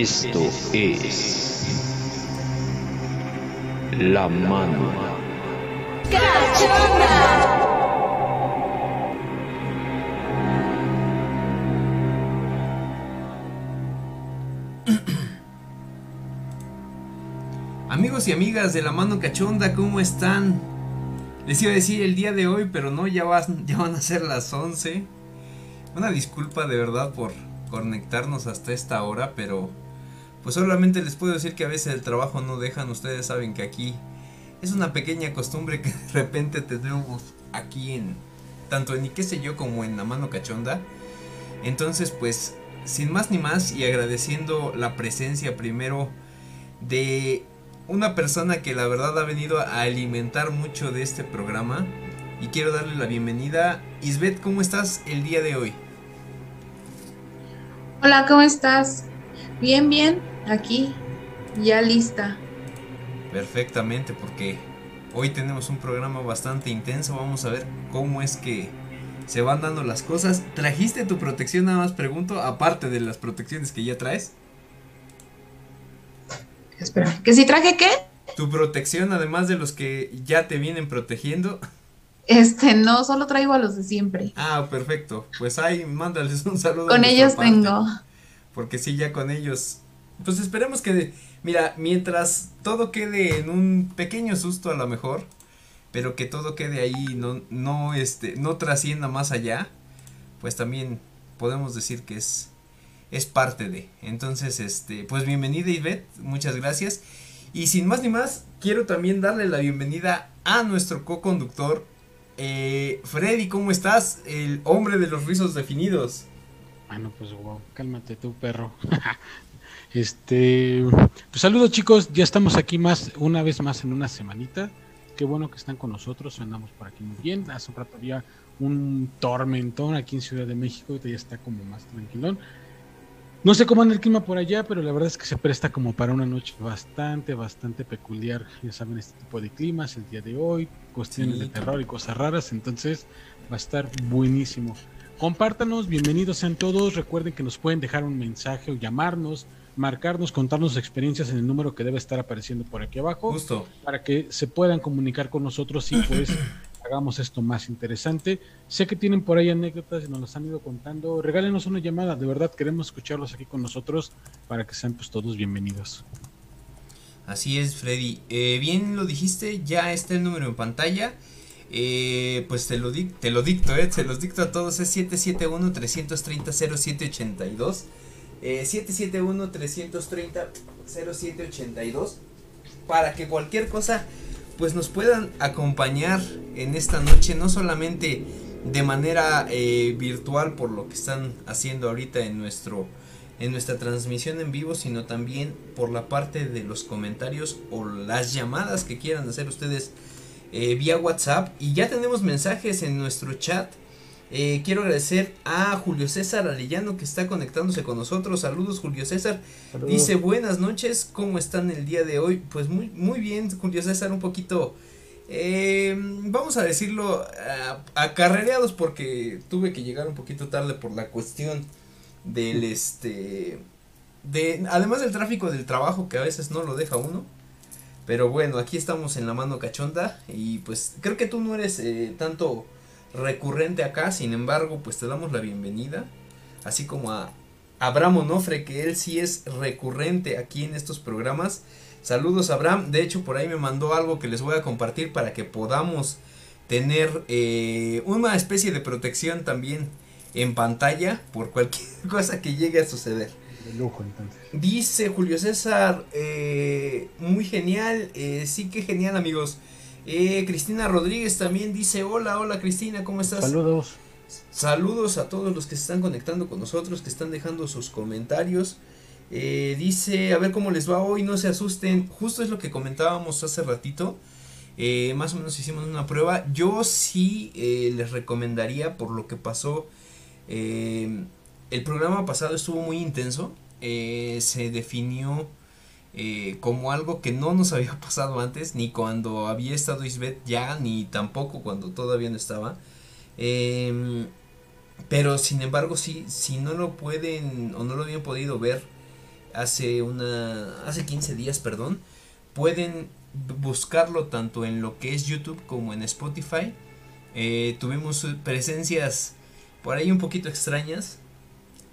Esto es La Mano. Amigos y amigas de La Mano Cachonda, ¿cómo están? Les iba a decir el día de hoy, pero no, ya van a ser las 11. Una disculpa de verdad por conectarnos hasta esta hora, pero pues solamente les puedo decir que a veces el trabajo no dejan. Ustedes saben que aquí es una pequeña costumbre que de repente tenemos aquí en tanto en y qué sé yo como en la mano cachonda. Entonces, pues sin más ni más y agradeciendo la presencia primero de una persona que la verdad ha venido a alimentar mucho de este programa y quiero darle la bienvenida. Isbeth, ¿cómo estás el día de hoy? Hola, ¿cómo estás? Bien, bien, aquí, ya lista. Perfectamente, porque hoy tenemos un programa bastante intenso. Vamos a ver cómo es que se van dando las cosas. ¿Trajiste tu protección? Nada más pregunto, aparte de las protecciones que ya traes. Espera, ¿que si traje qué? Tu protección, además de los que ya te vienen protegiendo. Este, no, solo traigo a los de siempre. Ah, perfecto. Pues ahí, mándales un saludo. Con ellos tengo. Porque sí, ya con ellos. Pues esperemos que, mira, mientras todo quede en un pequeño susto a lo mejor, pero que todo quede ahí, no, no, este, no trascienda más allá, pues también podemos decir que es, es parte de. Entonces, este, pues bienvenida Ivette, muchas gracias. Y sin más ni más, quiero también darle la bienvenida a nuestro co-conductor, eh, Freddy, ¿cómo estás? El hombre de los rizos definidos. Bueno, pues wow, cálmate tú, perro. este, pues saludos chicos, ya estamos aquí más, una vez más en una semanita. Qué bueno que están con nosotros, andamos por aquí muy bien. Hace un rato había un tormentón aquí en Ciudad de México, ahorita ya está como más tranquilón. No sé cómo anda el clima por allá, pero la verdad es que se presta como para una noche bastante, bastante peculiar. Ya saben, este tipo de climas el día de hoy, cuestiones de terror y cosas raras, entonces va a estar buenísimo. Compártanos, bienvenidos sean todos. Recuerden que nos pueden dejar un mensaje o llamarnos, marcarnos, contarnos experiencias en el número que debe estar apareciendo por aquí abajo. Justo. Para que se puedan comunicar con nosotros y pues hagamos esto más interesante. Sé que tienen por ahí anécdotas y nos las han ido contando. Regálenos una llamada, de verdad queremos escucharlos aquí con nosotros para que sean pues todos bienvenidos. Así es, Freddy. Eh, bien lo dijiste, ya está el número en pantalla. Eh, pues te lo, te lo dicto, eh, te los dicto a todos. Es 771-330-0782. Eh, 771-330-0782. Para que cualquier cosa pues nos puedan acompañar en esta noche, no solamente de manera eh, virtual por lo que están haciendo ahorita en nuestro en nuestra transmisión en vivo, sino también por la parte de los comentarios o las llamadas que quieran hacer ustedes eh, vía WhatsApp. Y ya tenemos mensajes en nuestro chat. Eh, quiero agradecer a Julio César Arellano que está conectándose con nosotros. Saludos Julio César. Saludos. Dice buenas noches, ¿cómo están el día de hoy? Pues muy, muy bien Julio César, un poquito... eh, vamos a decirlo acarrereados porque tuve que llegar un poquito tarde por la cuestión del este de además del tráfico del trabajo que a veces no lo deja uno pero bueno aquí estamos en la mano cachonda y pues creo que tú no eres eh, tanto recurrente acá sin embargo pues te damos la bienvenida así como a Abraham Onofre que él sí es recurrente aquí en estos programas saludos Abraham de hecho por ahí me mandó algo que les voy a compartir para que podamos tener eh, una especie de protección también en pantalla por cualquier cosa que llegue a suceder. De lujo entonces. Dice Julio César, eh, muy genial, eh, sí que genial amigos. Eh, Cristina Rodríguez también dice, hola, hola Cristina, ¿cómo estás? Saludos. Saludos a todos los que se están conectando con nosotros, que están dejando sus comentarios. Eh, dice, a ver cómo les va hoy, no se asusten. Justo es lo que comentábamos hace ratito. Eh, más o menos hicimos una prueba. Yo sí eh, les recomendaría, por lo que pasó, eh, el programa pasado estuvo muy intenso. eh, se definió eh, como algo que no nos había pasado antes, ni cuando había estado Isbeth ya, ni tampoco cuando todavía no estaba. Em, pero sin embargo, sí, si no lo pueden o no lo habían podido ver hace una hace 15 días, perdón. Pueden buscarlo tanto en lo que es YouTube como en Spotify. Eh, tuvimos presencias por ahí un poquito extrañas.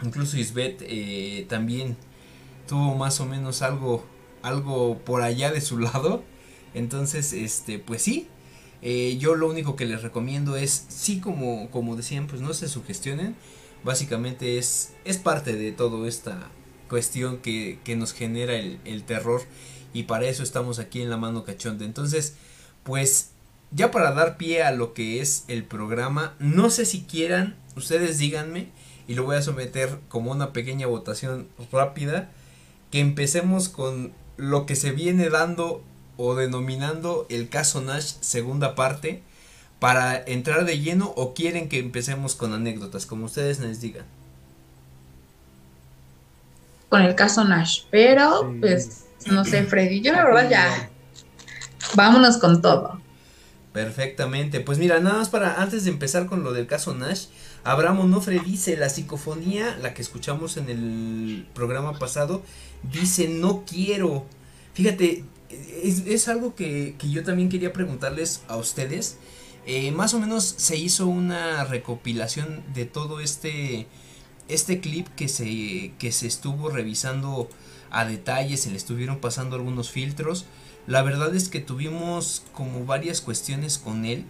Incluso Isbeth eh, también tuvo más o menos algo, algo por allá de su lado. Entonces, este, pues sí. Eh, yo lo único que les recomiendo es, sí, como, como decían, pues no se sugestionen. Básicamente es, es parte de toda esta cuestión que, que nos genera el, el terror. Y para eso estamos aquí en la mano cachonda. Entonces, pues ya para dar pie a lo que es el programa, no sé si quieran, ustedes díganme y lo voy a someter como una pequeña votación rápida, que empecemos con lo que se viene dando o denominando el caso Nash segunda parte para entrar de lleno o quieren que empecemos con anécdotas, como ustedes les digan. Con el caso Nash, pero pues no sé, Freddy, yo la verdad ya vámonos con todo. Perfectamente. Pues mira, nada más para antes de empezar con lo del caso Nash, Abraham Onofre dice, la psicofonía, la que escuchamos en el programa pasado, dice, no quiero. Fíjate, es, algo que, que, yo también quería preguntarles a ustedes. Eh, más o menos se hizo una recopilación de todo este, este clip que se, que se estuvo revisando a detalle, se le estuvieron pasando algunos filtros. La verdad es que tuvimos como varias cuestiones con él.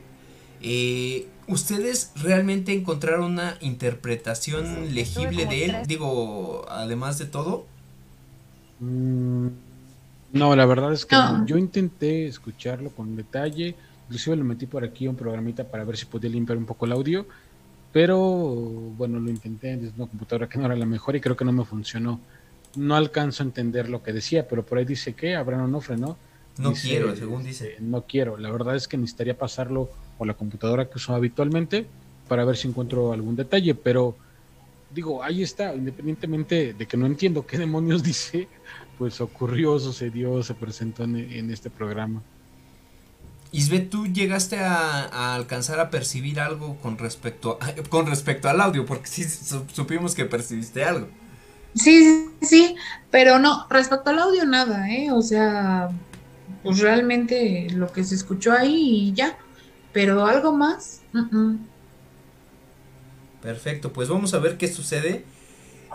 Eh, ¿Ustedes realmente encontraron una interpretación legible de él? Digo, además de todo. Mm, no, la verdad es que yo intenté escucharlo con detalle. Inclusive lo metí por aquí un programita para ver si podía limpiar un poco el audio. Pero bueno, lo intenté desde una computadora que no era la mejor y creo que no me funcionó. No alcanzo a entender lo que decía, pero por ahí dice que Abraham Onofre, ¿no? No quiero, según dice. No quiero. La verdad es que necesitaría pasarlo por la computadora que uso habitualmente para ver si encuentro algún detalle, pero digo, ahí está, independientemente de que no entiendo qué demonios dice, pues ocurrió, sucedió, se presentó en, este programa. Isbeth, ¿tú llegaste a, alcanzar a percibir algo con respecto, con respecto al audio? Porque sí supimos que percibiste algo. Sí, sí, pero no, respecto al audio nada, ¿eh? O sea, pues realmente lo que se escuchó ahí y ya. Pero algo más. Perfecto, pues vamos a ver qué sucede.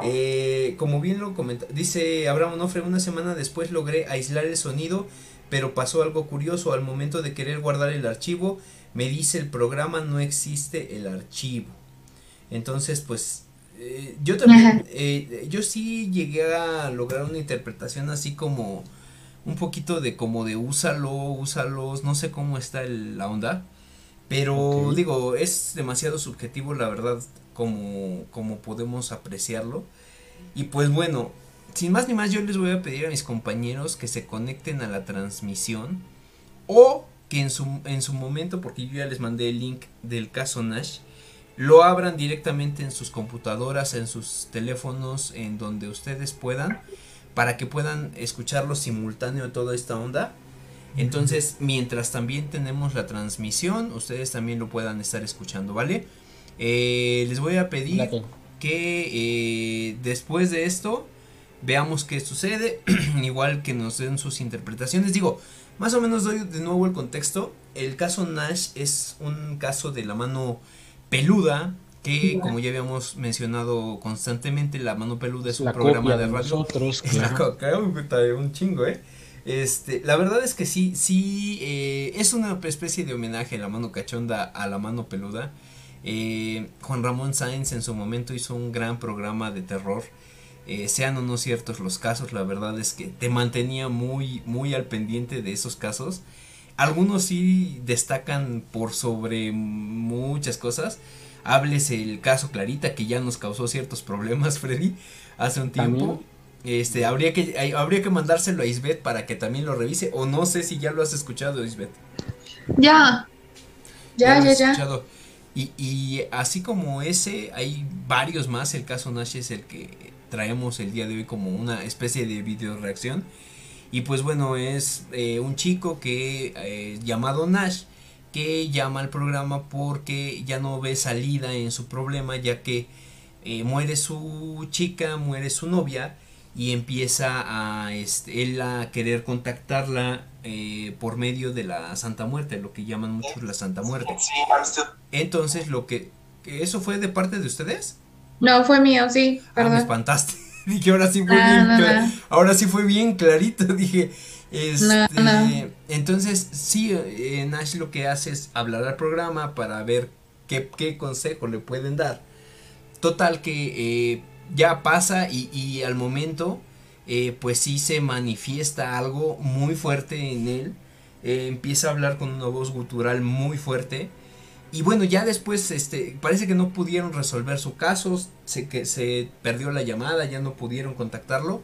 Eh, como bien lo comenta, dice Abraham Onofre, una semana después logré aislar el sonido, pero pasó algo curioso. Al momento de querer guardar el archivo, me dice el programa no existe el archivo. Entonces, pues eh, yo también, eh, yo sí llegué a lograr una interpretación así como un poquito de como de úsalo, úsalos, no sé cómo está la onda, pero digo, es demasiado subjetivo la verdad como, como podemos apreciarlo. Y pues bueno, sin más ni más yo les voy a pedir a mis compañeros que se conecten a la transmisión o que en su, en su momento, porque yo ya les mandé el link del caso Nash, lo abran directamente en sus computadoras, en sus teléfonos, en donde ustedes puedan para que puedan escucharlo simultáneo toda esta onda. Entonces, mientras también tenemos la transmisión, ustedes también lo puedan estar escuchando, ¿vale? Eh, les voy a pedir que eh, después de esto veamos qué sucede, igual que nos den sus interpretaciones. Digo, más o menos doy de nuevo el contexto. El caso Nash es un caso de la mano peluda que como ya habíamos mencionado constantemente, La Mano Peluda es un programa de radio. Nosotros, claro. un chingo, ¿eh? Este, la verdad es que sí, sí, eh, es una especie de homenaje a La Mano Cachonda a La Mano Peluda. Eh, Juan Ramón Sáenz en su momento hizo un gran programa de terror. Eh, sean o no ciertos los casos, la verdad es que te mantenía muy, muy al pendiente de esos casos. Algunos sí destacan por sobre muchas cosas hables el caso Clarita que ya nos causó ciertos problemas, Freddy, hace un tiempo. Este, habría que habría que mandárselo a Isbeth para que también lo revise o no sé si ya lo has escuchado, Isbeth. Ya. Ya, ya, ya. Y, y así como ese, hay varios más. El caso Nash es el que traemos el día de hoy como una especie de video reacción. Y pues bueno, es eh, un chico que eh, llamado Nash que llama al programa porque ya no ve salida en su problema ya que eh, muere su chica, muere su novia y empieza a este, él a querer contactarla eh, por medio de la Santa Muerte, lo que llaman muchos la Santa Muerte. Entonces, lo que, que ¿eso fue de parte de ustedes? No, fue mío, sí, Ah, me perdón. espantaste. Dije, ahora sí fue No, bien, no, ahora sí fue bien clarito. Dije, este, No, no. entonces sí, eh, Nash lo que hace es hablar al programa para ver qué, qué consejo le pueden dar. Total que eh, ya pasa y, al momento, eh, pues sí se manifiesta algo muy fuerte en él. Eh, empieza a hablar con una voz gutural muy fuerte. Y bueno, ya después, este, parece que no pudieron resolver su caso, se, que se perdió la llamada, ya no pudieron contactarlo.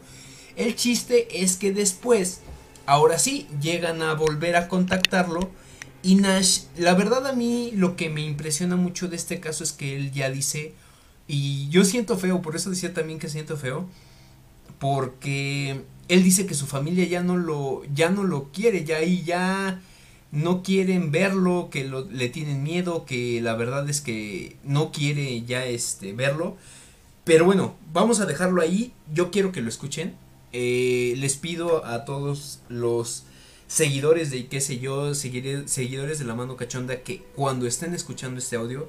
El chiste es que después, ahora sí, llegan a volver a contactarlo. Y Nash, la verdad a mí lo que me impresiona mucho de este caso es que él ya dice, y yo siento feo, por eso decía también que siento feo, porque él dice que su familia ya no lo, ya no lo quiere, ya ahí ya no quieren verlo, que le tienen miedo, que la verdad es que no quiere ya este verlo. Pero bueno, vamos a dejarlo ahí. Yo quiero que lo escuchen. Eh, les pido a todos los seguidores de qué sé yo, seguidores de la mano cachonda, que cuando estén escuchando este audio,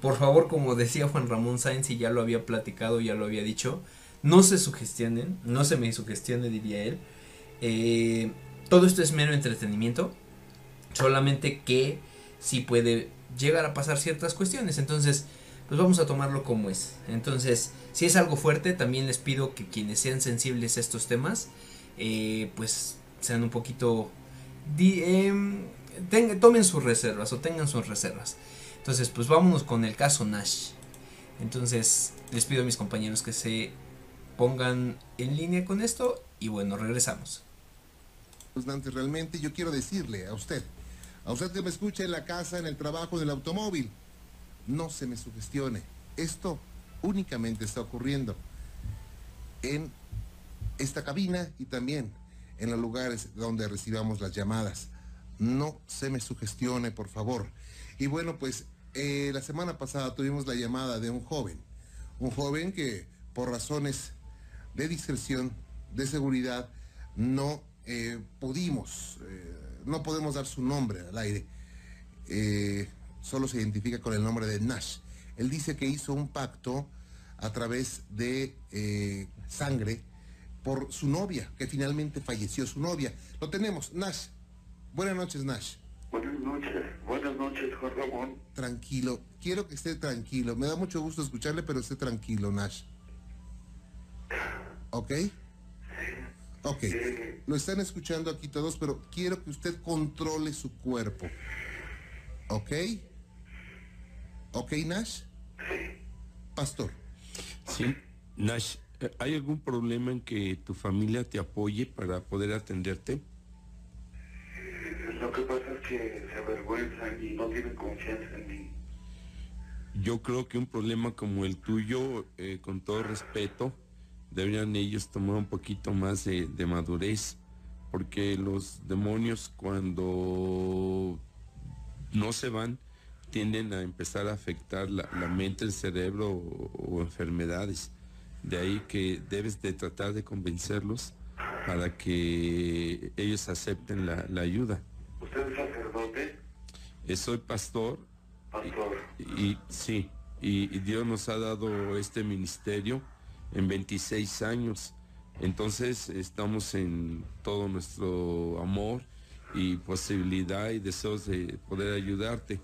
por favor, como decía Juan Ramón Sáenz y ya lo había platicado, ya lo había dicho, no se sugestionen, no se me sugestione, diría él. Eh, todo esto es mero entretenimiento, solamente que sí puede llegar a pasar ciertas cuestiones, entonces pues vamos a tomarlo como es. Entonces, si es algo fuerte, también les pido que quienes sean sensibles a estos temas, eh, pues sean un poquito... di- em, tomen sus reservas o tengan sus reservas. Entonces, pues vámonos con el caso Nash. Entonces, les pido a mis compañeros que se pongan en línea con esto y bueno, regresamos. espeluznante realmente. Yo quiero decirle a usted, a usted que me escucha en la casa, en el trabajo, en el automóvil, no se me sugestione. Esto únicamente está ocurriendo en esta cabina y también en los lugares donde recibamos las llamadas. No se me sugestione, por favor. Y bueno, pues eh, la semana pasada tuvimos la llamada de un joven, un joven que por razones de discreción, de seguridad, no eh, pudimos, eh, no podemos dar su nombre al aire. Solo se identifica con el nombre de Nash. Él dice que hizo un pacto a través de sangre por su novia, que finalmente falleció su novia. Lo tenemos, Nash. Buenas noches, Nash. Buenas noches, buenas noches, Juan Ramón. Tranquilo, quiero que esté tranquilo. Me da mucho gusto escucharle, pero esté tranquilo, Nash. ¿Ok? Ok. Lo están escuchando aquí todos, pero quiero que usted controle su cuerpo. ¿Ok? ¿Ok, Nash? Pastor. Sí, Nash, ¿hay algún problema en que tu familia te apoye para poder atenderte? Lo que pasa es que se avergüenzan y no tienen confianza en mí. Yo creo que un problema como el tuyo, eh, con todo respeto, deberían ellos tomar un poquito más de, madurez, porque los demonios cuando no se van tienden a empezar a afectar la, mente, el cerebro o, enfermedades. De ahí que debes de tratar de convencerlos para que ellos acepten la ayuda. ¿Usted es sacerdote? Eh, soy pastor Pastor. y sí, y, y Dios nos ha dado este ministerio en 26 años. Entonces estamos en todo nuestro amor y posibilidad y deseos de poder ayudarte.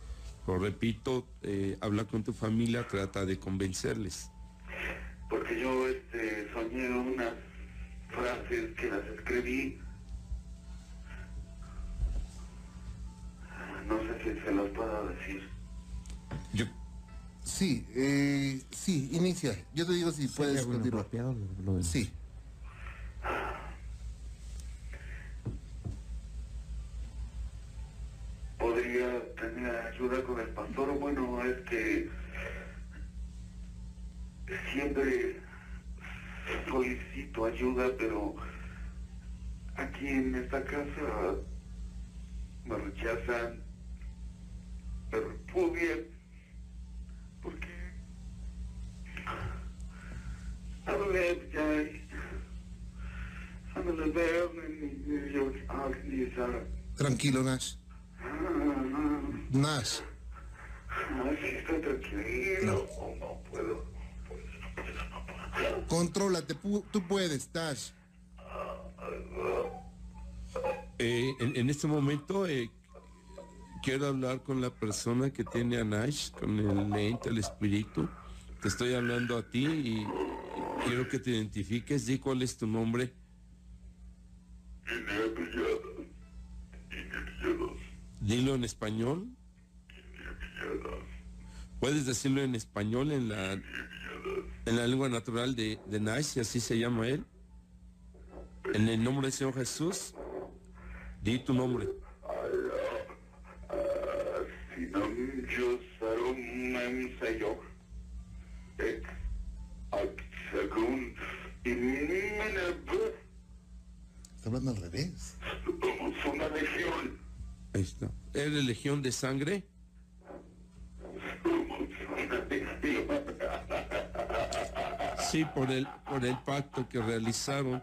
Pero repito, eh, habla con tu familia, trata de convencerles. Porque yo este, soñé unas frases que las escribí. No sé si se las puedo decir. Yo, Sí, eh, sí, inicia. Yo te digo si puedes continuar. Sí. podría tener ayuda con el pastor. Bueno, es que siempre solicito ayuda, pero aquí en esta casa me rechazan, me repudian, porque a ver, ya hay Tranquilo, Nash. Nash. Así estoy tranquilo. No puedo. Contrólate, pu- tú puedes, Nash. Eh, en, en este momento eh, quiero hablar con la persona que tiene a Nash, con el ente, el espíritu. Te estoy hablando a ti y quiero que te identifiques. Di cuál es tu nombre. Dilo en español. Puedes decirlo en español en la en la lengua natural de, de Nash, y así se llama él. En el nombre del Señor Jesús. Di tu nombre. Mem Sayo. Ek Aksagun Imeneb. Está hablando al revés. Somos una legión. Ahí está. ¿Eres legión de sangre? Somos una legión. Sí, por el, por el pacto que realizaron.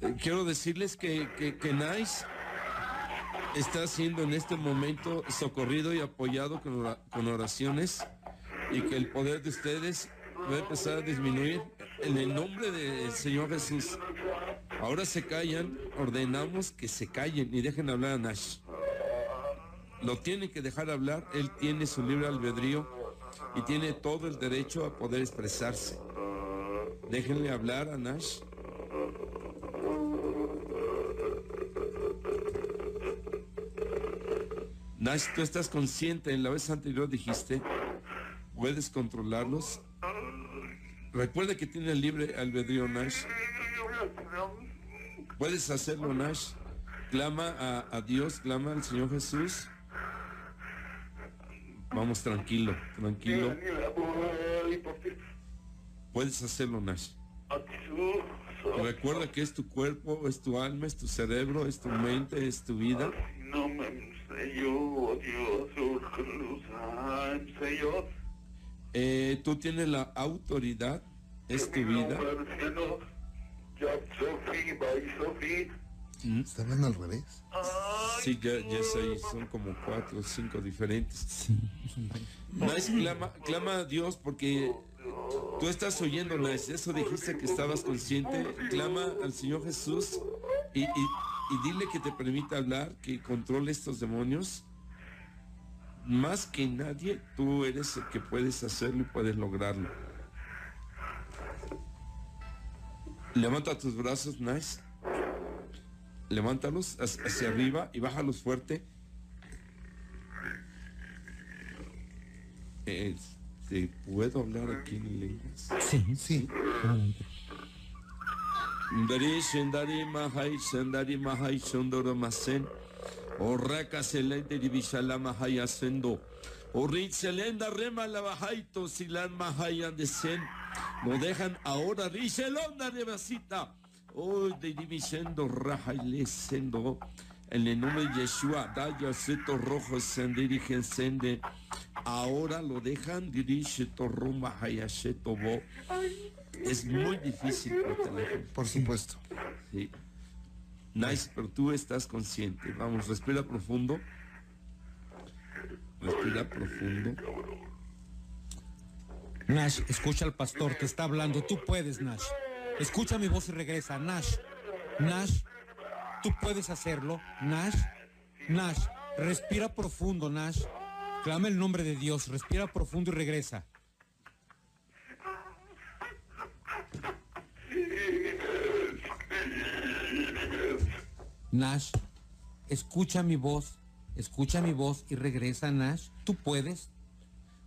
Eh, quiero decirles que, que, que Nice está siendo en este momento socorrido y apoyado con, ora- con oraciones y que el poder de ustedes va a empezar a disminuir en el nombre del Señor Jesús. Ahora se callan, ordenamos que se callen y dejen hablar a Nash. Lo tienen que dejar hablar, él tiene su libre albedrío y tiene todo el derecho a poder expresarse. Déjenle hablar a Nash. Nash, tú estás consciente, en la vez anterior dijiste, puedes controlarlos. Recuerda que tiene libre albedrío Nash. Puedes hacerlo Nash. Clama a, a Dios, clama al Señor Jesús. Vamos tranquilo, tranquilo. Puedes hacerlo Nash. Recuerda que es tu cuerpo, es tu alma, es tu cerebro, es tu mente, es tu vida. Dios, Señor. Eh, tú tienes la autoridad, es tu vida. Mm, Está hablando al revés. Sí, ya, ya sé, son como cuatro o cinco diferentes. Nice, clama, clama a Dios porque tú estás oyendo, Nice, eso dijiste que estabas consciente. Clama al Señor Jesús y, y- y dile que te permita hablar, que controle estos demonios. Más que nadie, tú eres el que puedes hacerlo y puedes lograrlo. Levanta tus brazos, Nice. Levántalos hacia arriba y bájalos fuerte. Este, ¿Puedo hablar aquí en lenguas? Sí, Sí. Dari shendari mahai shendari mahai shondoro masen. Orraka selente divishala mahai asendo. Orrit selenda rema la bajaito silan mahai andesen. No dejan ahora rishelonda de vasita. Hoy de divisendo raja y lesendo. En el nombre de Yeshua, daya seto rojo se dirigen sende. Ahora lo dejan dirige torrumba hayasheto bo. Es muy difícil por teléfono. Por supuesto. Sí. Nice, pero tú estás consciente. Vamos, respira profundo. Respira profundo. Nash, escucha al pastor, te está hablando. Tú puedes, Nash. Escucha mi voz y regresa. Nash, Nash, tú puedes hacerlo. Nash, Nash, respira profundo, Nash. Clama el nombre de Dios, respira profundo y regresa. Nash, escucha mi voz, escucha mi voz y regresa, Nash. Tú puedes.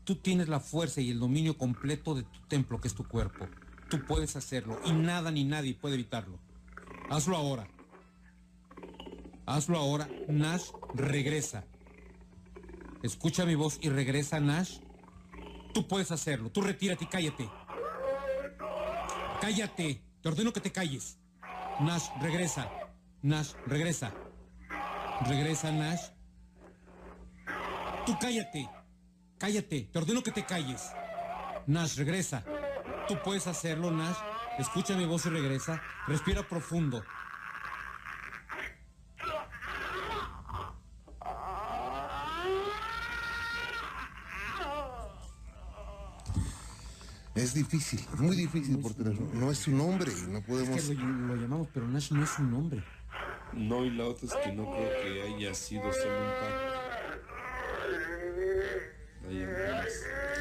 Tú tienes la fuerza y el dominio completo de tu templo, que es tu cuerpo. Tú puedes hacerlo y nada ni nadie puede evitarlo. Hazlo ahora. Hazlo ahora. Nash, regresa. Escucha mi voz y regresa, Nash. Tú puedes hacerlo. Tú retírate y cállate. Cállate. Te ordeno que te calles. Nash, regresa. Nash, regresa. Regresa, Nash. Tú cállate. Cállate. Te ordeno que te calles. Nash, regresa. Tú puedes hacerlo, Nash. Escucha mi voz y regresa. Respira profundo. Es difícil, muy difícil, porque no es su nombre, no podemos... Es que lo, lo, llamamos, pero Nash no es su nombre. No, y la otra es que no creo que haya sido solo un par.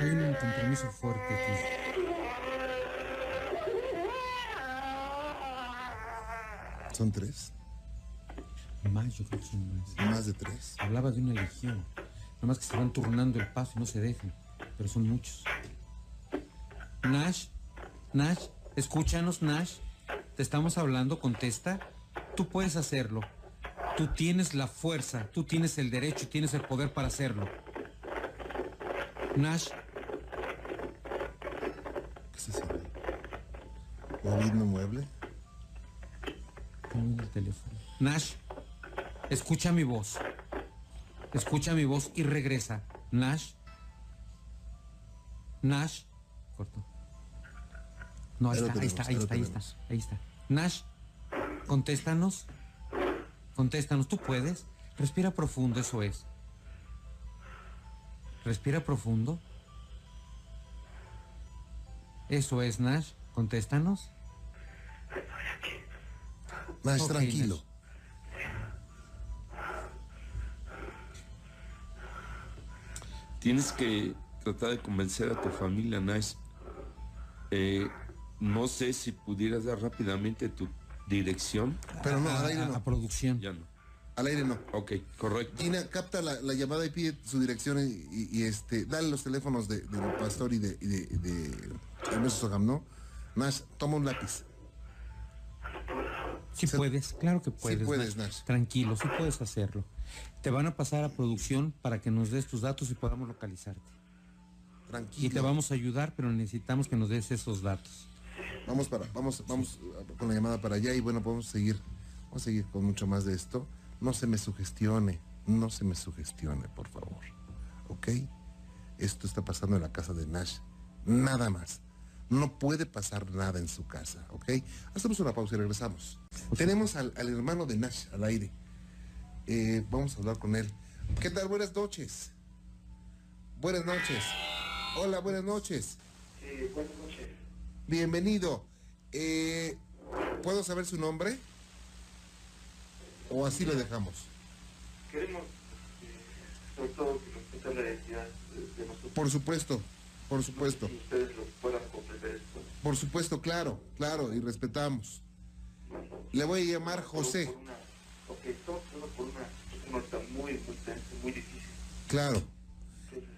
Hay un compromiso fuerte aquí. Son tres, Más, yo creo que son más. más de tres. Hablaba de una legión. Nomás que se van turnando el paso y no se dejan. Pero son muchos. Nash, Nash, escúchanos, Nash. Te estamos hablando, contesta. Tú puedes hacerlo. Tú tienes la fuerza, tú tienes el derecho y tienes el poder para hacerlo. Nash, ¿Qué se siente? ¿Moviendo mueble? El teléfono. Nash, escucha mi voz. Escucha mi voz y regresa. Nash. Nash. Corto. No, ahí está, ahí está, ahí está, ahí está, ahí está. Nash, contéstanos. Contéstanos, tú puedes. Respira profundo, eso es. Respira profundo. Eso es, Nash. Contéstanos. Nash, Ok, tranquilo. Nash. Tienes que tratar de convencer a tu familia, Nice. Eh, no sé si pudieras dar rápidamente tu dirección. Pero no, A- al aire no. a producción. Ya no. Al aire no. Ok, correcto. Gina, capta la, la llamada y pide su dirección y, y- y, este, dale los teléfonos de, del pastor y de, y de, de Ernesto Sogam, ¿no? Nash, toma un lápiz. Sí Se- puedes, claro que puedes. puedes, Nash. Nash. Tranquilo, sí puedes hacerlo. Te van a pasar a producción para que nos des tus datos y podamos localizarte. Tranquilo. Y te vamos a ayudar, pero necesitamos que nos des esos datos. Vamos para, vamos, vamos uh, con la llamada para allá y bueno, podemos seguir, vamos a seguir con mucho más de esto. No se me sugestione, no se me sugestione, por favor. ¿Ok? Esto está pasando en la casa de Nash. Nada más. No puede pasar nada en su casa, ¿ok? Hacemos una pausa y regresamos. Tenemos al, al hermano de Nash al aire. Eh, vamos a hablar con él. ¿Qué tal? Buenas noches. Buenas noches. Hola, buenas noches. Sí, buenas noches. Bienvenido. Eh, ¿Puedo saber su nombre? ¿O así lo dejamos? Queremos, eh, sobre todo, que la identidad de, nosotros. Por supuesto, por supuesto. Si ustedes lo puedan comprender esto. Por supuesto, claro, claro, y respetamos. Le voy a llamar José. Por una, ok, estamos por una situación ahorita muy, muy tensa, muy difícil. Claro, Entonces,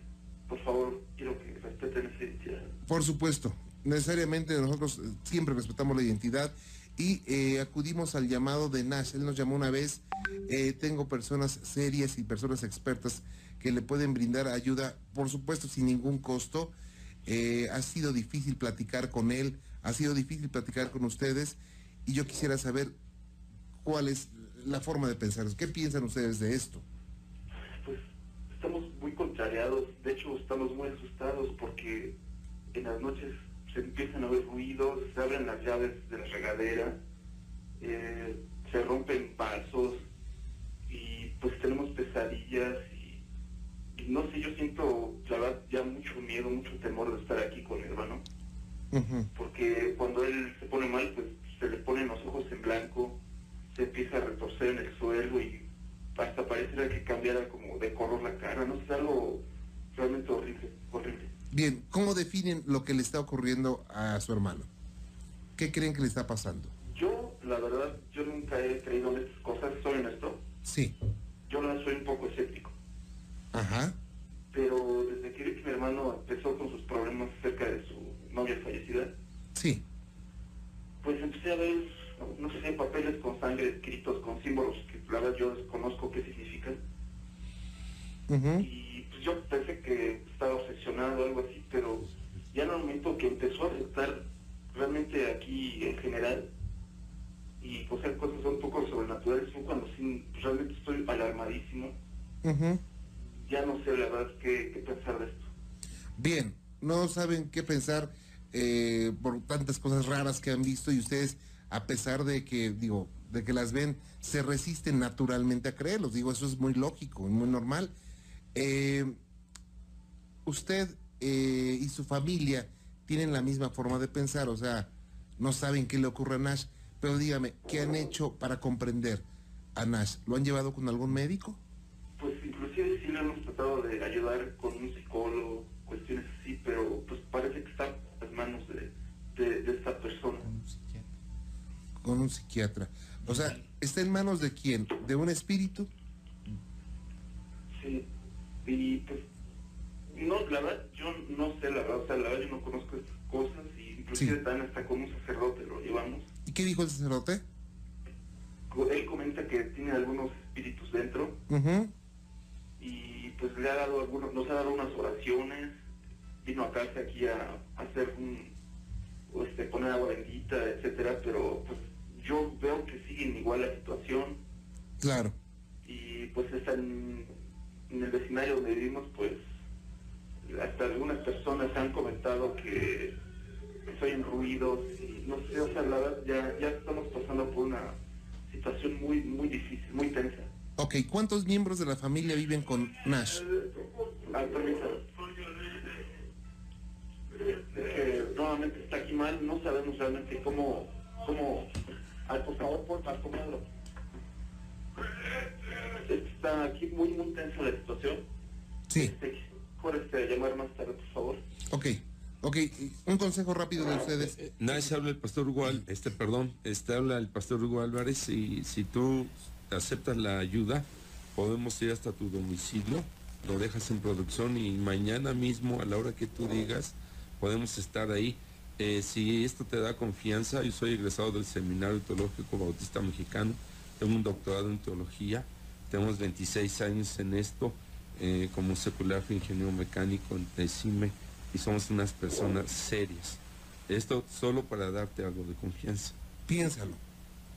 por favor, quiero que respeten esa identidad. por supuesto. Necesariamente nosotros eh, siempre respetamos la identidad y eh, acudimos al llamado de Nash. Él nos llamó una vez. Eh, tengo personas serias y personas expertas que le pueden brindar ayuda, por supuesto, sin ningún costo. Ha sido difícil platicar con él, ha sido difícil platicar con ustedes y yo quisiera saber cuál es la forma de pensar. ¿Qué piensan ustedes de esto? Pues estamos muy contrariados, de hecho estamos muy asustados porque en las noches se empiezan a oír ruidos, se abren las llaves de la regadera, eh, se rompen vasos y pues tenemos pesadillas y, y no sé, yo siento la verdad ya mucho miedo, mucho temor de estar aquí con mi hermano, porque cuando él se pone mal pues se le ponen los ojos en blanco, se empieza a retorcer en el suelo y hasta pareciera que cambiara como de color la cara, no sé, es algo realmente horrible, horrible. Bien, ¿cómo definen lo que le está ocurriendo a su hermano? ¿Qué creen que le está pasando? Yo, la verdad, yo nunca he creído en estas cosas, soy honesto, Sí. yo soy un poco escéptico, Ajá. pero desde que vi que mi hermano empezó con sus problemas acerca de su novia fallecida, Sí. pues empecé a ver, no sé, papeles con sangre escritos con símbolos que la verdad yo desconozco qué significan. Y pues yo pensé que estaba obsesionado o algo así, pero ya en el momento que empezó a afectar realmente aquí en general y pues hacer cosas un poco sobrenaturales fue cuando sí realmente estoy alarmadísimo. Ya no sé la verdad qué, qué pensar de esto. Bien, no saben qué pensar eh, por tantas cosas raras que han visto y ustedes, a pesar de que, digo, de que las ven, se resisten naturalmente a creerlos. Digo, eso es muy lógico, muy normal. Eh, usted eh, y su familia tienen la misma forma de pensar, o sea, no saben qué le ocurre a Nash. Pero dígame, ¿qué han hecho para comprender a Nash? ¿Lo han llevado con algún médico? Pues inclusive sí le hemos tratado de ayudar con un psicólogo, cuestiones así, pero pues parece que está en las manos de, de, de esta persona. Con un psiquiatra. O sea, ¿está en manos de quién? ¿De un espíritu? Sí, y pues, no, la verdad, yo no sé, la verdad, o sea, la verdad yo no conozco estas cosas, y inclusive Sí. Dan hasta con un sacerdote lo llevamos. ¿Y qué dijo el sacerdote? Él comenta que tiene algunos espíritus dentro, y pues le ha dado algunos, nos ha dado unas oraciones, vino a casa aquí a, a hacer un, o este, poner agua bendita, etcétera, pero pues yo veo que siguen igual la situación, Claro. y pues está en, el vecindario donde vivimos pues hasta algunas personas han comentado que, se oyen ruidos y no sé, o sea, la verdad ya, ya estamos pasando por una situación muy, muy difícil, muy tensa. Ok, ¿cuántos miembros de la familia viven con Nash? Ah. Es que nuevamente está aquí mal, no sabemos realmente cómo, cómo, ah, por favor, por. Está aquí muy, muy tensa la situación. Sí, Este, por este, llamar más tarde, por favor. ok. Ok, un consejo rápido de ustedes. Nash habla el pastor Hugo, este, perdón, este habla el pastor Hugo Álvarez y si tú aceptas la ayuda, podemos ir hasta tu domicilio, lo dejas en producción y mañana mismo a la hora que tú digas podemos estar ahí. Eh, si esto te da confianza, yo soy egresado del Seminario Teológico Bautista Mexicano, tengo un doctorado en teología, tenemos 26 años en esto, eh, como secular ingeniero mecánico en TECIME y somos unas personas serias. Esto solo para darte algo de confianza. Piénsalo.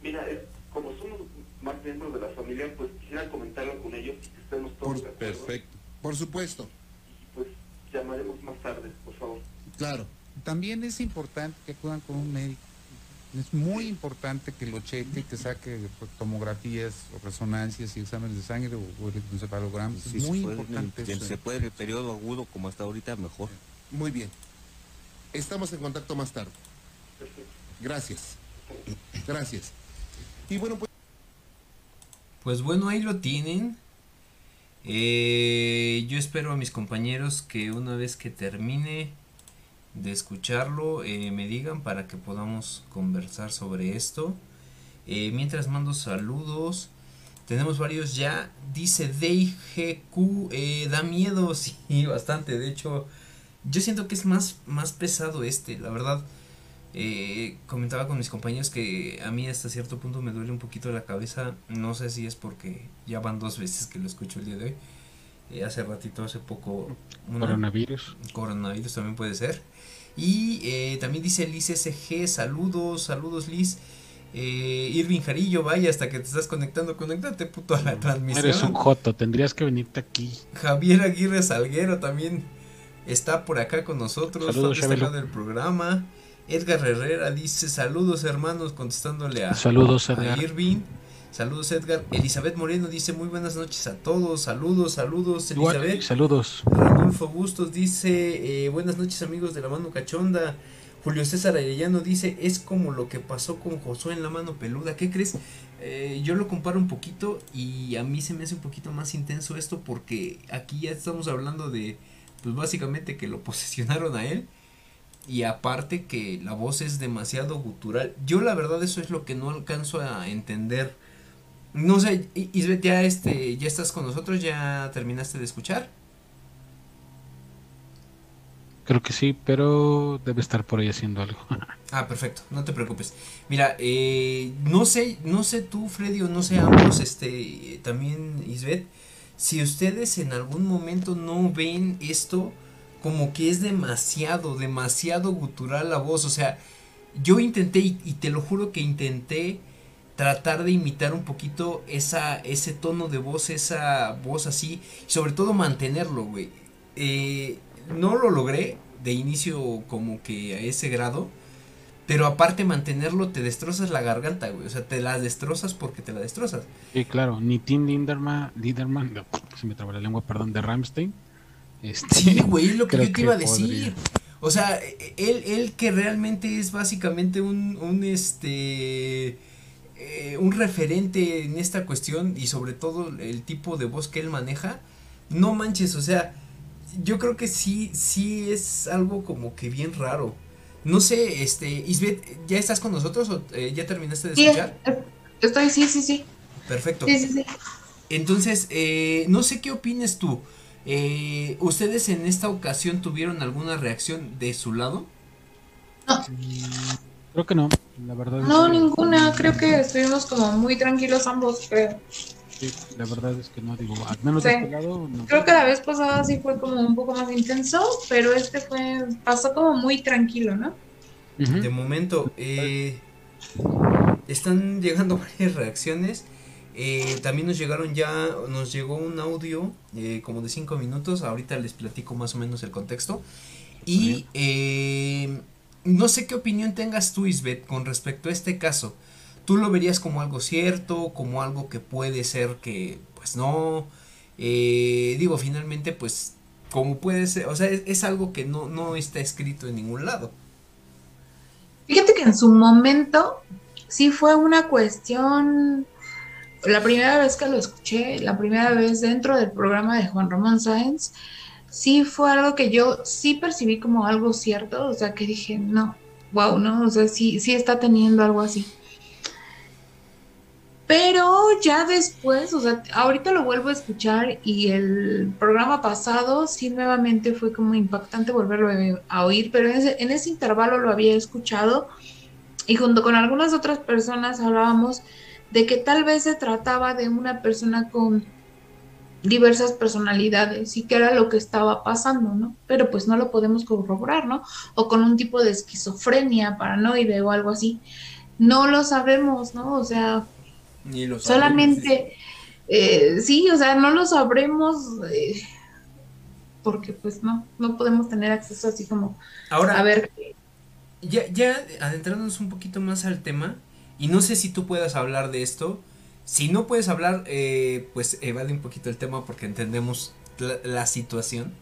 Mira, eh, como somos más miembros de la familia, pues quisiera comentarlo con ellos y que estemos todos de acuerdo. Perfecto. Por supuesto. Y pues llamaremos más tarde, por favor. Claro. También es importante que acudan con un médico. Es muy importante que lo cheque, que saque pues, tomografías o resonancias y exámenes de sangre o, o electroencefalogramas. Sí, es muy puede, importante en- eso. Se puede en el periodo agudo como hasta ahorita mejor. Muy bien. Estamos en contacto más tarde. Gracias. Gracias. Y bueno, pues Pues bueno, ahí lo tienen. Eh, yo espero a mis compañeros que una vez que termine de escucharlo eh, me digan para que podamos conversar sobre esto. Eh, mientras mando saludos. Tenemos varios ya. Dice DIGQ. Eh, da miedo. Sí, bastante. De hecho, yo siento que es más, más pesado este. La verdad. Eh, comentaba con mis compañeros que a mí hasta cierto punto me duele un poquito la cabeza. No sé si es porque ya van dos veces que lo escucho el día de hoy. Eh, hace ratito, hace poco. una- Coronavirus. Coronavirus también puede ser. Y eh, también dice Liz SG, saludos, saludos Liz. Eh, Irving Jarillo, vaya, hasta que te estás conectando, conéctate puto a la transmisión. Eres un joto, tendrías que venirte aquí. Javier Aguirre Salguero también está por acá con nosotros, Saludos, este del programa. Edgar Herrera dice saludos hermanos, contestándole a, Saludos, a Edgar. Irving. Saludos Edgar. Elizabeth Moreno dice muy buenas noches a todos. Saludos, saludos Elizabeth. saludos. Ranulfo Bustos dice eh, buenas noches amigos de la mano cachonda. Julio César Arellano dice es como lo que pasó con Josué en la mano peluda. ¿Qué crees? Eh, yo lo comparo un poquito y a mí se me hace un poquito más intenso esto porque aquí ya estamos hablando de pues básicamente que lo posesionaron a él y aparte que la voz es demasiado gutural. Yo la verdad eso es lo que no alcanzo a entender. No sé, Isbeth, ya este ya estás con nosotros, ya terminaste de escuchar. Creo que sí, pero debe estar por ahí haciendo algo. Ah, perfecto, no te preocupes. Mira, eh, no sé, no sé tú, Freddy, o no sé ambos, este, también Isbeth, si ustedes en algún momento no ven esto como que es demasiado, demasiado gutural la voz, o sea, yo intenté y, y te lo juro que intenté tratar de imitar un poquito esa, ese tono de voz, esa voz así, y sobre todo mantenerlo, güey. Eh, no lo logré de inicio como que a ese grado. Pero aparte mantenerlo te destrozas la garganta, güey. O sea, te la destrozas porque te la destrozas. Y claro, ni Tim Linderman, Linderman, no, se me traba la lengua, perdón, de Ramstein. Este, Sí, güey, lo que yo te iba a decir. podría. O sea, él, él que realmente es básicamente un, un este eh, un referente en esta cuestión y sobre todo el tipo de voz que él maneja, no manches, o sea, yo creo que sí, sí es algo como que bien raro. No sé, este, Isbeth, ¿ya estás con nosotros o eh, ya terminaste de escuchar? estoy, sí, sí, sí. Perfecto. Sí, sí, sí. Entonces, eh, no sé qué opines tú. Eh, ¿Ustedes en esta ocasión tuvieron alguna reacción de su lado? Creo que no, la verdad. es No, que- ninguna. Creo que estuvimos como muy tranquilos ambos, creo. sí, la verdad es que no, digo, al menos Sí. de este lado, no. Creo que la vez pasada sí fue como un poco más intenso, pero este fue, pasó como muy tranquilo, ¿no? De momento, eh, están llegando varias reacciones. Eh, también nos llegaron ya, nos llegó un audio eh, como de 5 minutos. Ahorita les platico más o menos el contexto. Y eh, no sé qué opinión tengas tú, Isbeth, con respecto a este caso. ¿Tú lo verías como algo cierto, como algo que puede ser que, pues no? Eh, digo, finalmente, pues, como puede ser, o sea, es, es algo que no, no está escrito en ningún lado. Fíjate que en su momento sí fue una cuestión, la primera vez que lo escuché, la primera vez dentro del programa de Juan Ramón Sáenz, sí fue algo que yo sí percibí como algo cierto, o sea, que dije, no, wow, no, o sea, sí, sí está teniendo algo así. Pero ya después, o sea, ahorita lo vuelvo a escuchar y el programa pasado sí nuevamente fue como impactante volverlo a oír, pero en ese, en ese intervalo lo había escuchado y junto con algunas otras personas hablábamos de que tal vez se trataba de una persona con diversas personalidades y que era lo que estaba pasando, ¿no? Pero pues no lo podemos corroborar, ¿no? O con un tipo de esquizofrenia paranoide o algo así. No lo sabemos, ¿no? O sea, Ni lo sabemos. solamente, eh, sí, o sea, no lo sabremos eh, porque pues no, no podemos tener acceso así como Ahora, a ver. ya, ya adentrándonos un poquito más al tema, y no sé si tú puedas hablar de esto. Si no puedes hablar, eh, pues evade un poquito el tema porque entendemos la, situación.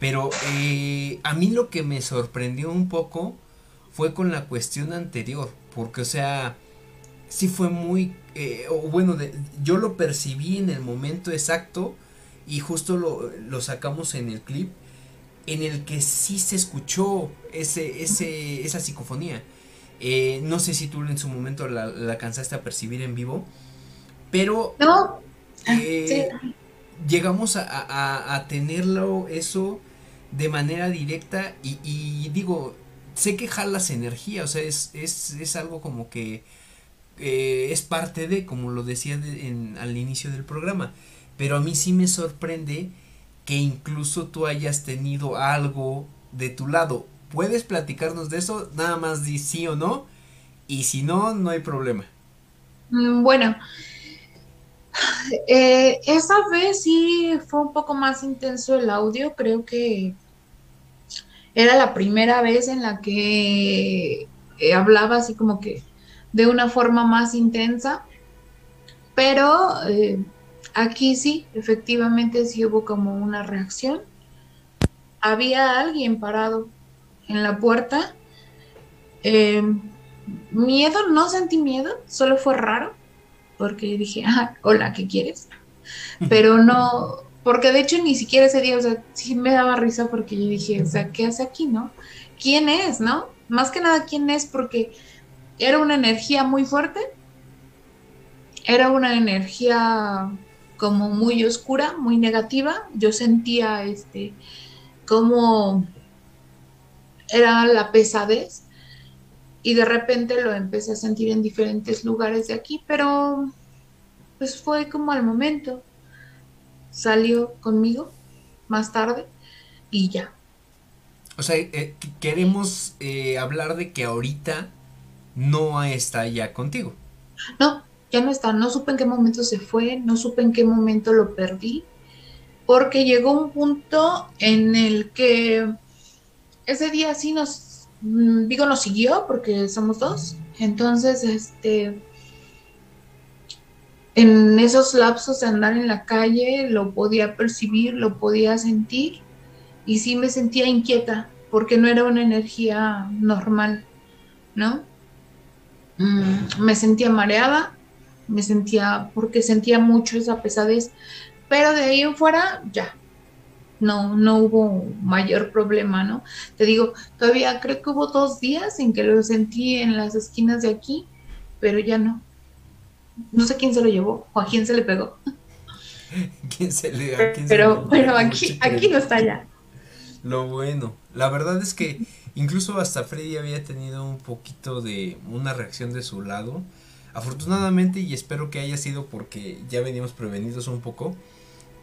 Pero eh, a mí lo que me sorprendió un poco fue con la cuestión anterior. Porque, o sea, sí fue muy... eh, o bueno, yo lo percibí en el momento exacto y justo lo, lo sacamos en el clip en el que sí se escuchó ese, ese, esa psicofonía. Eh, no sé si tú en su momento la, la alcanzaste a percibir en vivo, pero No, eh, sí. llegamos a, a- a tenerlo eso de manera directa y, y digo, sé que jalas energía, o sea, es, es, es algo como que eh, es parte de, como lo decía de- en- al inicio del programa, pero a mí sí me sorprende que incluso tú hayas tenido algo de tu lado. ¿Puedes platicarnos de eso? Nada más di sí o no, y si no, no hay problema. Mm, Bueno, eh, esa vez sí fue un poco más intenso el audio, creo que era la primera vez en la que eh, hablaba así como que de una forma más intensa, pero eh, aquí sí, efectivamente sí hubo como una reacción. Había alguien parado en la puerta. Miedo, no sentí miedo, solo fue raro, porque dije, ah, hola, ¿qué quieres? Pero no, porque de hecho ni siquiera ese día, o sea, sí me daba risa porque yo dije, o sea, ¿qué hace aquí, no? ¿Quién es, no? Más que nada, ¿quién es? Porque era una energía muy fuerte, era una energía como muy oscura, muy negativa. Yo sentía, este, como era la pesadez y de repente lo empecé a sentir en diferentes lugares de aquí, pero pues fue como al momento. Salió conmigo más tarde y ya. O sea, eh, qu- queremos eh, hablar de que ahorita no está ya contigo. No, ya no está, no supe en qué momento se fue, no supe en qué momento lo perdí, porque llegó un punto en el que ese día sí nos, digo, nos siguió porque somos dos, entonces, este, en esos lapsos de andar en la calle lo podía percibir, lo podía sentir y sí me sentía inquieta porque no era una energía normal, ¿no? Mm, me sentía mareada, me sentía, porque sentía mucho esa pesadez, pero de ahí en fuera ya, no, no hubo mayor problema, ¿no? Te digo, todavía creo que hubo dos días en que lo sentí en las esquinas de aquí, pero ya no. No sé quién se lo llevó o a quién se le pegó. ¿Quién se le, a quién se Pero, le- pero aquí, aquí no está ya. Lo bueno. La verdad es que incluso hasta Freddy había tenido un poquito de una reacción de su lado. Afortunadamente, y espero que haya sido porque ya veníamos prevenidos un poco,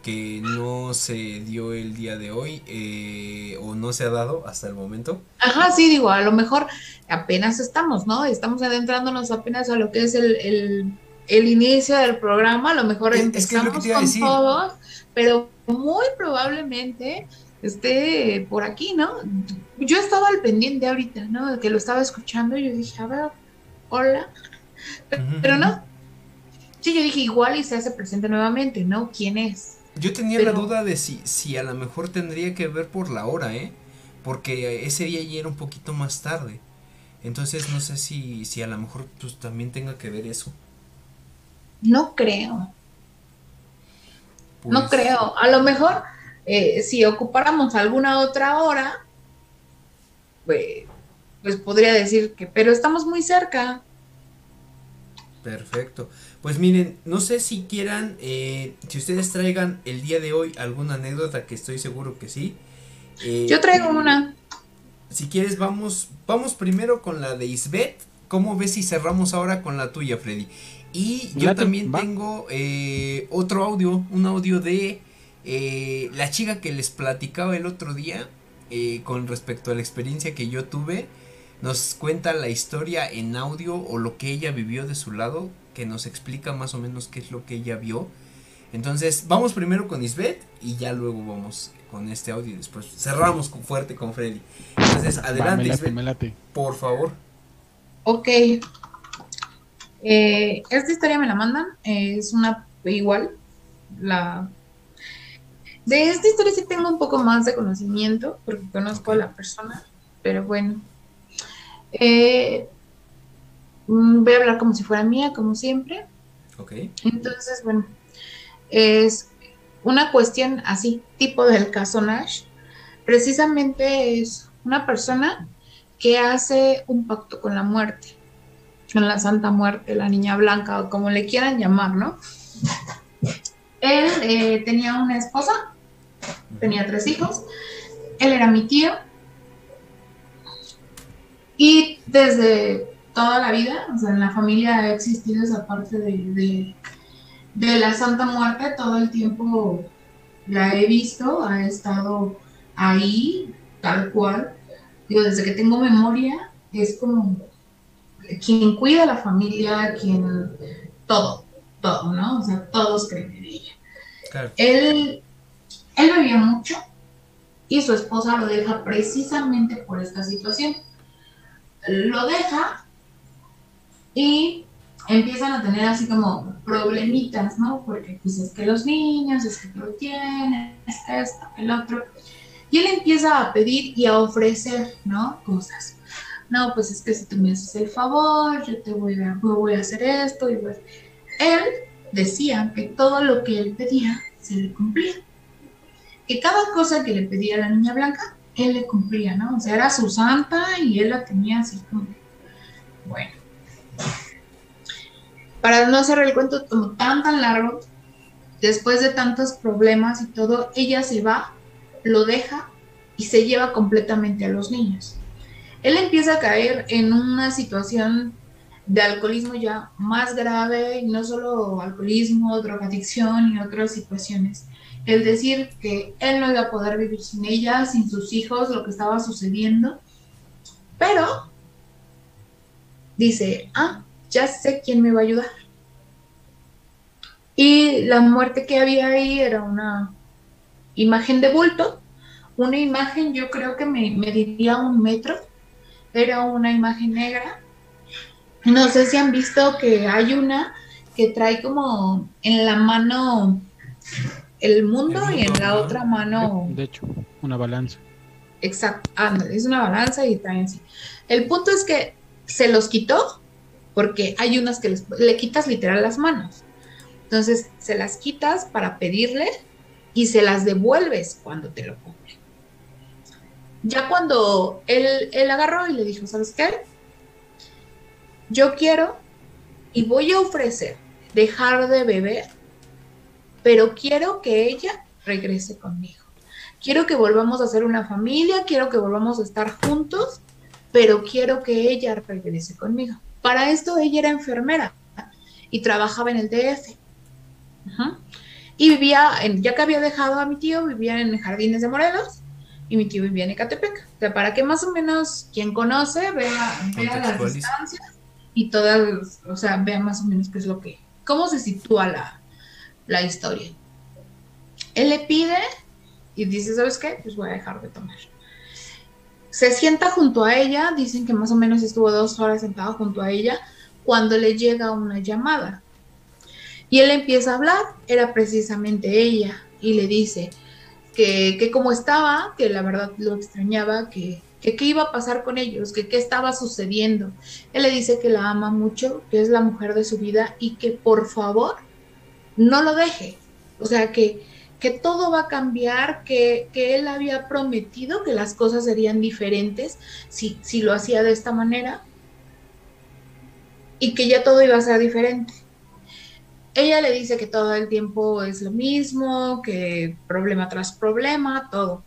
que no se dio el día de hoy eh, o no se ha dado hasta el momento. Ajá, sí, digo, a lo mejor apenas estamos, ¿no? Estamos adentrándonos apenas a lo que es el, el, el inicio del programa, a lo mejor Es- es que es lo que empezamos con todos, pero muy probablemente esté por aquí, ¿no? Yo estaba al pendiente ahorita, ¿no? Que lo estaba escuchando y yo dije, a ver, hola, pero no. Sí, yo dije, igual y se hace presente nuevamente, ¿no? ¿Quién es? Yo tenía la duda de si, si a lo mejor tendría que ver por la hora, ¿eh? Porque ese día ya era un poquito más tarde. Entonces no sé si, si a lo mejor pues, también tenga que ver eso. No creo. No Pues, creo. A lo mejor, eh, si ocupáramos alguna otra hora, pues, pues podría decir que, pero estamos muy cerca. Perfecto. Pues miren, no sé si quieran, eh, si ustedes traigan el día de hoy alguna anécdota, que estoy seguro que sí. Eh, Yo traigo una. Si quieres, vamos, vamos primero con la de Isbeth. ¿Cómo ves si cerramos ahora con la tuya, Freddy? Y yo Late, también va. tengo eh, otro audio, un audio de eh, la chica que les platicaba el otro día eh, con respecto a la experiencia que yo tuve. Nos cuenta la historia en audio o lo que ella vivió de su lado, que nos explica más o menos qué es lo que ella vio. Entonces, vamos primero con Isbeth y ya luego vamos con este audio y después cerramos con fuerte con Freddy. Entonces, Va, adelante, me late, Isbeth, me late. por favor. Ok. Eh, esta historia me la mandan. eh, es una igual. La. De esta historia sí tengo un poco más de conocimiento, porque conozco a la persona, pero bueno. Eh, voy a hablar como si fuera mía, como siempre. Ok. Entonces, bueno, es una cuestión así, tipo del caso Nash. Precisamente es una persona que hace un pacto con la muerte, con la Santa Muerte, la Niña Blanca, o como le quieran llamar, ¿no? Él eh, tenía una esposa, tenía tres hijos, él era mi tío, y desde toda la vida, o sea, en la familia ha existido esa parte de, de, de la Santa Muerte, todo el tiempo la he visto, ha estado ahí, tal cual. Digo, desde que tengo memoria, es como quien cuida a la familia, quien todo, todo, ¿no? O sea, todos creen en ella. Claro. Él, él bebía mucho y su esposa lo deja precisamente por esta situación. Lo deja y empiezan a tener así como problemitas, ¿no? Porque pues es que los niños, es que lo tienen, es que esto, el otro. Y él empieza a pedir y a ofrecer, ¿no? Cosas. No, pues es que si tú me haces el favor, yo te voy a, voy a hacer esto. Y pues, él decía que todo lo que él pedía se le cumplía. Que cada cosa que le pedía la niña blanca, él le cumplía, ¿no? O sea, era su santa y él la tenía así como, bueno. Para no hacer el cuento tan, tan largo, después de tantos problemas y todo, ella se va, lo deja y se lleva completamente a los niños. Él empieza a caer en una situación de alcoholismo ya más grave, no solo alcoholismo, drogadicción y otras situaciones. El decir que él no iba a poder vivir sin ella, sin sus hijos, lo que estaba sucediendo, pero dice, ah, ya sé quién me va a ayudar. Y la muerte que había ahí era una imagen de bulto, una imagen yo creo que me mediría un metro, era una imagen negra. No sé si han visto que hay una que trae como en la mano el mundo, El y en la otra mano De hecho, una balanza. Exacto, ándale, es una balanza y traen así. El punto es que se los quitó porque hay unas que les- le quitas literal las manos. Entonces se las quitas para pedirle y se las devuelves cuando te lo cumple. Ya cuando él, él agarró y le dijo, ¿sabes qué? Yo quiero y voy a ofrecer dejar de beber, pero quiero que ella regrese conmigo. Quiero que volvamos a ser una familia, quiero que volvamos a estar juntos, pero quiero que ella regrese conmigo. Para esto ella era enfermera y trabajaba en el DF. Ajá. Y vivía, en, ya que había dejado a mi tío, vivía en Jardines de Morelos y mi tío vivía en Ecatepec. O sea, para que más o menos quien conoce vea, vea las distancias y todas, o sea, vea más o menos qué es lo que, cómo se sitúa la, la historia. Él le pide y dice, ¿sabes qué? Pues voy a dejar de tomar. Se sienta junto a ella, dicen que más o menos estuvo dos horas sentado junto a ella, cuando le llega una llamada. Y él empieza a hablar, era precisamente ella, y le dice que, que cómo estaba, que la verdad lo extrañaba, que, que qué iba a pasar con ellos, que qué estaba sucediendo. Él le dice que la ama mucho, que es la mujer de su vida y que por favor no lo deje. O sea, que, que todo va a cambiar, que, que él había prometido que las cosas serían diferentes si, si lo hacía de esta manera y que ya todo iba a ser diferente. Ella le dice que todo el tiempo es lo mismo, que problema tras problema, todo.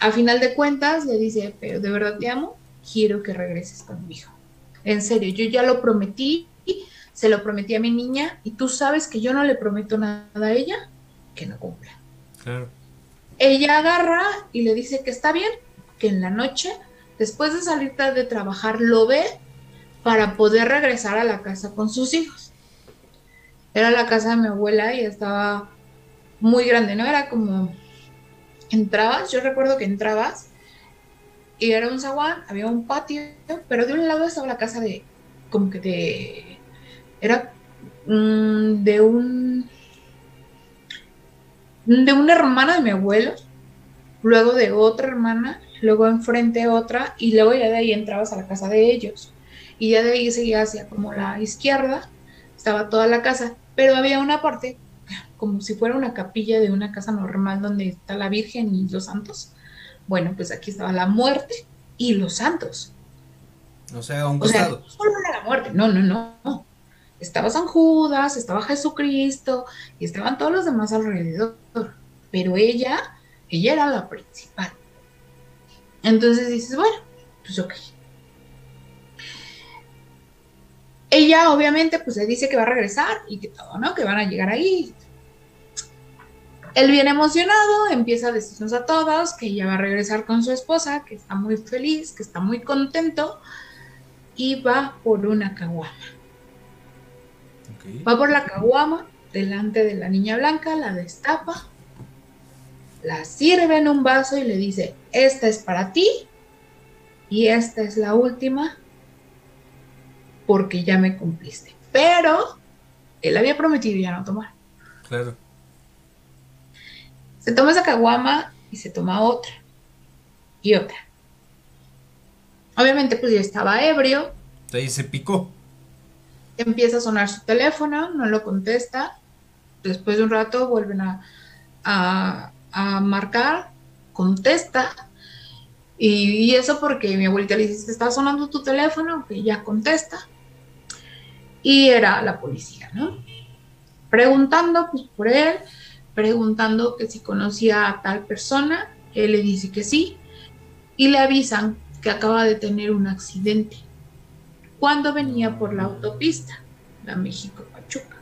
A final de cuentas le dice, pero de verdad te amo, quiero que regreses conmigo. En serio, yo ya lo prometí, se lo prometí a mi niña y tú sabes que yo no le prometo nada a ella que no cumpla. Claro. Ella agarra y le dice que está bien, que en la noche, después de salir de trabajar, lo ve para poder regresar a la casa con sus hijos. Era la casa de mi abuela y estaba muy grande, ¿no? Era como, entrabas, yo recuerdo que entrabas y era un zaguán, había un patio, pero de un lado estaba la casa de, como que de, era mm, de un, de una hermana de mi abuelo, luego de otra hermana, luego enfrente otra, y luego ya de ahí entrabas a la casa de ellos. Y ya de ahí seguía hacia como la izquierda, estaba toda la casa, pero había una parte como si fuera una capilla de una casa normal donde está la Virgen y los santos. Bueno, pues aquí estaba la muerte y los santos. O sea, un O sea, costado. no solo era la muerte, no, no, no, no. Estaba San Judas, estaba Jesucristo y estaban todos los demás alrededor. Pero ella, ella era la principal. Entonces dices, bueno, pues ok. Ella obviamente pues le dice que va a regresar y que todo, ¿no? Que van a llegar ahí. Él viene emocionado, empieza a decirnos a todos que ella va a regresar con su esposa, que está muy feliz, que está muy contento y va por una caguama. Va por la caguama delante de la niña blanca, la destapa, la sirve en un vaso y le dice, esta es para ti y esta es la última porque ya me cumpliste. Pero él había prometido ya no tomar. Claro. Se toma esa caguama y se toma otra y otra. Obviamente pues ya estaba ebrio, Ahí se picó. Empieza a sonar su teléfono, no lo contesta. Después de un rato vuelven a, a- marcar, contesta. Y, eso porque mi abuelita le dice, "¿Te está sonando tu teléfono, que ya contesta. Y era la policía, ¿no? Preguntando pues por él, preguntando que si conocía a tal persona, él le dice que sí, y le avisan que acaba de tener un accidente cuando venía por la autopista, la México-Pachuca.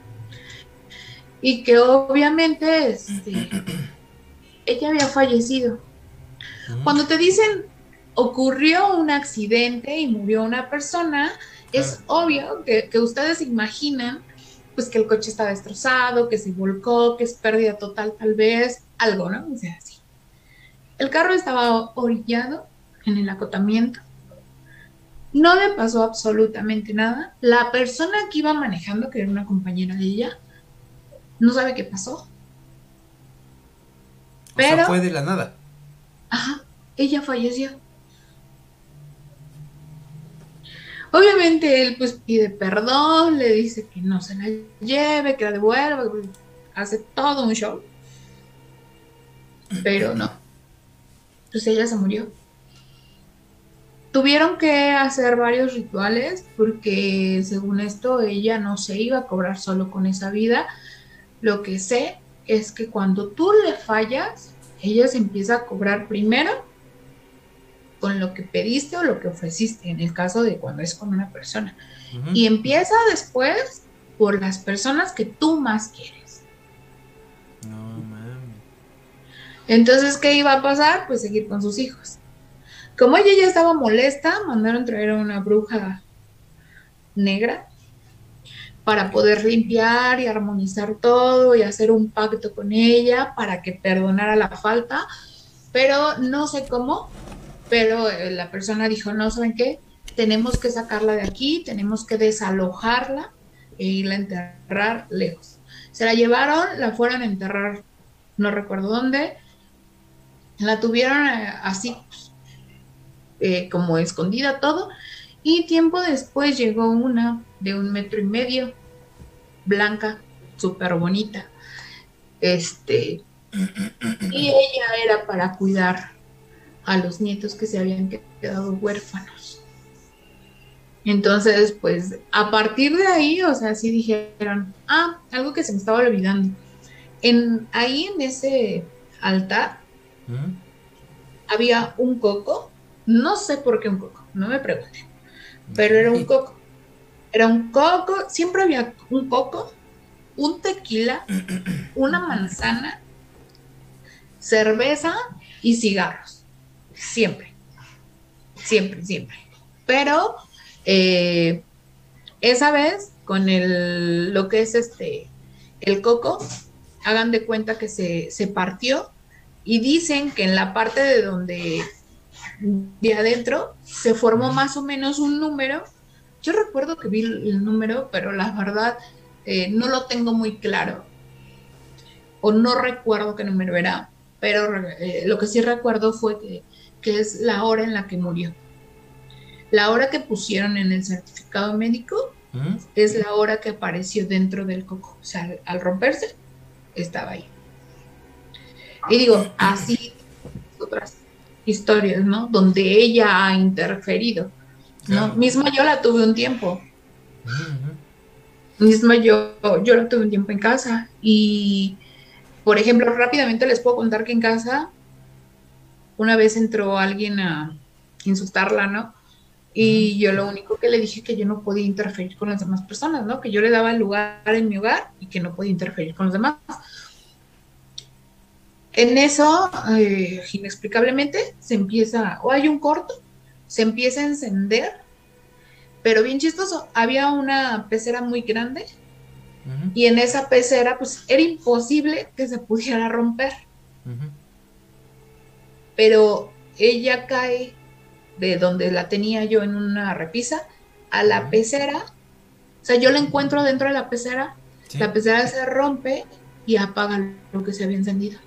Y que obviamente este, ella había fallecido. Cuando te dicen ocurrió un accidente y murió una persona, es obvio que, que ustedes imaginan pues que el coche está destrozado, que se volcó, que es pérdida total tal vez, algo, ¿no? O sea, así. El carro estaba orillado en el acotamiento. No le pasó absolutamente nada. La persona que iba manejando, que era una compañera de ella, no sabe qué pasó. O sea, Pero- fue de la nada. Ajá. ella falleció. Obviamente él pues pide perdón, le dice que no se la lleve, que la devuelva, hace todo un show. Pero no. Pues ella se murió. Tuvieron que hacer varios rituales porque según esto ella no se iba a cobrar solo con esa vida. Lo que sé es que cuando tú le fallas, ella se empieza a cobrar primero con lo que pediste o lo que ofreciste, en el caso de cuando es con una persona. Y empieza después por las personas que tú más quieres. No mames. Entonces, ¿qué iba a pasar? Pues seguir con sus hijos. Como ella ya estaba molesta, mandaron traer a una bruja negra para poder limpiar y armonizar todo y hacer un pacto con ella para que perdonara la falta, pero no sé cómo, pero eh, la persona dijo, no, ¿saben qué? Tenemos que sacarla de aquí, tenemos que desalojarla e irla a enterrar lejos. Se la llevaron, la fueron a enterrar, no recuerdo dónde, la tuvieron eh, así, pues, eh, como escondida todo, y tiempo después llegó una de un metro y medio, blanca, súper bonita, este, y ella era para cuidar a los nietos que se habían quedado huérfanos. Entonces, pues a partir de ahí, o sea, sí dijeron, ah, algo que se me estaba olvidando. En, ahí en ese altar había un coco, no sé por qué un coco, no me pregunten, pero era un coco. Era un coco, siempre había un coco, un tequila, una manzana, cerveza y cigarros. Siempre. Siempre, siempre. Pero eh, esa vez, con el, lo que es este, el coco, hagan de cuenta que se, se partió y dicen que en la parte de donde, de adentro, se formó más o menos un número. Yo recuerdo que vi el, número, pero la verdad eh, no lo tengo muy claro. O no recuerdo qué número era, pero eh, lo que sí recuerdo fue que, que es la hora en la que murió. La hora que pusieron en el certificado médico es la hora que apareció dentro del coco. O sea, al, al romperse, estaba ahí. Y digo, así otras historias, ¿no? Donde ella ha interferido. ¿no? Claro. Misma yo la tuve un tiempo. Misma yo, yo la tuve un tiempo en casa. Y, por ejemplo, rápidamente les puedo contar que en casa una vez entró alguien a insultarla, ¿no? Y yo lo único que le dije que yo no podía interferir con las demás personas, ¿no? Que yo le daba el lugar en mi hogar y que no podía interferir con los demás. En eso, eh, inexplicablemente, se empieza, o hay un corto, se empieza a encender, pero bien chistoso, había una pecera muy grande y en esa pecera, pues era imposible que se pudiera romper, pero ella cae de donde la tenía yo en una repisa a la pecera, o sea, yo la encuentro dentro de la pecera, la pecera se rompe y apaga lo que se había encendido.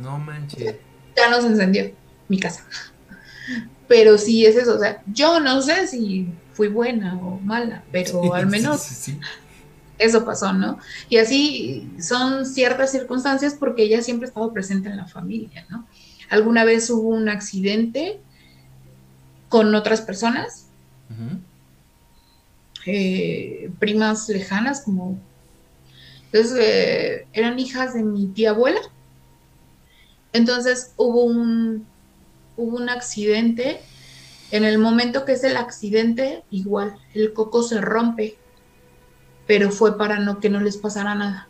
No manches. Ya no se encendió mi casa. Pero sí es eso, o sea, yo no sé si fui buena o mala, pero Sí, al menos sí, eso pasó, ¿no? Y así son ciertas circunstancias porque ella siempre ha estado presente en la familia, ¿no? Alguna vez hubo un accidente con otras personas, eh, primas lejanas, como... Entonces, eh, eran hijas de mi tía abuela. Entonces hubo un, hubo un accidente. En el momento que es el accidente, igual, el coco se rompe, pero fue para no que no les pasara nada.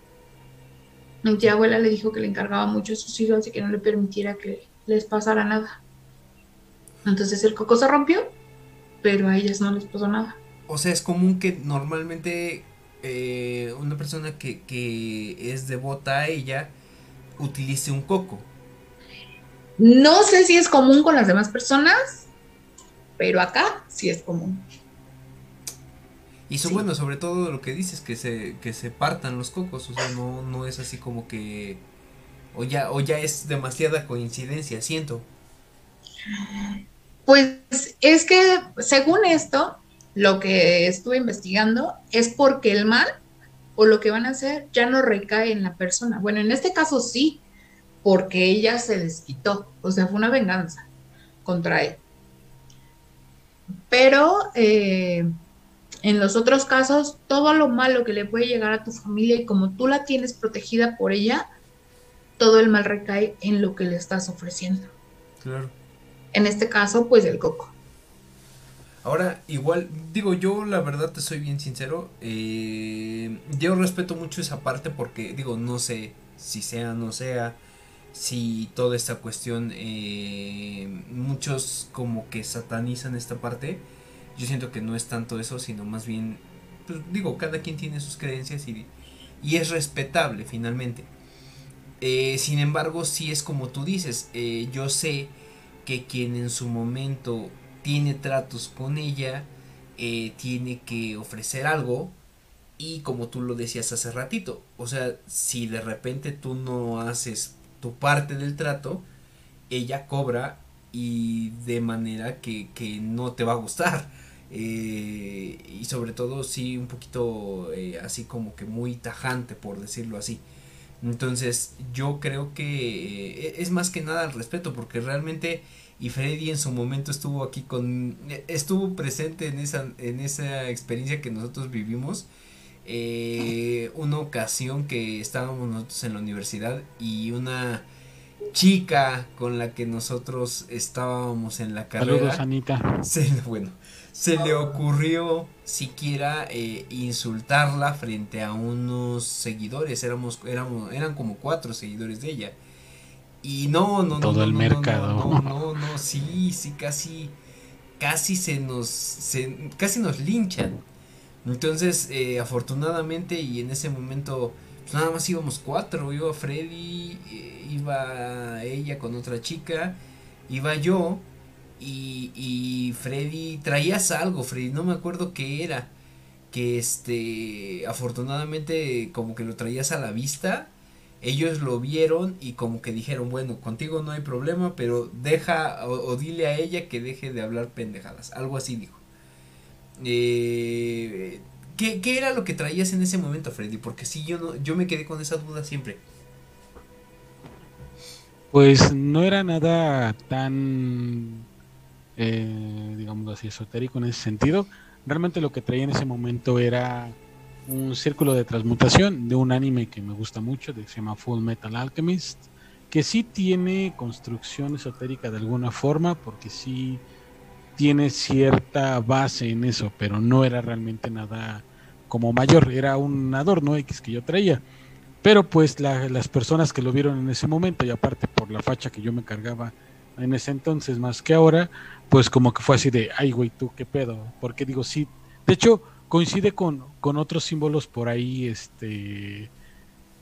Mi tía abuela le dijo que le encargaba mucho a sus hijos y que no le permitiera que les pasara nada. Entonces el coco se rompió, pero a ellas no les pasó nada. O sea, es común que normalmente eh, una persona que, que es devota a ella utilice un coco. No sé si es común con las demás personas, pero acá sí es común. Y eso, bueno, sobre todo lo que dices, que se, que se partan los cocos, o sea, no, no es así como que... O ya, o ya es demasiada coincidencia, siento. Pues es que según esto, lo que estuve investigando es porque el mal o lo que van a hacer ya no recae en la persona. Bueno, en este caso sí, porque ella se desquitó, o sea, fue una venganza contra él. Pero eh, en los otros casos, todo lo malo que le puede llegar a tu familia y como tú la tienes protegida por ella, todo el mal recae en lo que le estás ofreciendo. Claro. En este caso, pues el coco. Ahora, igual, digo, yo la verdad te soy bien sincero. eh, yo respeto mucho esa parte porque, digo, no sé si sea o no sea. Si toda esta cuestión, eh, muchos como que satanizan esta parte. Yo siento que no es tanto eso, sino más bien, pues digo, cada quien tiene sus creencias y, y es respetable finalmente. Eh, sin embargo, sí es como tú dices, eh, yo sé que quien en su momento tiene tratos con ella, eh, tiene que ofrecer algo y como tú lo decías hace ratito, o sea, si de repente tú no haces tu parte del trato, ella cobra y de manera que, que no te va a gustar. Eh, y sobre todo sí un poquito eh, así como que muy tajante por decirlo así. Entonces yo creo que eh, es más que nada al respeto porque realmente y Freddy en su momento estuvo aquí con estuvo presente en esa en esa experiencia que nosotros vivimos eh, una ocasión que estábamos nosotros en la universidad y una chica con la que nosotros estábamos en la carrera Saludos, Anita. se, bueno, se le ocurrió siquiera eh, insultarla frente a unos seguidores, éramos, éramos, eran como cuatro seguidores de ella. Y no, no, no. Todo no, el no, mercado. No, no, no, no, sí, sí, casi, casi se nos, se, casi nos linchan. Entonces, eh, afortunadamente, y en ese momento, pues nada más íbamos cuatro, iba Freddy, eh, iba ella con otra chica, iba yo, y, Freddy, traías algo, Freddy, no me acuerdo qué era, que este, afortunadamente como que lo traías a la vista, ellos lo vieron y como que dijeron, bueno, contigo no hay problema, pero deja o, o dile a ella que deje de hablar pendejadas, algo así dijo. Eh, ¿qué, ¿Qué era lo que traías en ese momento, Freddy? Porque sí, yo, no, yo me quedé con esa duda siempre. Pues no era nada tan, eh, digamos así, esotérico en ese sentido. Realmente lo que traía en ese momento era un círculo de transmutación de un anime que me gusta mucho, que se llama Full Metal Alchemist, que sí tiene construcción esotérica de alguna forma, porque sí tiene cierta base en eso, pero no era realmente nada como mayor, era un adorno X que yo traía. Pero pues la- las personas que lo vieron en ese momento, y aparte por la facha que yo me cargaba en ese entonces más que ahora, pues como que fue así de, ay güey, tú qué pedo, porque digo, sí, de hecho coincide con, con otros símbolos por ahí, este,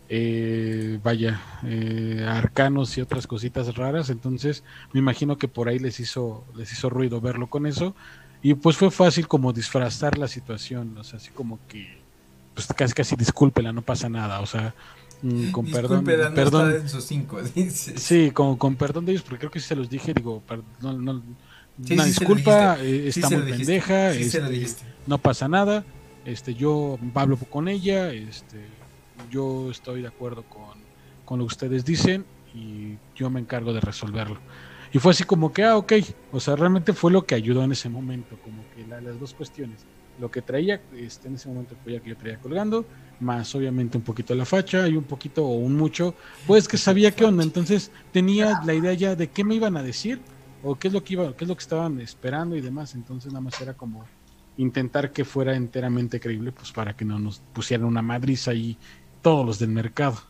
eh, vaya, eh, arcanos y otras cositas raras, entonces me imagino que por ahí les hizo, les hizo ruido verlo con eso, y pues fue fácil como disfrazar la situación, o sea, así como que, pues casi casi discúlpela, no pasa nada, o sea, mm, con perdón, no perdón, en sus cinco, dices. Sí, con, con perdón de ellos, porque creo que sí se los dije, digo, perdón, no, Sí, una sí disculpa, eh, está muy pendeja, este, no pasa nada, este, yo hablo con ella, este, yo estoy de acuerdo con, con lo que ustedes dicen y yo me encargo de resolverlo. Y fue así como que, ah, ok, o sea, realmente fue lo que ayudó en ese momento, como que la- las dos cuestiones, lo que traía, este, en ese momento el collar que yo traía colgando, más obviamente un poquito la facha y un poquito o un mucho, pues que sabía qué onda, entonces tenía la idea ya de qué me iban a decir o qué es lo que iba, qué es lo que estaban esperando y demás, entonces nada más era como intentar que fuera enteramente creíble, pues para que no nos pusieran una madriz ahí todos los del mercado.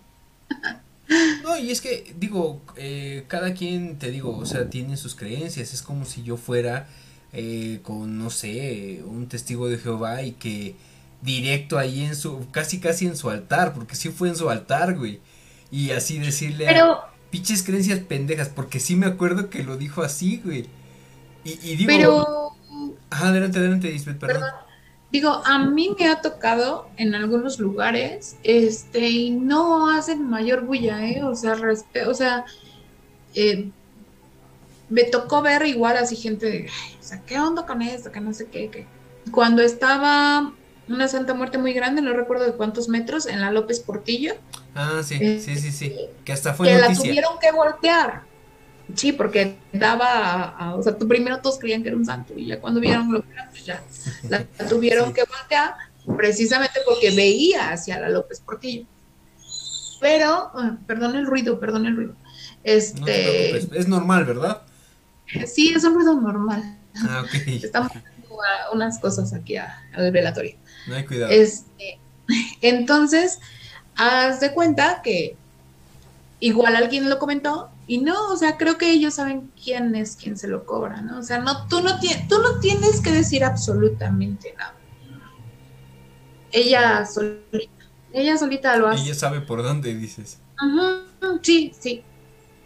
No, y es que, digo, eh, cada quien, te digo, o sea, tiene sus creencias. Es como si yo fuera eh, con, no sé, un testigo de Jehová y que directo ahí en su, casi casi en su altar, porque sí fue en su altar, güey. Y así decirle Pero- a pinches creencias pendejas, porque sí me acuerdo que lo dijo así, güey. Y, y digo, Pero, Ajá, adelante, adelante, Lisbeth, perdón. Digo, a mí me ha tocado en algunos lugares, este, y no hacen mayor bulla, ¿eh? O sea, respe- o sea, eh, me tocó ver igual así gente de, "Ay, o sea, ¿qué onda con esto? Que no sé qué, qué. Cuando estaba una Santa Muerte muy grande, no recuerdo de cuántos metros, en la López Portillo, Ah, sí, Eh, sí, sí, sí. Que hasta fue que la tuvieron que voltear. Sí, porque daba, a- a- o sea, tú primero todos creían que era un santo y ya cuando vieron lo que era, pues ya la tuvieron que voltear precisamente porque veía hacia la López Portillo. Pero, ah, perdón el ruido, perdón el ruido. No te Este. Es normal, ¿verdad? sí, es un ruido normal. Ah, ok. Estamos haciendo unas cosas aquí a- al velatorio. No hay cuidado. Este, entonces, haz de cuenta que igual alguien lo comentó y no, o sea, creo que ellos saben quién es quien se lo cobra, ¿no? O sea, no, tú no tienes, tú no tienes que decir absolutamente nada. Ella solita, ella solita lo hace. Ella sabe por dónde dices. Sí, sí,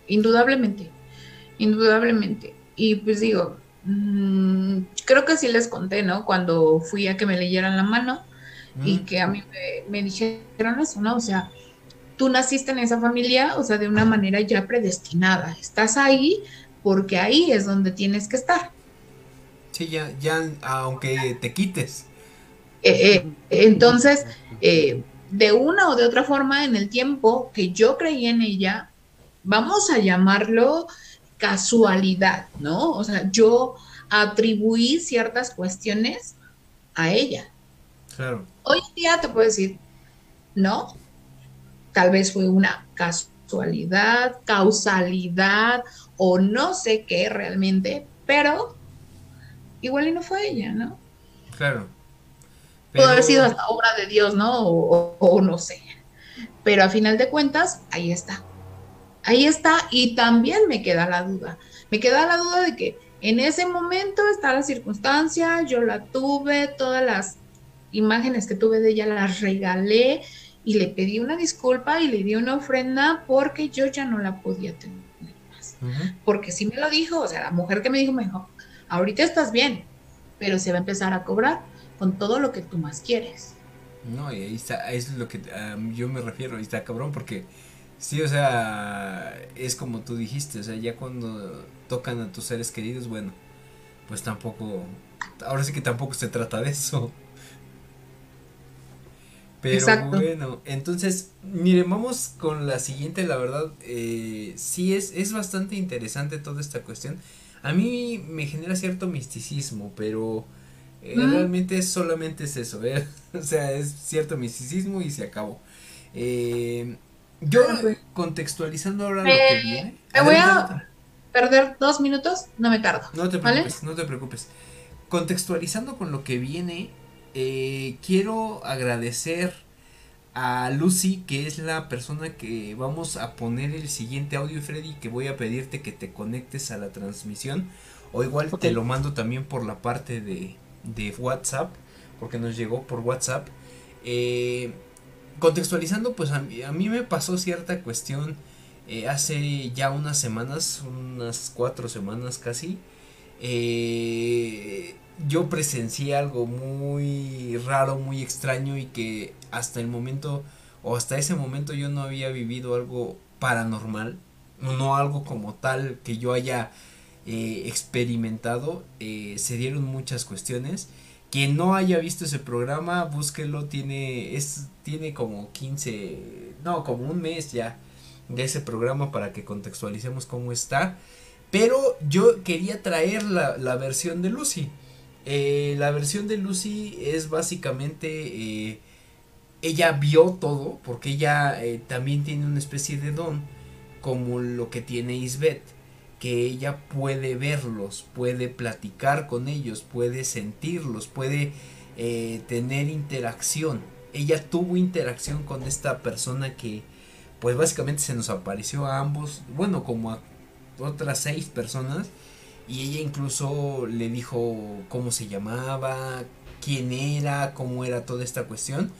indudablemente, indudablemente. Y pues digo, mm, creo que sí les conté, ¿no? Cuando fui a que me leyeran la mano y que a mí me, me dijeron eso, ¿no? O sea, tú naciste en esa familia, o sea, de una manera ya predestinada. Estás ahí porque ahí es donde tienes que estar. Sí, ya, ya, aunque te quites. Eh, eh, entonces, eh, de una o de otra forma, en el tiempo que yo creí en ella, vamos a llamarlo casualidad, ¿no? O sea, yo atribuí ciertas cuestiones a ella. Claro. Hoy en día te puedo decir, no, tal vez fue una casualidad, causalidad o no sé qué realmente, pero igual y no fue ella, ¿no? Claro. Pudo haber Pero- sido hasta obra de Dios, ¿no? O, o- o no sé. Pero a final de cuentas, ahí está. Ahí está y también me queda la duda. Me queda la duda de que en ese momento está la circunstancia, yo la tuve, todas las imágenes que tuve de ella las regalé y le pedí una disculpa y le di una ofrenda porque yo ya no la podía tener más. Porque sí me lo dijo, o sea, la mujer que me dijo, me dijo, ahorita estás bien, pero se va a empezar a cobrar con todo lo que tú más quieres. No, y ahí está, es lo que yo me refiero, ahí está cabrón, porque sí, o sea, es como tú dijiste, o sea, ya cuando tocan a tus seres queridos, bueno, pues tampoco, ahora sí que tampoco se trata de eso. Pero Exacto. bueno, entonces, miren, vamos con la siguiente, la verdad, eh, sí es, es bastante interesante toda esta cuestión. A mí me genera cierto misticismo, pero eh, Mm. realmente solamente es eso, ¿eh? o sea, es cierto misticismo y se acabó. Eh, yo Ah, pues. contextualizando ahora lo que viene. me voy a-. Perder dos minutos, no me tardo. No te ¿Vale? preocupes, no te preocupes. Contextualizando con lo que viene, eh, quiero agradecer a Lucy, que es la persona que vamos a poner el siguiente audio, Freddy, que voy a pedirte que te conectes a la transmisión. O igual te lo mando también por la parte de, de WhatsApp, porque nos llegó por WhatsApp. Eh, contextualizando, pues a mí, a mí me pasó cierta cuestión eh, hace ya unas semanas, unas cuatro semanas casi. eh, yo presencié algo muy raro, muy extraño y que hasta el momento o hasta ese momento yo no había vivido algo paranormal, no, algo como tal que yo haya eh, experimentado. eh, se dieron muchas cuestiones. Quien no haya visto ese programa, búsquelo, tiene, es, tiene como 15, no, como un mes ya de ese programa para que contextualicemos cómo está. Pero yo quería traer la, la versión de Lucy. Eh, la versión de Lucy es básicamente, eh, ella vio todo, porque ella eh, también tiene una especie de don, como lo que tiene Isbeth, que ella puede verlos, puede platicar con ellos, puede sentirlos, puede tener interacción. Ella tuvo interacción con esta persona que, pues básicamente se nos apareció a ambos, bueno, como a otras seis personas, y ella incluso le dijo cómo se llamaba, quién era, cómo era toda esta cuestión.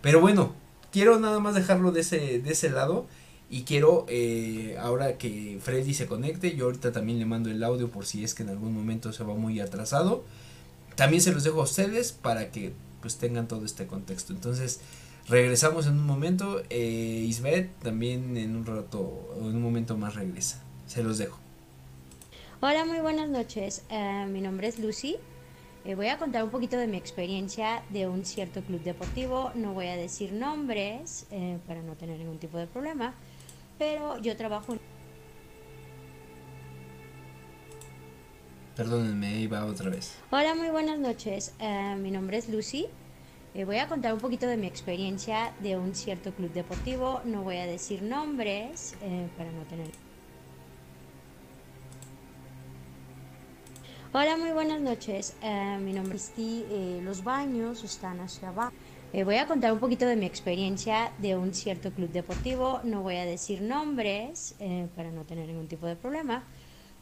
Pero bueno, quiero nada más dejarlo de ese, de ese lado. Y quiero, eh, ahora que Freddy se conecte, yo ahorita también le mando el audio por si es que en algún momento se va muy atrasado. También se los dejo a ustedes para que pues tengan todo este contexto. Entonces, regresamos en un momento. Eh, Isbeth también en un rato, en un momento más regresa. Se los dejo. Hola, muy buenas noches. Eh, mi nombre es Lucy. Eh, voy a contar un poquito de mi experiencia de un cierto club deportivo. No voy a decir nombres eh, para no tener ningún tipo de problema, pero yo trabajo en... Perdónenme, iba otra vez. Hola, muy buenas noches. Mi nombre es Lucy. Eh, voy a contar un poquito de mi experiencia de un cierto club deportivo. No voy a decir nombres para no tener... Hola, muy buenas noches. Eh, mi nombre es Ti. Eh, los baños están hacia abajo. Eh, voy a contar un poquito de mi experiencia de un cierto club deportivo. No voy a decir nombres eh, para no tener ningún tipo de problema.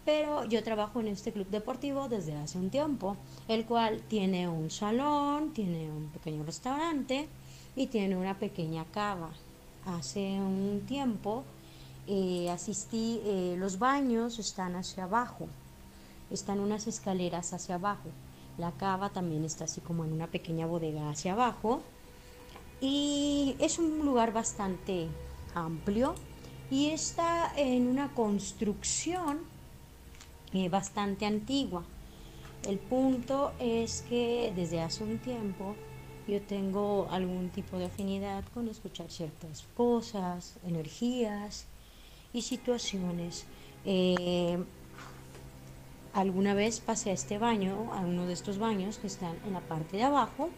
Pero yo trabajo en este club deportivo desde hace un tiempo, el cual tiene un salón, tiene un pequeño restaurante y tiene una pequeña cava. Hace un tiempo eh, asistí, eh, los baños están hacia abajo, están unas escaleras hacia abajo. La cava también está así como en una pequeña bodega hacia abajo. Y es un lugar bastante amplio y está en una construcción eh, bastante antigua. El punto es que desde hace un tiempo yo tengo algún tipo de afinidad con escuchar ciertas cosas, energías y situaciones. Eh, alguna vez pasé a este baño, a uno de estos baños que están en la parte de abajo,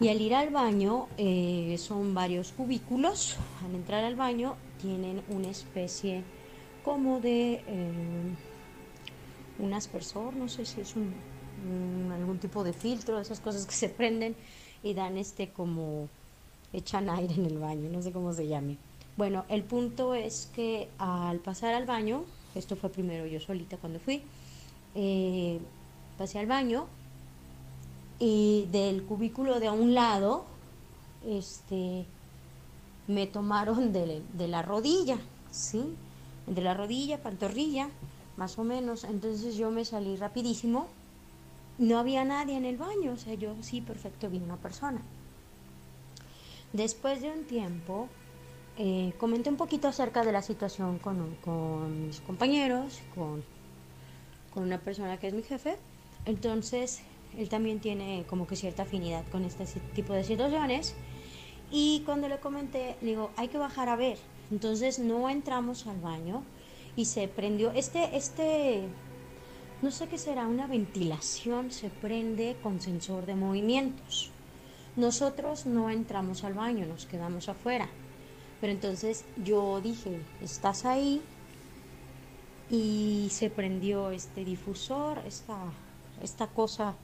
y al ir al baño eh, son varios cubículos. Al entrar al baño tienen una especie como de eh, un aspersor, no sé si es un, un- algún tipo de filtro, esas cosas que se prenden y dan este como echan aire en el baño, no sé cómo se llame. Bueno, el punto es que al pasar al baño, esto fue primero yo solita cuando fui, eh, pasé al baño y del cubículo de a un lado, este, me tomaron de, de la rodilla, ¿sí? De la rodilla, pantorrilla, más o menos. Entonces yo me salí rapidísimo. No había nadie en el baño, o sea, yo sí, perfecto, vi una persona. Después de un tiempo, eh, comenté un poquito acerca de la situación con, con mis compañeros, con, con una persona que es mi jefe. Entonces, él también tiene como que cierta afinidad con este tipo de situaciones. Y cuando le comenté, le digo, hay que bajar a ver. Entonces no entramos al baño y se prendió. Este, este, no sé qué será, una ventilación se prende con sensor de movimientos. Nosotros no entramos al baño, nos quedamos afuera. Pero entonces yo dije, estás ahí y se prendió este difusor, esta, esta cosa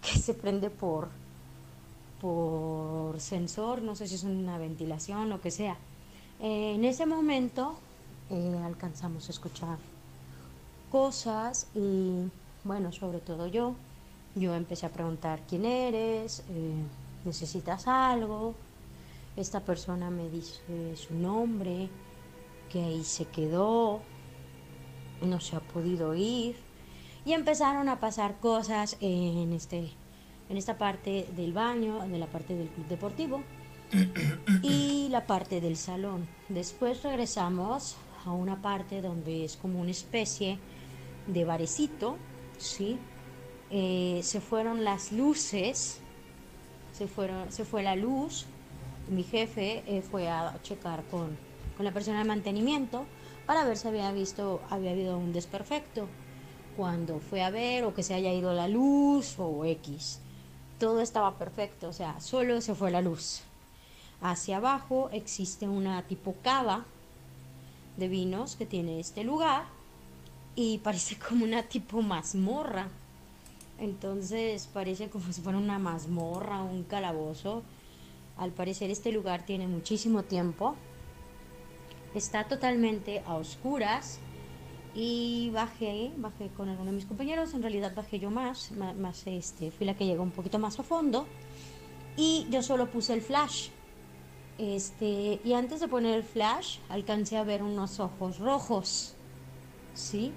que se prende por, por sensor, no sé si es una ventilación o que sea. Eh, en ese momento eh, alcanzamos a escuchar cosas y bueno, sobre todo yo, yo empecé a preguntar quién eres, Eh, necesitas algo, esta persona me dice su nombre, que ahí se quedó, no se ha podido ir y empezaron a pasar cosas en este en esta parte del baño, de la parte del club deportivo y la parte del salón. Después regresamos a una parte donde es como una especie de barecito, ¿sí? Eh, se fueron las luces, se, fueron, se fue la luz. Mi jefe eh, fue a checar con, con la persona de mantenimiento para ver si había visto, había habido un desperfecto. Cuando fue a ver o que se haya ido la luz o X. Todo estaba perfecto, o sea, solo se fue la luz. Hacia abajo existe una tipo cava de vinos que tiene este lugar y parece como una tipo mazmorra. Entonces parece como si fuera una mazmorra, un calabozo. Al parecer este lugar tiene muchísimo tiempo. Está totalmente a oscuras y bajé, bajé con alguno de mis compañeros, en realidad bajé yo más, más, este, fui la que llegó un poquito más a fondo y yo solo puse el flash. Este, y antes de poner el flash, alcancé a ver unos ojos rojos. ¿Sí?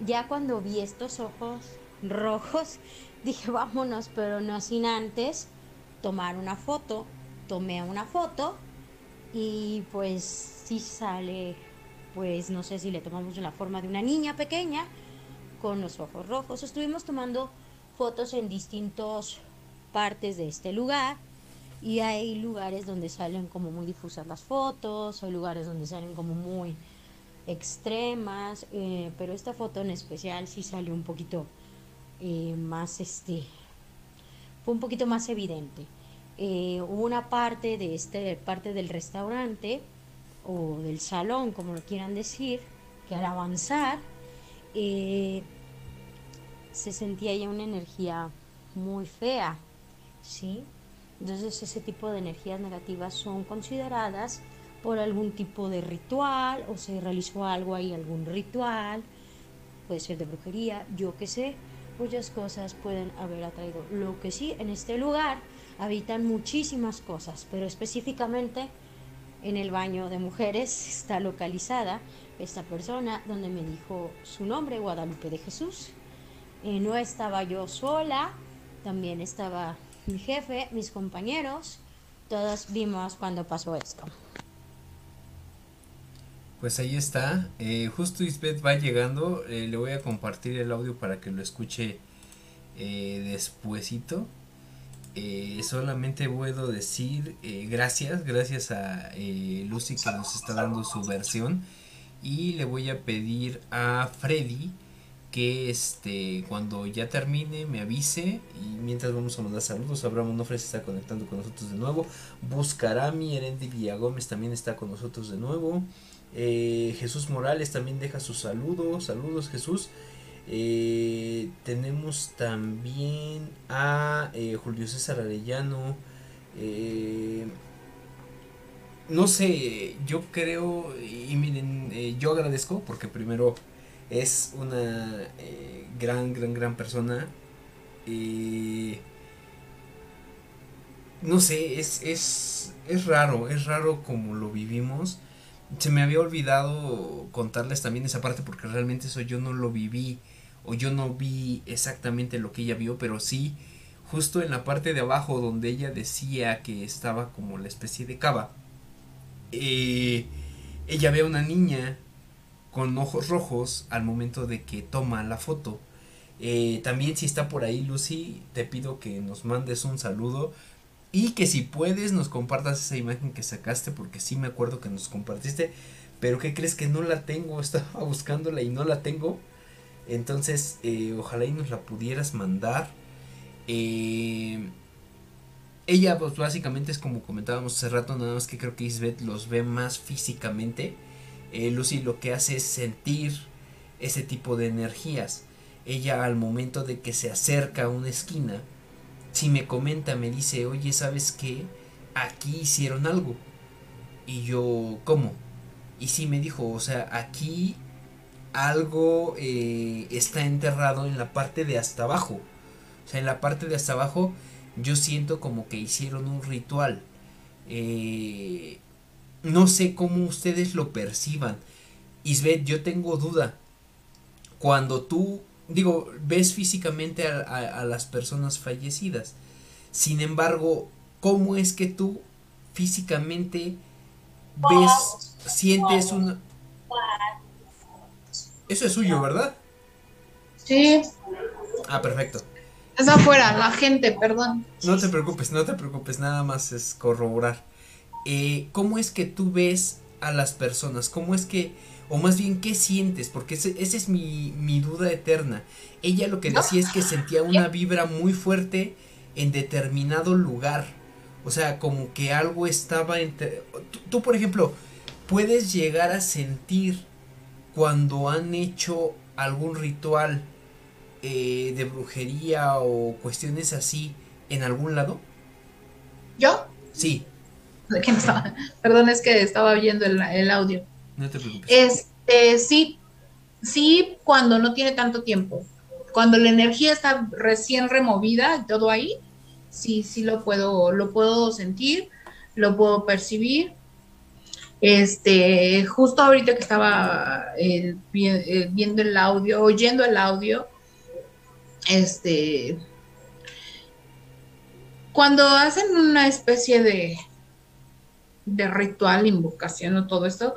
Ya cuando vi estos ojos rojos, dije, vámonos, pero no sin antes tomar una foto. Tomé una foto y pues sí sale, pues no sé si le tomamos la forma de una niña pequeña con los ojos rojos. Estuvimos tomando fotos en distintas partes de este lugar y hay lugares donde salen como muy difusas las fotos, hay lugares donde salen como muy extremas, eh, pero esta foto en especial sí salió un poquito eh, más, este, fue un poquito más evidente. Eh, una parte de este, parte del restaurante o del salón, como lo quieran decir, que al avanzar se sentía ya una energía muy fea, ¿sí? Entonces ese tipo de energías negativas son consideradas por algún tipo de ritual o se realizó algo ahí, algún ritual, puede ser de brujería, yo qué sé, muchas cosas pueden haber atraído. Lo que sí, en este lugar habitan muchísimas cosas, pero específicamente en el baño de mujeres está localizada esta persona donde me dijo su nombre, Guadalupe de Jesús. Eh, no estaba yo sola, también estaba mi jefe, mis compañeros, todos vimos cuando pasó esto. Pues ahí está. Eh, justo Isbeth va llegando. Eh, le voy a compartir el audio para que lo escuche despuesito. Eh, solamente puedo decir gracias, gracias a Lucy que nos está dando su versión. Y le voy a pedir a Freddy que este cuando ya termine me avise y mientras vamos a mandar saludos Abraham Onofre está conectando con nosotros de nuevo Buscarami Erendi Villagómez también está con nosotros de nuevo eh, Jesús Morales también deja su saludo. Saludos Jesús. Eh, tenemos también a eh, Julio César Arellano. no sé, yo creo, y miren, yo agradezco porque primero es una gran, gran, gran persona. no sé, es, es, es raro, es raro como lo vivimos se me había olvidado contarles también esa parte porque realmente eso yo no lo viví o yo no vi exactamente lo que ella vio, pero sí justo en la parte de abajo donde ella decía que estaba como la especie de cava, eh, ella ve a una niña con ojos rojos al momento de que toma la foto. Eh, también si está por ahí Lucy, te pido que nos mandes un saludo y que si puedes nos compartas esa imagen que sacaste porque sí me acuerdo que nos compartiste. Pero ¿qué crees que no la tengo? Estaba buscándola y no la tengo. Entonces eh, ojalá y nos la pudieras mandar. Eh, ella pues básicamente es como comentábamos hace rato. Nada más que creo que Isbeth los ve más físicamente. Eh, Lucy lo que hace es sentir ese tipo de energías. Ella al momento de que se acerca a una esquina si me comenta, me dice, oye, ¿sabes qué? Aquí hicieron algo. Y yo, ¿cómo? Y sí me dijo, o sea, aquí algo eh, está enterrado en la parte de hasta abajo. O sea, en la parte de hasta abajo yo siento como que hicieron un ritual. Eh, no sé cómo ustedes lo perciban. Isbeth, yo tengo duda. Cuando tú digo, ves físicamente a, las personas fallecidas. Sin embargo, ¿cómo es que tú físicamente ves, sientes una... Eso es suyo, ¿verdad? Sí. Ah, perfecto. Es afuera, la gente, perdón. No te preocupes, no te preocupes, nada más es corroborar. Eh, ¿Cómo es que tú ves a las personas? ¿Cómo es que o más bien, ¿qué sientes? Porque esa es mi, duda eterna. Ella lo que decía es que sentía una vibra muy fuerte en determinado lugar. O sea, como que algo estaba entre... Tú, por ejemplo, puedes llegar a sentir cuando han hecho algún ritual eh, de brujería o cuestiones así en algún lado? ¿Yo? Sí. Perdón, es que estaba viendo el audio. No te preocupes. Este, sí, sí, cuando no tiene tanto tiempo. Cuando la energía está recién removida, todo ahí, sí, sí lo puedo, lo puedo sentir, lo puedo percibir. Este, justo ahorita que estaba eh, eh, viendo el audio, oyendo el audio, este, cuando hacen una especie de, de ritual, invocación o todo esto,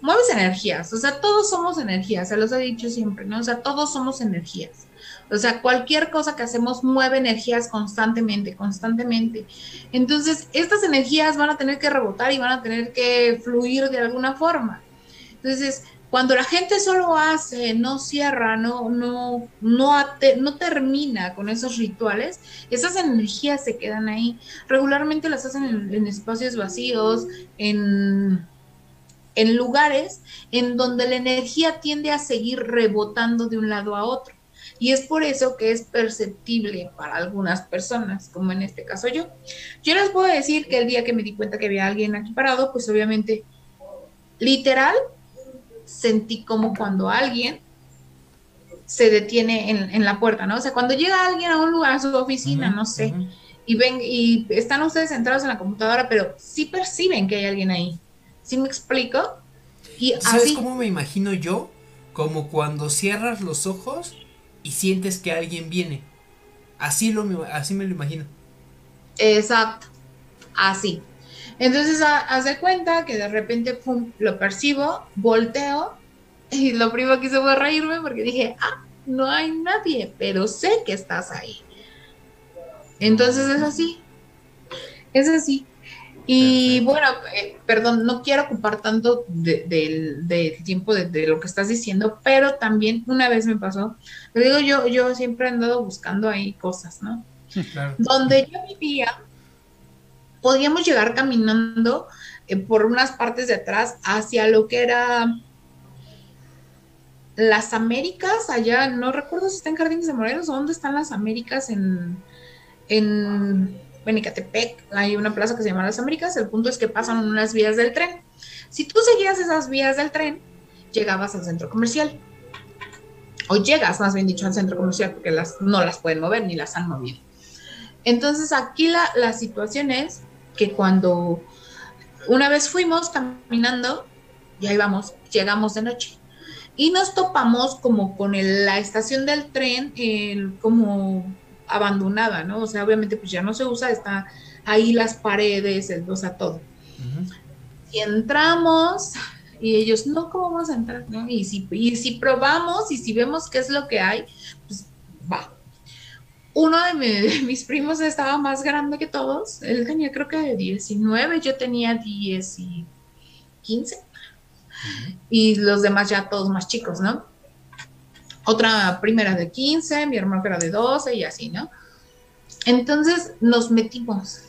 mueves energías, o sea, todos somos energías, se los he dicho siempre, ¿no? O sea, todos somos energías. O sea, cualquier cosa que hacemos mueve energías constantemente, constantemente. Entonces, estas energías van a tener que rebotar y van a tener que fluir de alguna forma. Entonces, cuando la gente solo hace, no cierra, no, no, no, no termina con esos rituales, esas energías se quedan ahí. Regularmente las hacen en, espacios vacíos, en, en lugares en donde la energía tiende a seguir rebotando de un lado a otro. Y es por eso que es perceptible para algunas personas, como en este caso yo. Yo les puedo decir que el día que me di cuenta que había alguien aquí parado, pues obviamente, literal, sentí como cuando alguien se detiene en, la puerta, ¿no? O sea, cuando llega alguien a un lugar, a su oficina, no sé, y ven, y están ustedes centrados en la computadora, pero sí perciben que hay alguien ahí. ¿Sí me explico? Y ¿Sabes cómo me imagino yo? Como cuando cierras los ojos y sientes que alguien viene. Así, lo, así me lo imagino. Exacto, así. Entonces, haz de cuenta que de repente pum, lo percibo, volteo y lo primero que hice fue reírme porque dije, ah, no hay nadie, pero sé que estás ahí. Entonces es así, es así. Y bueno, eh, perdón, no quiero ocupar tanto del tiempo de, lo que estás diciendo, pero también una vez me pasó, le digo yo, yo siempre he andado buscando ahí cosas, ¿no? Donde yo vivía, podíamos llegar caminando eh, por unas partes de atrás hacia lo que era las Américas, allá, no recuerdo si está en Jardines de Morelos o dónde están las Américas en, en Benicatepec, hay una plaza que se llama Las Américas, el punto es que pasan unas vías del tren. Si tú seguías esas vías del tren, llegabas al centro comercial. O llegas, más bien dicho, al centro comercial, porque las, no las pueden mover ni las han movido. Entonces aquí la, la situación es que cuando una vez fuimos caminando, y ahí vamos, llegamos de noche. Y nos topamos como con la estación del tren, como abandonada, ¿no? O sea, obviamente pues ya no se usa, está ahí las paredes, el, o sea, todo. Y entramos y ellos, no, ¿cómo vamos a entrar? ¿No? Y, si, y si probamos y si vemos qué es lo que hay, pues va, uno de, mis primos estaba más grande que todos. Él tenía creo que de 19, yo tenía 10 y 15. Y los demás ya todos más chicos, ¿no? Otra primera de 15, mi hermano era de 12 y así, ¿no? Entonces nos metimos.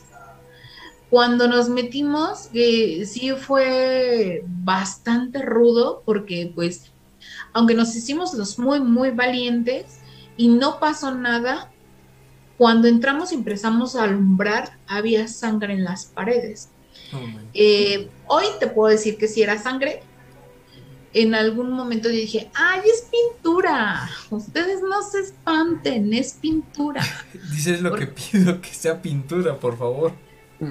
Cuando nos metimos, eh, sí fue bastante rudo porque pues, aunque nos hicimos los muy, muy valientes y no pasó nada, cuando entramos y empezamos a alumbrar, había sangre en las paredes. Oh, eh, hoy te puedo decir que si era sangre. En algún momento dije, ¡ay, es pintura! Ustedes no se espanten, es pintura. Dices lo que pido, que sea pintura, por favor.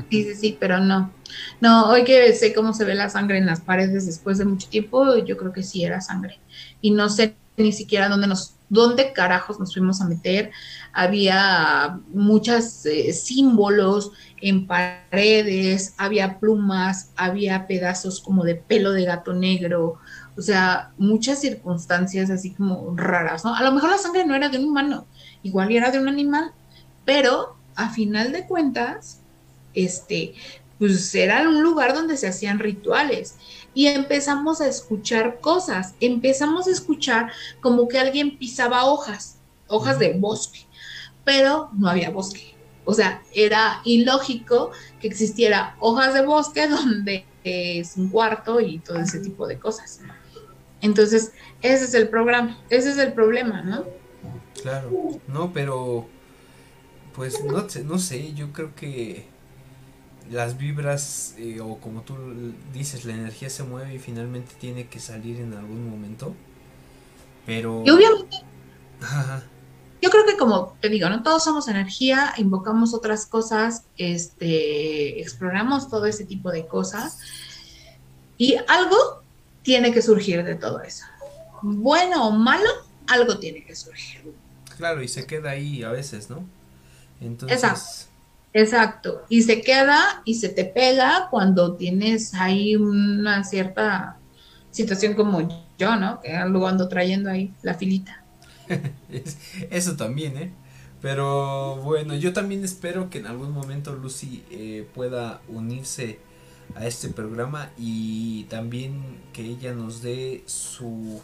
Sí, sí, sí, pero no. No, hoy que sé cómo se ve la sangre en las paredes después de mucho tiempo, yo creo que sí era sangre. Y no sé ni siquiera dónde nos, dónde carajos nos fuimos a meter había muchos eh, símbolos en paredes, había plumas, había pedazos como de pelo de gato negro, o sea, muchas circunstancias así como raras, ¿no? A lo mejor la sangre no era de un humano, igual era de un animal, pero a final de cuentas, este, pues era un lugar donde se hacían rituales y empezamos a escuchar cosas, empezamos a escuchar como que alguien pisaba hojas, hojas de bosque pero no había bosque. O sea, era ilógico que existiera hojas de bosque donde es un cuarto y todo ese tipo de cosas. Entonces, ese es el programa, ese es el problema, ¿no? Claro, no, pero pues no, no sé, yo creo que las vibras eh, o como tú dices, la energía se mueve y finalmente tiene que salir en algún momento. Pero... Y obviamente... Ajá yo creo que como te digo, ¿no? Todos somos energía, invocamos otras cosas, este, exploramos todo ese tipo de cosas y algo tiene que surgir de todo eso. Bueno o malo, algo tiene que surgir. Claro, y se queda ahí a veces, ¿no? Entonces... Exacto. Exacto. Y se queda y se te pega cuando tienes ahí una cierta situación como yo, ¿no? Que luego ando trayendo ahí la filita. Es- Eso también, ¿eh? Pero bueno, yo también espero que en algún momento Lucy eh, pueda unirse a este programa y también que ella nos dé su,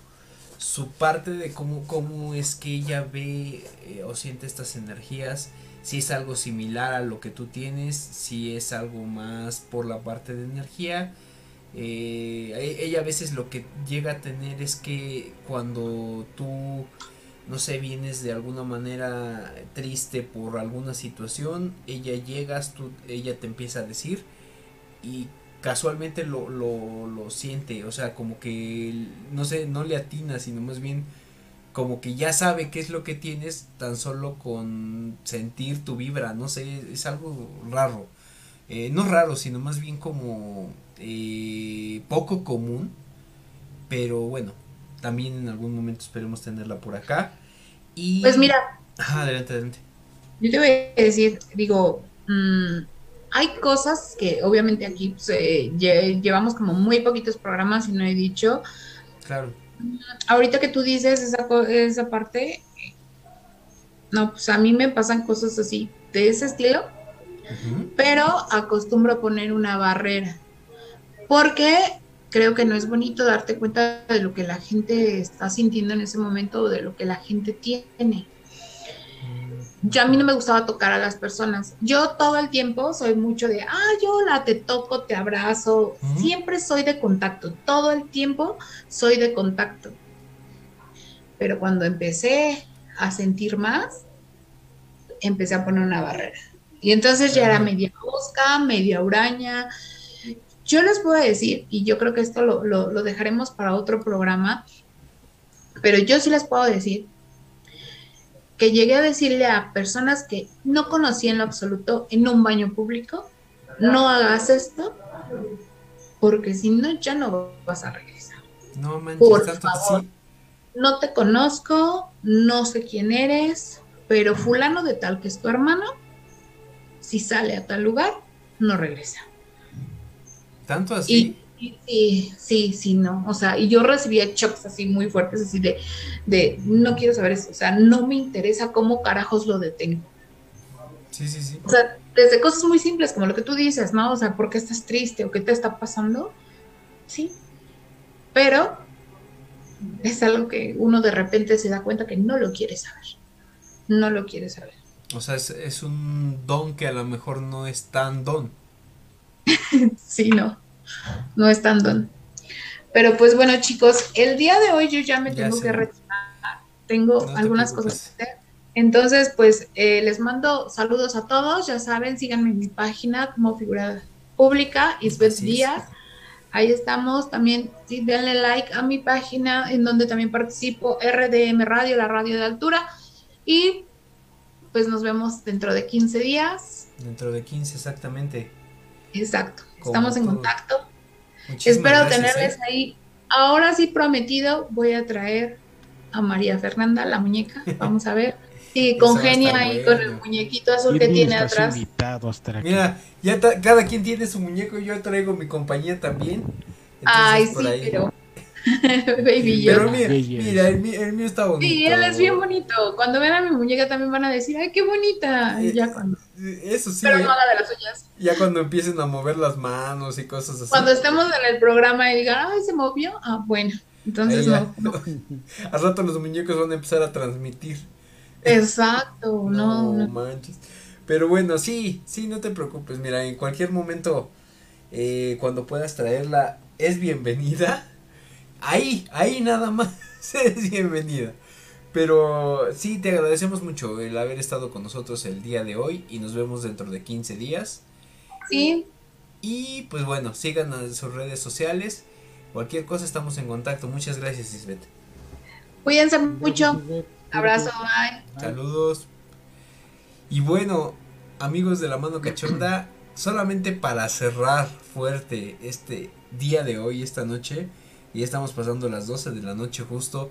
su parte de cómo, cómo es que ella ve eh, o siente estas energías, si es algo similar a lo que tú tienes, si es algo más por la parte de energía. Eh, e- ella a veces lo que llega a tener es que cuando tú no sé, vienes de alguna manera triste por alguna situación, ella llegas, tú, ella te empieza a decir y casualmente lo, lo, lo siente, o sea, como que, no sé, no le atina, sino más bien como que ya sabe qué es lo que tienes tan solo con sentir tu vibra, no sé, es algo raro, Eh, no raro, sino más bien como eh, poco común, pero bueno, también en algún momento esperemos tenerla por acá. Y... Pues mira, Ajá, adelante, adelante. yo te voy a decir, digo, mm, hay cosas que obviamente aquí pues, eh, lle- llevamos como muy poquitos programas y no he dicho. Claro. Ahorita que tú dices esa, esa parte, no, pues a mí me pasan cosas así, de ese estilo, pero acostumbro a poner una barrera, porque creo que no es bonito darte cuenta de lo que la gente está sintiendo en ese momento o de lo que la gente tiene. Yo a mí no me gustaba tocar a las personas. Yo todo el tiempo soy mucho de, ah, yo la te toco, te abrazo. Siempre soy de contacto. Todo el tiempo soy de contacto. Pero cuando empecé a sentir más, empecé a poner una barrera. Y entonces ya era media mosca, media uraña. Yo les puedo decir, y yo creo que esto lo, lo- lo dejaremos para otro programa, pero yo sí les puedo decir que llegué a decirle a personas que no conocí en lo absoluto en un baño público, no hagas esto, porque si no, ya no vas a regresar. No manches, Por tanto favor. sí. No te conozco, no sé quién eres, pero fulano de tal que es tu hermano, si sale a tal lugar, no regresa. Tanto así. Sí, sí, sí, no. O sea, y yo recibía shocks así muy fuertes, así de, de no quiero saber eso. O sea, no me interesa cómo carajos lo detengo. Sí, sí, sí. O sea, desde cosas muy simples como lo que tú dices, ¿no? O sea, ¿por qué estás triste o qué te está pasando? Sí. Pero es algo que uno de repente se da cuenta que no lo quiere saber. No lo quiere saber. O sea, es, es un don que a lo mejor no es tan don. Sí, no. No es tan don. Pero pues bueno, chicos, el día de hoy yo ya me tengo que retirar. Tengo No algunas cosas que hacer. Entonces, pues eh, les mando saludos a todos. Ya saben, síganme en mi página como figura pública, Isbeth Así es. Díaz. Ahí estamos. También sí, denle like a mi página en donde también participo, RDM Radio, la radio de altura. Y pues nos vemos dentro de 15 días. Dentro de 15 exactamente. Exacto. Estamos en todo. contacto. Muchísimas Espero gracias, tenerles ¿eh? ahí. Ahora sí prometido, voy a traer a María Fernanda, la muñeca. Vamos a ver. A congenia ahí bueno. con el muñequito azul que tiene atrás. Mira, ya cada quien tiene su muñeco. Yo traigo mi compañía también. Entonces, Ay, por sí, ahí. pero. Baby Pero Yoda. mira, Belleza. mira, el mío, el mío está bonito. Sí, él es bien bonito. Cuando vean a mi muñeca también van a decir, ay, qué bonita. Y ya cuando, Eso sí, pero ¿eh? no haga de las suyas. ya cuando empiecen a mover las manos y cosas así. Cuando estemos en el programa y digan, ay, se movió. Ah, bueno. Entonces no. no. Al rato los muñecos van a empezar a transmitir. Exacto, no, No no. manches. Pero bueno, sí, sí, no te preocupes. Mira, en cualquier momento, eh, cuando puedas traerla, es bienvenida. Ahí, ahí nada más es bienvenida. Pero sí, te agradecemos mucho el haber estado con nosotros el día de hoy y nos vemos dentro de 15 días. Sí, Y pues bueno, sigan a sus redes sociales. Cualquier cosa estamos en contacto. Muchas gracias, Isbeth. cuídense mucho. Abrazo, bye. Saludos. Y bueno, amigos de la mano cachonda, solamente para cerrar fuerte este día de hoy, esta noche, y ya estamos pasando las 12 de la noche justo,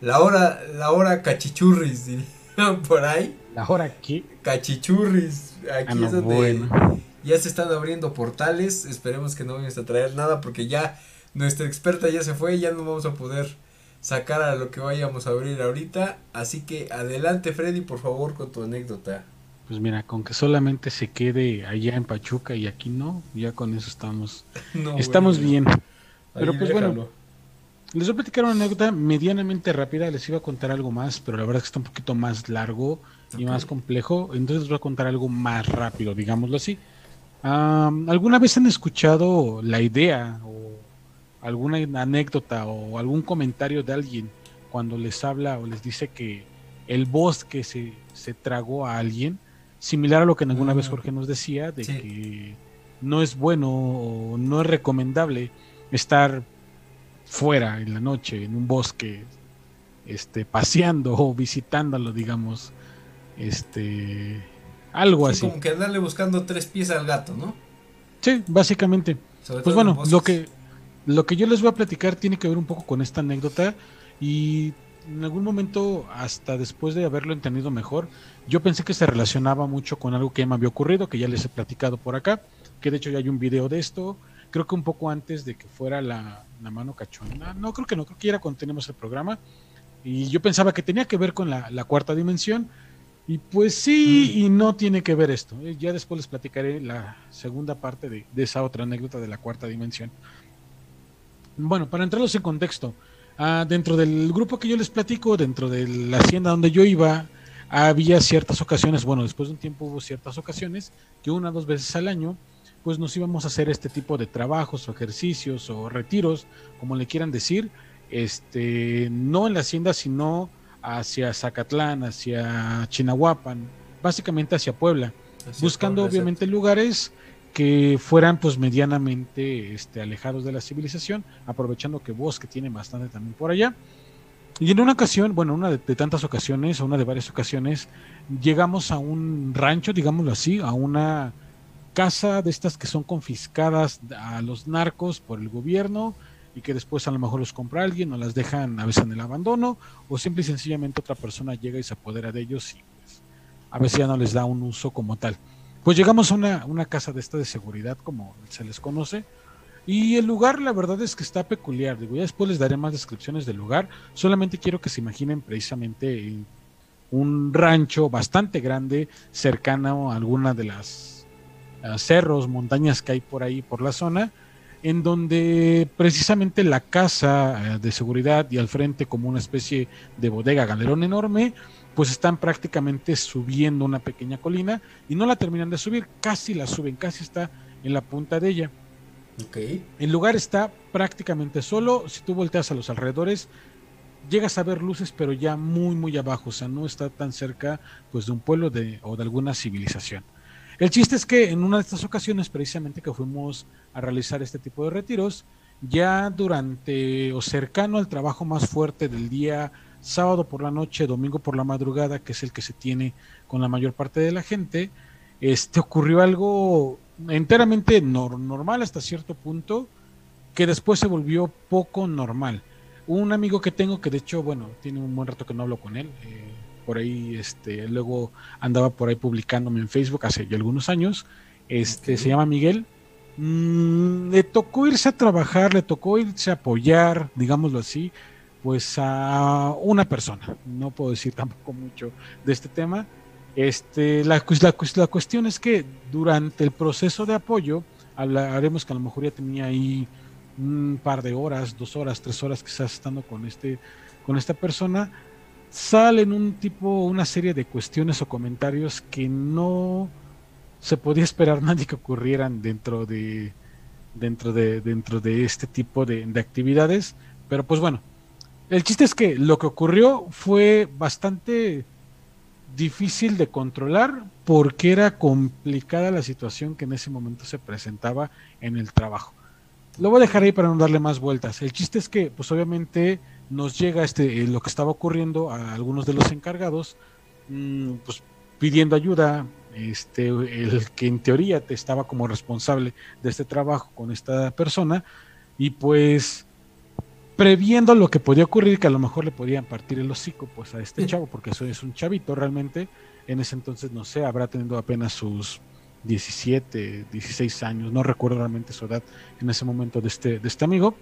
la hora, la hora cachichurris, dirían por ahí, ¿La hora aquí? cachichurris, aquí Ah, no, es donde bueno. ya se están abriendo portales, esperemos que no vayamos a traer nada porque ya nuestra experta ya se fue, ya no vamos a poder sacar a lo que vayamos a abrir ahorita. Así que adelante, Freddy, por favor, con tu anécdota. Pues mira, con que solamente se quede allá en Pachuca y aquí no, ya con eso estamos, No, estamos bueno, bien. ahí Pero pues bueno. Les voy a platicar una anécdota medianamente rápida, les iba a contar algo más, pero la verdad es que está un poquito más largo y más complejo, entonces les voy a contar algo más rápido, digámoslo así. ¿Alguna vez han escuchado la idea o alguna anécdota o algún comentario de alguien cuando les habla o les dice que el bosque se, se tragó a alguien? Similar a lo que alguna vez Mm. Jorge nos decía, de Sí. que no es bueno o no es recomendable estar fuera en la noche en un bosque este paseando o visitándolo digamos este algo Sí, así. como que andarle buscando tres pies al gato, ¿no? sí básicamente. Sobre pues bueno lo que lo que yo les voy a platicar tiene que ver un poco con esta anécdota y en algún momento hasta después de haberlo entendido mejor yo pensé que se relacionaba mucho con algo que me había ocurrido que ya les he platicado por acá que de hecho ya hay un video de esto. Creo que un poco antes de que fuera la, la mano cachona no creo que no creo que era cuando tenemos el programa y yo pensaba que tenía que ver con la, la cuarta dimensión y pues sí y no tiene que ver esto. Eh, Ya después les platicaré la segunda parte de, de esa otra anécdota de la cuarta dimensión. Bueno, para entrarlos en contexto, ah, dentro del grupo que yo les platico, dentro de la hacienda donde yo iba, había ciertas ocasiones, bueno, después de un tiempo hubo ciertas ocasiones que una o dos veces al año, pues nos íbamos a hacer este tipo de trabajos o ejercicios o retiros, como le quieran decir, este, no en la hacienda, sino hacia Zacatlán, hacia Chinahuapan, básicamente hacia Puebla, Así buscando obviamente lugares que fueran pues medianamente este, alejados de la civilización, aprovechando que bosque tiene bastante también por allá. Y en una ocasión, bueno, una de, de tantas ocasiones, o una de varias ocasiones, llegamos a un rancho, digámoslo así, a una casa de estas que son confiscadas a los narcos por el gobierno y que después a lo mejor los compra alguien o las dejan a veces en el abandono o simple y sencillamente otra persona llega y se apodera de ellos y pues, a veces ya no les da un uso como tal. Pues llegamos a una, una casa de esta de seguridad como se les conoce y el lugar la verdad es que está peculiar, digo, ya después les daré más descripciones del lugar, solamente quiero que se imaginen precisamente un rancho bastante grande cercano a alguna de las cerros, montañas que hay por ahí por la zona, en donde precisamente la casa eh, de seguridad y al frente como una especie de bodega galerón enorme, pues están prácticamente subiendo una pequeña colina y no la terminan de subir, casi la suben, casi está en la punta de ella. Ok. El lugar está prácticamente solo. Si tú volteas a los alrededores, llegas a ver luces, pero ya muy, muy abajo. O sea, no está tan cerca pues, de un pueblo de, o de alguna civilización. El chiste es que en una de estas ocasiones, precisamente que fuimos a realizar este tipo de retiros, ya durante o cercano al trabajo más fuerte del día, sábado por la noche, domingo por la madrugada, que es el que se tiene con la mayor parte de la gente, este ocurrió algo enteramente nor- normal hasta cierto punto, que después se volvió poco normal. Un amigo que tengo que de hecho, bueno, tiene un buen rato que no hablo con él, eh, por ahí, este, luego andaba por ahí publicándome en Facebook hace ya algunos años, este, se llama Miguel, Mm, le tocó irse a trabajar, le tocó irse a apoyar, digámoslo así, pues a una persona. No puedo decir tampoco mucho de este tema. Este, la, la, la cuestión es que durante el proceso de apoyo, hablaremos que a lo mejor ya tenía ahí un par de horas, dos horas, tres horas quizás estando con este, con esta persona, salen un tipo, una serie de cuestiones o comentarios que no se podía esperar nadie que ocurrieran dentro de dentro de dentro de este tipo de, de actividades. Pero pues bueno el chiste es que lo que ocurrió fue bastante difícil de controlar porque era complicada la situación que en ese momento se presentaba en el trabajo. Lo voy a dejar ahí para no darle más vueltas. El chiste es que pues obviamente nos llega este eh, lo que estaba ocurriendo a algunos de los encargados mm, pues pidiendo ayuda este el que en teoría te estaba como responsable de este trabajo con esta persona y pues previendo lo que podía ocurrir que a lo mejor le podían partir el hocico pues a este chavo porque eso es un chavito realmente en ese entonces no sé habrá tenido apenas sus 17, 16 años, no recuerdo realmente su edad en ese momento de este, de este amigo.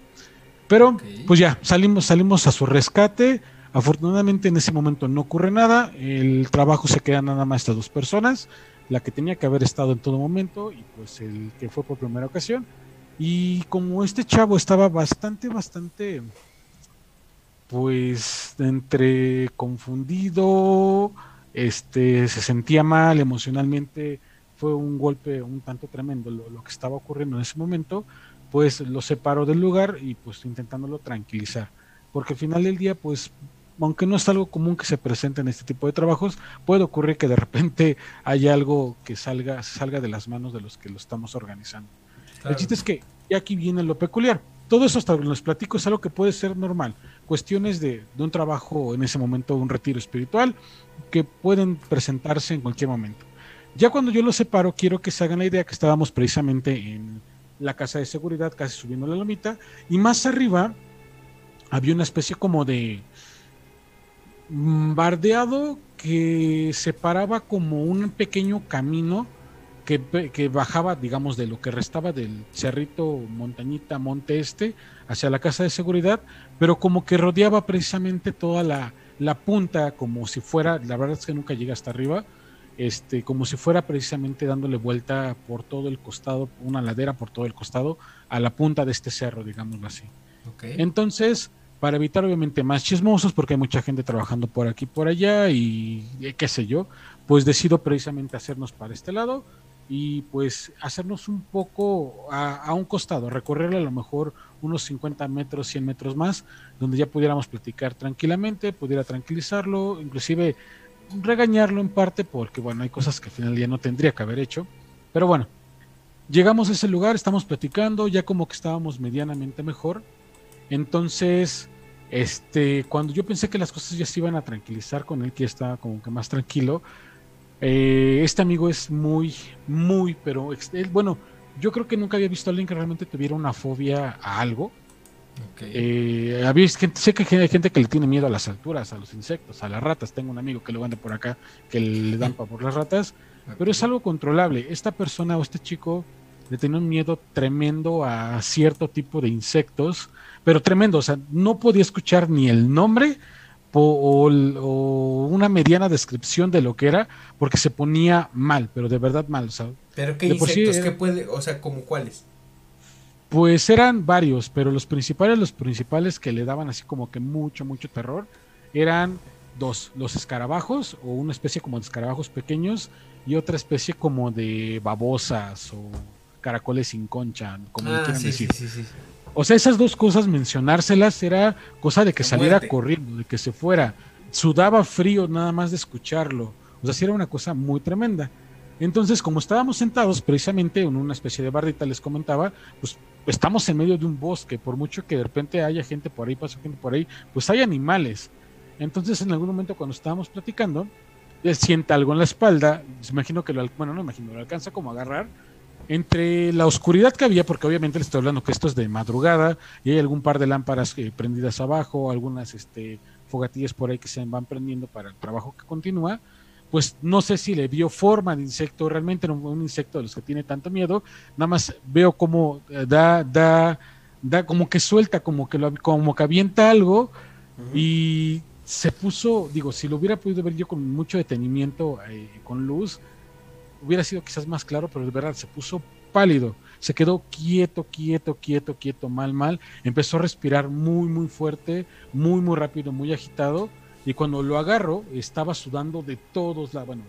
Pero pues ya, salimos, salimos a su rescate. Afortunadamente en ese momento no ocurre nada. El trabajo se queda nada más estas dos personas. La que tenía que haber estado en todo momento y pues el que fue por primera ocasión. Y como este chavo estaba bastante, bastante, pues entre confundido, este, se sentía mal emocionalmente, fue un golpe un tanto tremendo lo, lo que estaba ocurriendo en ese momento, pues lo separó del lugar y pues intentándolo tranquilizar. Porque al final del día, pues aunque no es algo común que se presente en este tipo de trabajos, puede ocurrir que de repente haya algo que salga, salga de las manos de los que lo estamos organizando. El chiste es que y aquí viene lo peculiar. Todo eso hasta los platico es algo que puede ser normal. Cuestiones de, de un trabajo en ese momento, un retiro espiritual, que pueden presentarse en cualquier momento. Ya cuando yo lo separo, quiero que se hagan la idea que estábamos precisamente en la casa de seguridad, casi subiendo la lomita, y más arriba había una especie como de bardeado que separaba como un pequeño camino que, que, bajaba, digamos, de lo que restaba del cerrito, montañita, monte este, hacia la casa de seguridad, pero como que rodeaba precisamente toda la, la punta, como si fuera, la verdad es que nunca llega hasta arriba, este, como si fuera precisamente dándole vuelta por todo el costado, una ladera por todo el costado, a la punta de este cerro, digámoslo así. Okay. Entonces, para evitar obviamente más chismosos, porque hay mucha gente trabajando por aquí por allá y, y qué sé yo, pues decido precisamente hacernos para este lado y pues hacernos un poco a, a, un costado, recorrerle a lo mejor unos 50 metros, 100 metros más, donde ya pudiéramos platicar tranquilamente, pudiera tranquilizarlo, inclusive regañarlo en parte, porque bueno, hay cosas que al final ya no tendría que haber hecho, pero bueno, llegamos a ese lugar, estamos platicando, ya como que estábamos medianamente mejor, entonces, este, cuando yo pensé que las cosas ya se iban a tranquilizar con él, que ya estaba como que más tranquilo, eh, este amigo es muy, muy, pero bueno, yo creo que nunca había visto a alguien que realmente tuviera una fobia a algo. Okay. Eh, había gente, sé que hay gente que le tiene miedo a las alturas, a los insectos, a las ratas. Tengo un amigo que lo anda por acá que le dan pa por las ratas, okay. pero es algo controlable. Esta persona o este chico le tenía un miedo tremendo a cierto tipo de insectos, pero tremendo. O sea, no podía escuchar ni el nombre o, o, una mediana descripción de lo que era, porque se ponía mal, pero de verdad mal. O sea, ¿Pero qué insectos? Sí ¿Qué puede, o sea, como cuáles? Pues eran varios, pero los principales, los principales que le daban así como que mucho, mucho terror, eran dos, los escarabajos, o una especie como de escarabajos pequeños, y otra especie como de babosas o caracoles sin concha, como ah, le quieran sí, decir. Sí, sí, sí. O sea, esas dos cosas mencionárselas era cosa de que De saliera muerte. corriendo, de que se fuera. Sudaba frío nada más de escucharlo. O sea, sí era una cosa muy tremenda. Entonces, como estábamos sentados precisamente en una especie de bardita, les comentaba, pues estamos en medio de un bosque, por mucho que de repente haya gente por ahí, pasa gente por ahí, pues hay animales. Entonces, en algún momento cuando estábamos platicando, él sienta algo en la espalda, imagino que lo, bueno, no imagino, lo alcanza como a agarrar, entre la oscuridad que había, porque obviamente le estoy hablando que esto es de madrugada y hay algún par de lámparas eh, prendidas abajo, algunas este, fogatillas por ahí que se van prendiendo para el trabajo que continúa, pues no sé si le vio forma de insecto, realmente no un insecto de los que tiene tanto miedo, nada más veo como eh, da, da, da, como que suelta, como que, lo, como que avienta algo uh -huh. y se puso, digo, si lo hubiera podido ver yo con mucho detenimiento, eh, con luz, hubiera sido quizás más claro, pero de verdad se puso pálido, se quedó quieto, quieto, quieto, quieto, mal, mal, empezó a respirar muy, muy fuerte, muy, muy rápido, muy agitado, y cuando lo agarro, estaba sudando de todos la, bueno,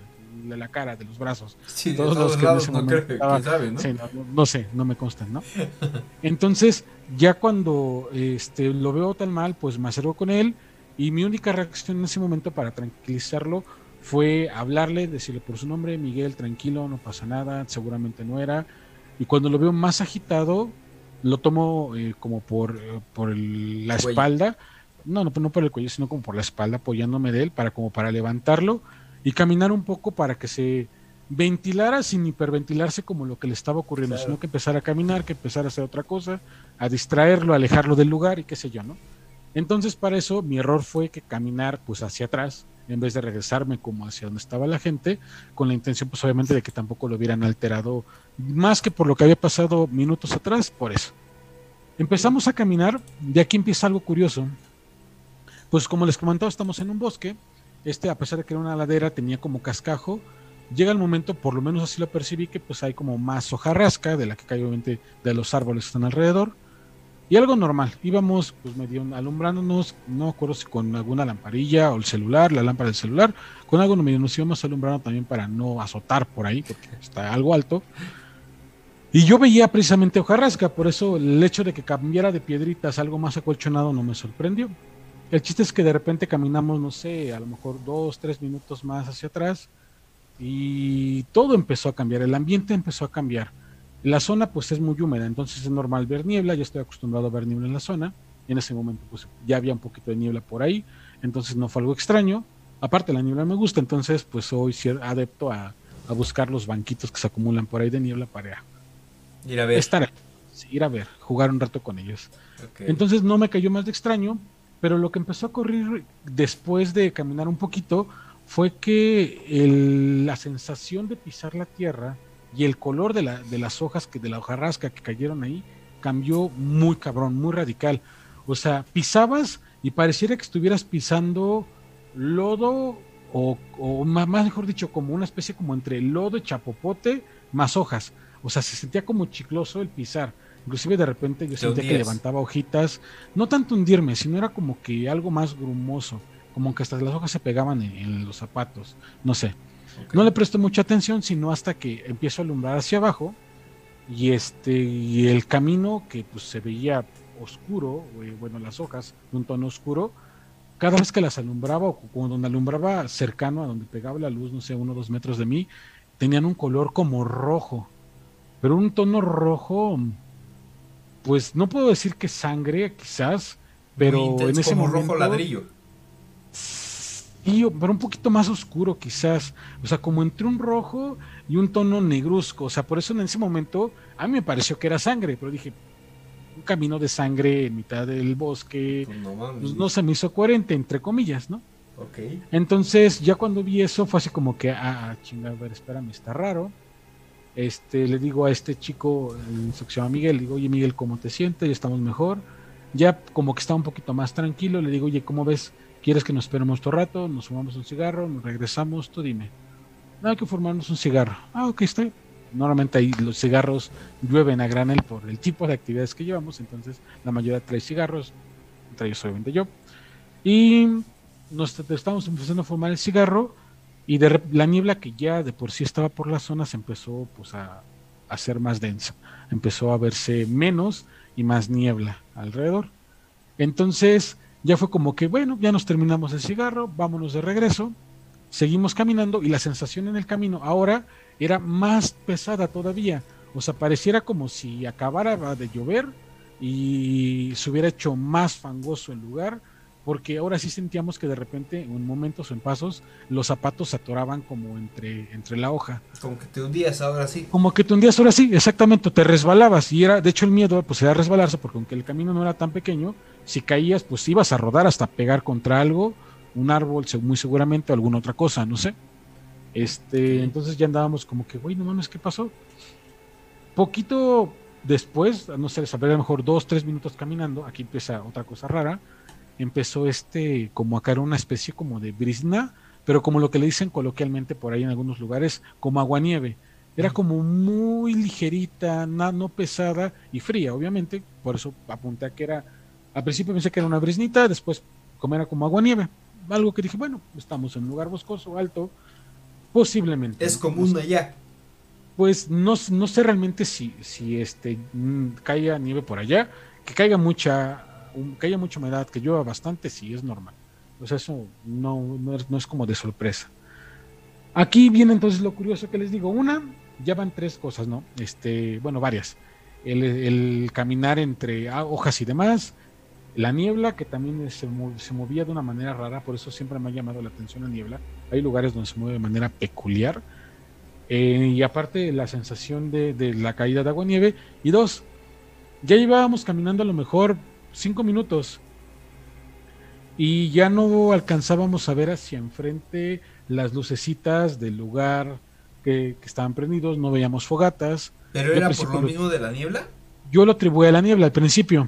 de la cara, de los brazos. Sí, de todos los que lados, en ese no estaba- quién sabe, ¿no? Sí, no, no sé, no me constan, ¿no? Entonces, ya cuando este, lo veo tan mal, pues me acerco con él y mi única reacción en ese momento para tranquilizarlo fue hablarle, decirle por su nombre, Miguel, tranquilo, no pasa nada, seguramente no era. Y cuando lo veo más agitado, lo tomo eh, como por, eh, por el- la espalda, no, no, no por el cuello, sino como por la espalda, apoyándome de él, para como para levantarlo y caminar un poco para que se ventilara sin hiperventilarse como lo que le estaba ocurriendo, Claro. sino que empezara a caminar, que empezara a hacer otra cosa, a distraerlo, a alejarlo del lugar y qué sé yo, ¿no? Entonces para eso mi error fue que caminar pues hacia atrás en vez de regresarme como hacia donde estaba la gente, con la intención pues obviamente de que tampoco lo hubieran alterado más que por lo que había pasado minutos atrás, por eso. Empezamos a caminar, de aquí empieza algo curioso. Pues como les comentaba, estamos en un bosque, este a pesar de que era una ladera tenía como cascajo, llega el momento, por lo menos así lo percibí, que pues hay como más hojarrasca de la que cae obviamente de los árboles que están alrededor. Y algo normal, íbamos pues medio alumbrándonos, no acuerdo si con alguna lamparilla o el celular, la lámpara del celular, con algo medio nos íbamos alumbrando también para no azotar por ahí, porque está algo alto. Y yo veía precisamente hojarrasca, por eso el hecho de que cambiara de piedritas algo más acolchonado no me sorprendió. El chiste es que de repente caminamos, no sé, a lo mejor dos, tres minutos más hacia atrás y todo empezó a cambiar, el ambiente empezó a cambiar. La zona pues es muy húmeda, entonces es normal ver niebla, yo estoy acostumbrado a ver niebla en la zona, en ese momento pues ya había un poquito de niebla por ahí, entonces no fue algo extraño. Aparte la niebla me gusta, entonces pues soy adepto a, a buscar los banquitos que se acumulan por ahí de niebla para ir a ver. Estar, ir a ver, jugar un rato con ellos. Entonces no me cayó más de extraño, pero lo que empezó a ocurrir después de caminar un poquito fue que la sensación de pisar la tierra y el color de, la, de las hojas que de la hojarrasca que cayeron ahí cambió muy cabrón, muy radical. O sea, pisabas y pareciera que estuvieras pisando lodo o, o más, mejor dicho, como una especie como entre lodo y chapopote más hojas. O sea, se sentía como chicloso el pisar. Inclusive de repente yo sentía que levantaba hojitas. No tanto hundirme, sino era como que algo más grumoso. Como que hasta las hojas se pegaban en, los zapatos. No sé. No le presto mucha atención, sino hasta que empiezo a alumbrar hacia abajo. Y este, y el camino que pues se veía oscuro, eh, bueno, las hojas de un tono oscuro, cada vez que las alumbraba o cuando alumbraba cercano a donde pegaba la luz, no sé, uno o dos metros de mí, tenían un color como rojo, pero un tono rojo, pues no puedo decir que sangre, quizás, pero en ese como momento, rojo ladrillo. Sí, pero un poquito más oscuro quizás, o sea, como entre un rojo y un tono negruzco, o sea, por eso en ese momento a mí me pareció que era sangre, pero dije, un camino de sangre en mitad del bosque, Pues no pues no se me hizo coherente, entre comillas, ¿no? Ok. Entonces, ya cuando vi eso, fue así como que, ah, chingada, a ver, espérame, está raro. Este, le digo a este chico, se llama Miguel, digo, oye Miguel, ¿cómo te sientes? Ya estamos mejor. Ya como que está un poquito más tranquilo, le digo, oye, ¿cómo ves? ¿Quieres que nos esperemos otro rato? Nos fumamos un cigarro, nos regresamos, tú dime. No, hay que fumarnos un cigarro. Ah, ok, bien. Normalmente ahí los cigarros llueven a granel por el tipo de actividades que llevamos, entonces la mayoría trae cigarros, entre ellos obviamente yo. Y nos estamos empezando a fumar el cigarro y de la niebla que ya de por sí estaba por la zona se empezó pues a, a ser más densa, empezó a verse menos y más niebla alrededor. Entonces ya fue como que bueno, ya nos terminamos el cigarro, vámonos de regreso, seguimos caminando y la sensación en el camino ahora era más pesada todavía, o sea, pareciera como si acabara de llover y se hubiera hecho más fangoso el lugar porque ahora sí sentíamos que de repente en momentos o en pasos los zapatos se atoraban como entre, entre la hoja. Como que te hundías ahora sí. Como que te hundías ahora sí, exactamente, te resbalabas y era, de hecho el miedo pues era resbalarse porque aunque el camino no era tan pequeño, si caías pues ibas a rodar hasta pegar contra algo, un árbol muy seguramente o alguna otra cosa, no sé. Este, entonces ya andábamos como que, güey, no mames, ¿qué pasó? Poquito después, no sé, saber a lo mejor dos, tres minutos caminando, aquí empieza otra cosa rara, empezó este, como a caer una especie como de brisna, pero como lo que le dicen coloquialmente por ahí en algunos lugares, como aguanieve. Era como muy ligerita, na- no pesada y fría, obviamente, por eso apunté a que era, al principio pensé que era una brisnita, después como era como aguanieve, algo que dije, bueno, estamos en un lugar boscoso, alto, posiblemente. Es común allá. Pues no, no sé realmente si, si este caiga nieve por allá, que caiga mucha, que haya mucha humedad, que llueva bastante, sí es normal. O sea, eso no, no, es, como de sorpresa. Aquí viene entonces lo curioso que les digo. Una, ya van tres cosas, ¿no? Este, bueno, varias. El, caminar entre ah, hojas y demás, la niebla que también se, se movía de una manera rara, por eso siempre me ha llamado la atención la niebla. Hay lugares donde se mueve de manera peculiar. Eh, y aparte la sensación de, de la caída de agua nieve. Y dos, ya llevábamos caminando a lo mejor cinco minutos. y ya no alcanzábamos a ver hacia enfrente las lucecitas del lugar que, que estaban prendidos, no veíamos fogatas. ¿Pero era por lo lo- mismo de la niebla? Yo lo atribuí a la niebla al principio,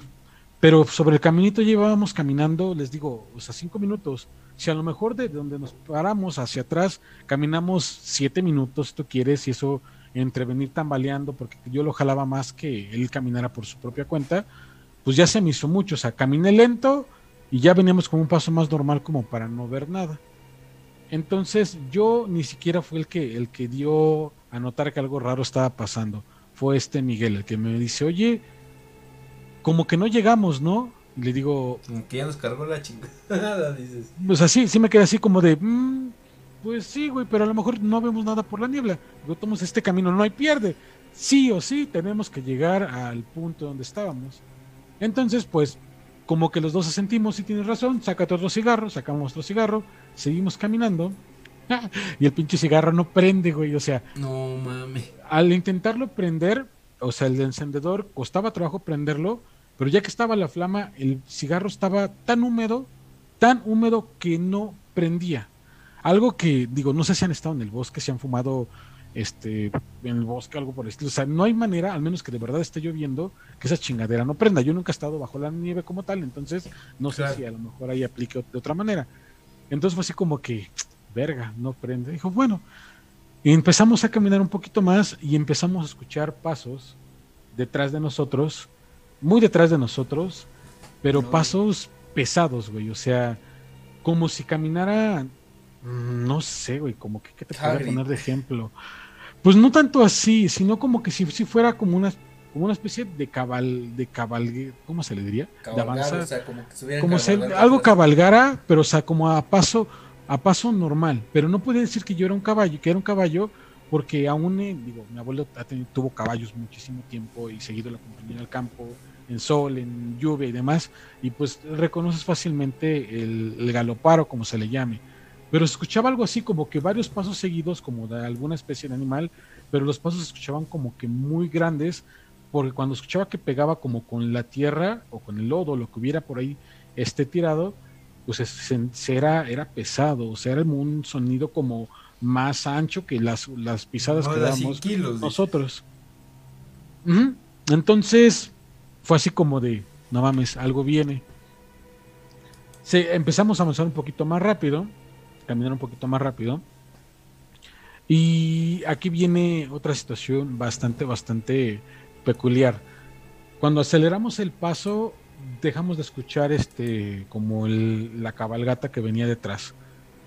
pero sobre el caminito llevábamos caminando, les digo, o sea, cinco minutos. Si a lo mejor de donde nos paramos hacia atrás, caminamos siete minutos, si tú quieres, y eso entre venir tambaleando, porque yo lo jalaba más que él caminara por su propia cuenta, pues ya se me hizo mucho. O sea, caminé lento y ya veníamos con un paso más normal como para no ver nada. Entonces yo ni siquiera fue el que, el que dio a notar que algo raro estaba pasando. Fue este Miguel el que me dice, oye, como que no llegamos, ¿no? Y le digo, Como que ya nos cargó la chingada, dices. pues así, sí me quedé así como de, "Mm, pues sí, güey, pero a lo mejor no vemos nada por la niebla. Digo, tomamos este camino, no hay pierde. Sí o sí, tenemos que llegar al punto donde estábamos. Entonces, pues, como que los dos sentimos, si tienes razón, sácate otro cigarro, sacamos otro cigarro, seguimos caminando. y el pinche cigarro no prende, güey, o sea, No mames. al intentarlo prender, o sea, el encendedor costaba trabajo prenderlo, pero ya que estaba la flama, el cigarro estaba tan húmedo, tan húmedo que no prendía. Algo que, digo, no sé si han estado en el bosque, si han fumado este en el bosque, algo por el estilo. O sea, no hay manera, al menos que de verdad esté lloviendo, que esa chingadera no prenda. Yo nunca he estado bajo la nieve como tal, entonces no sé si a lo mejor ahí aplique de otra manera. Entonces fue así como que, verga, no prende. Dijo, bueno, y empezamos a caminar un poquito más y empezamos a escuchar pasos detrás de nosotros, muy detrás de nosotros, pero No. pasos pesados, güey. O sea, como si caminara, mm, no sé, güey, como que, ¿qué te Hagrid. poner de ejemplo? Pues no tanto así, sino como que si, si fuera como una, como una especie de cabal, de cabalgue, ¿cómo se le diría? de Cabalgar, avanzar o sea, como que algo cabalgara, pero o sea, como a paso, a paso normal. Pero no puede decir que yo era un caballo, que era un caballo, porque aún, eh, digo, mi abuelo ha tenido- tuvo caballos muchísimo tiempo y seguido lo acompañó en el campo, en sol, en lluvia y demás, y pues reconoces fácilmente el, el galopar o como se le llame. Pero escuchaba algo así como que varios pasos seguidos, como de alguna especie de animal, pero los pasos se escuchaban como que muy grandes, porque cuando escuchaba que pegaba como con la tierra o con el lodo, lo que hubiera por ahí esté tirado, pues es- se- se era, era pesado, o sea, era un sonido como más ancho que las, las pisadas que dábamos 100 kilos, dice. nosotros. Entonces, fue así como de, no mames, algo viene. Se, empezamos a avanzar un poquito más rápido, caminar un poquito más rápido. Y aquí viene otra situación bastante, bastante peculiar. Cuando aceleramos el paso, dejamos de escuchar este como el- la cabalgata que venía detrás.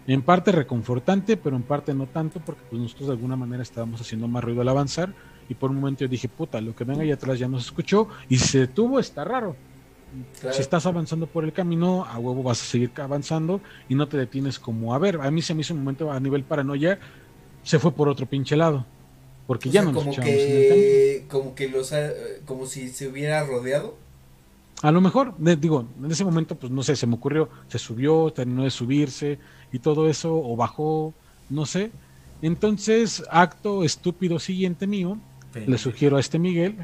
En parte reconfortante, pero en parte no tanto, porque pues, nosotros de alguna manera estábamos haciendo más ruido al avanzar. Y por un momento yo dije, puta, lo que venga ahí atrás ya no se escuchó. Y se detuvo, está raro. Claro. Si estás avanzando por el camino, a huevo vas a seguir avanzando y no te detienes como a ver. A mí se me hizo un momento a nivel paranoia, se fue por otro pinche lado. Porque O ya sea, no nos como escuchábamos en el camino. que, como que los, ha- como si se hubiera rodeado. A lo mejor, digo, en ese momento, pues no sé, se me ocurrió, se subió, terminó de subirse y todo eso, o bajó, no sé. Entonces, acto estúpido siguiente mío, le sugiero a este Miguel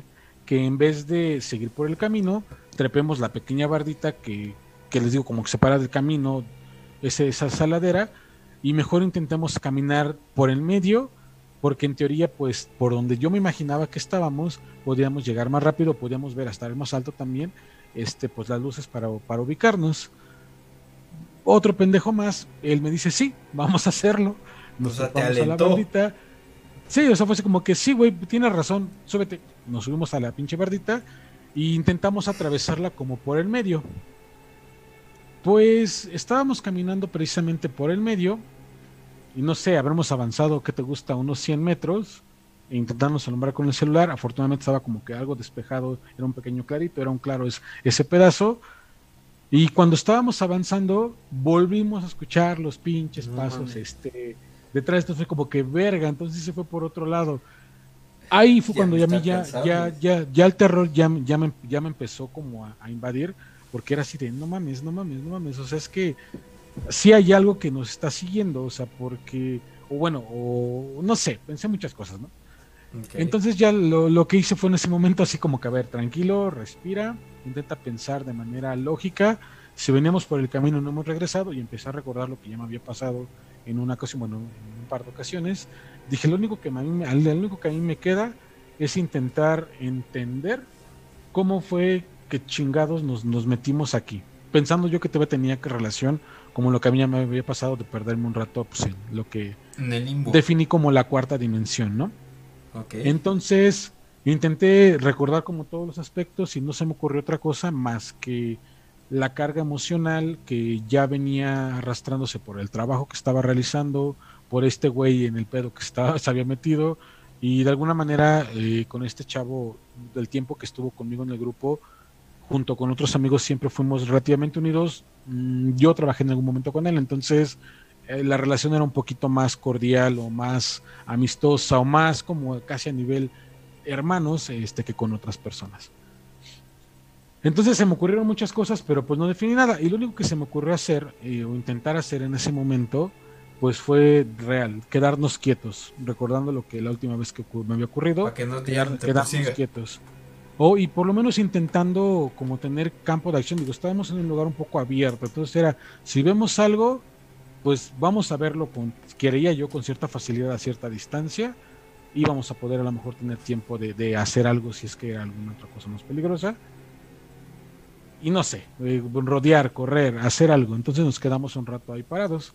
que en vez de seguir por el camino, trepemos la pequeña bardita que, que les digo, como que separa del camino ese, esa saladera, y mejor intentemos caminar por el medio, porque en teoría, pues, por donde yo me imaginaba que estábamos, podíamos llegar más rápido, podíamos ver hasta el más alto también, este, pues las luces para, para ubicarnos. Otro pendejo más, él me dice, sí, vamos a hacerlo. Nos O sea, te trepamos a la bardita. Sí, o sea, fue así como que sí, güey, tienes razón, súbete. Nos subimos a la pinche bardita e intentamos atravesarla como por el medio. Pues estábamos caminando precisamente por el medio y no sé, habremos avanzado, ¿qué te gusta? Unos 100 metros e intentarnos alumbrar con el celular. Afortunadamente estaba como que algo despejado, era un pequeño clarito, era un claro es- ese pedazo. Y cuando estábamos avanzando, volvimos a escuchar los pinches No pasos este, detrás. Esto fue como que verga, entonces se fue por otro lado. Ahí fue cuando ya, a mí ya, ya, ya, ya el terror ya, me- ya, me, ya me empezó como a, a invadir, porque era así de, no mames, no mames, no mames, o sea, es que sí hay algo que nos está siguiendo, o sea, porque, o bueno, o no sé, pensé muchas cosas, ¿no? Entonces ya lo, lo que hice fue en ese momento así como que, a ver, tranquilo, respira, intenta pensar de manera lógica, si veníamos por el camino no hemos regresado y empecé a recordar lo que ya me había pasado en una ocasión, bueno, en un par de ocasiones, dije, lo único que a mí, lo único que a mí me queda es intentar entender cómo fue que chingados nos, nos metimos aquí. Pensando yo que todavía tenía que relación como lo que a mí ya me había pasado de perderme un rato pues, en lo que En el limbo. definí como la cuarta dimensión, ¿no? Entonces, intenté recordar como todos los aspectos y no se me ocurrió otra cosa más que la carga emocional que ya venía arrastrándose por el trabajo que estaba realizando, por este güey en el pedo que estaba, se había metido y de alguna manera eh, con este chavo del tiempo que estuvo conmigo en el grupo, junto con otros amigos siempre fuimos relativamente unidos. Mm, Yo trabajé en algún momento con él, entonces eh, la relación era un poquito más cordial o más amistosa o más como casi a nivel hermanos este, que con otras personas. Entonces se me ocurrieron muchas cosas, pero pues no definí nada. Y lo único que se me ocurrió hacer eh, o intentar hacer en ese momento, pues fue real, quedarnos quietos, recordando lo que la última vez que me había ocurrido, Para que no te, quedarnos quietos. O, y por lo menos intentando como tener campo de acción. Digo, estábamos en un lugar un poco abierto. Entonces era, si vemos algo, pues vamos a verlo con, quería yo, con cierta facilidad a cierta distancia. Y vamos a poder a lo mejor tener tiempo de, de hacer algo si es que era alguna otra cosa más peligrosa. Y no sé, eh, rodear, correr, hacer algo. Entonces nos quedamos un rato ahí parados.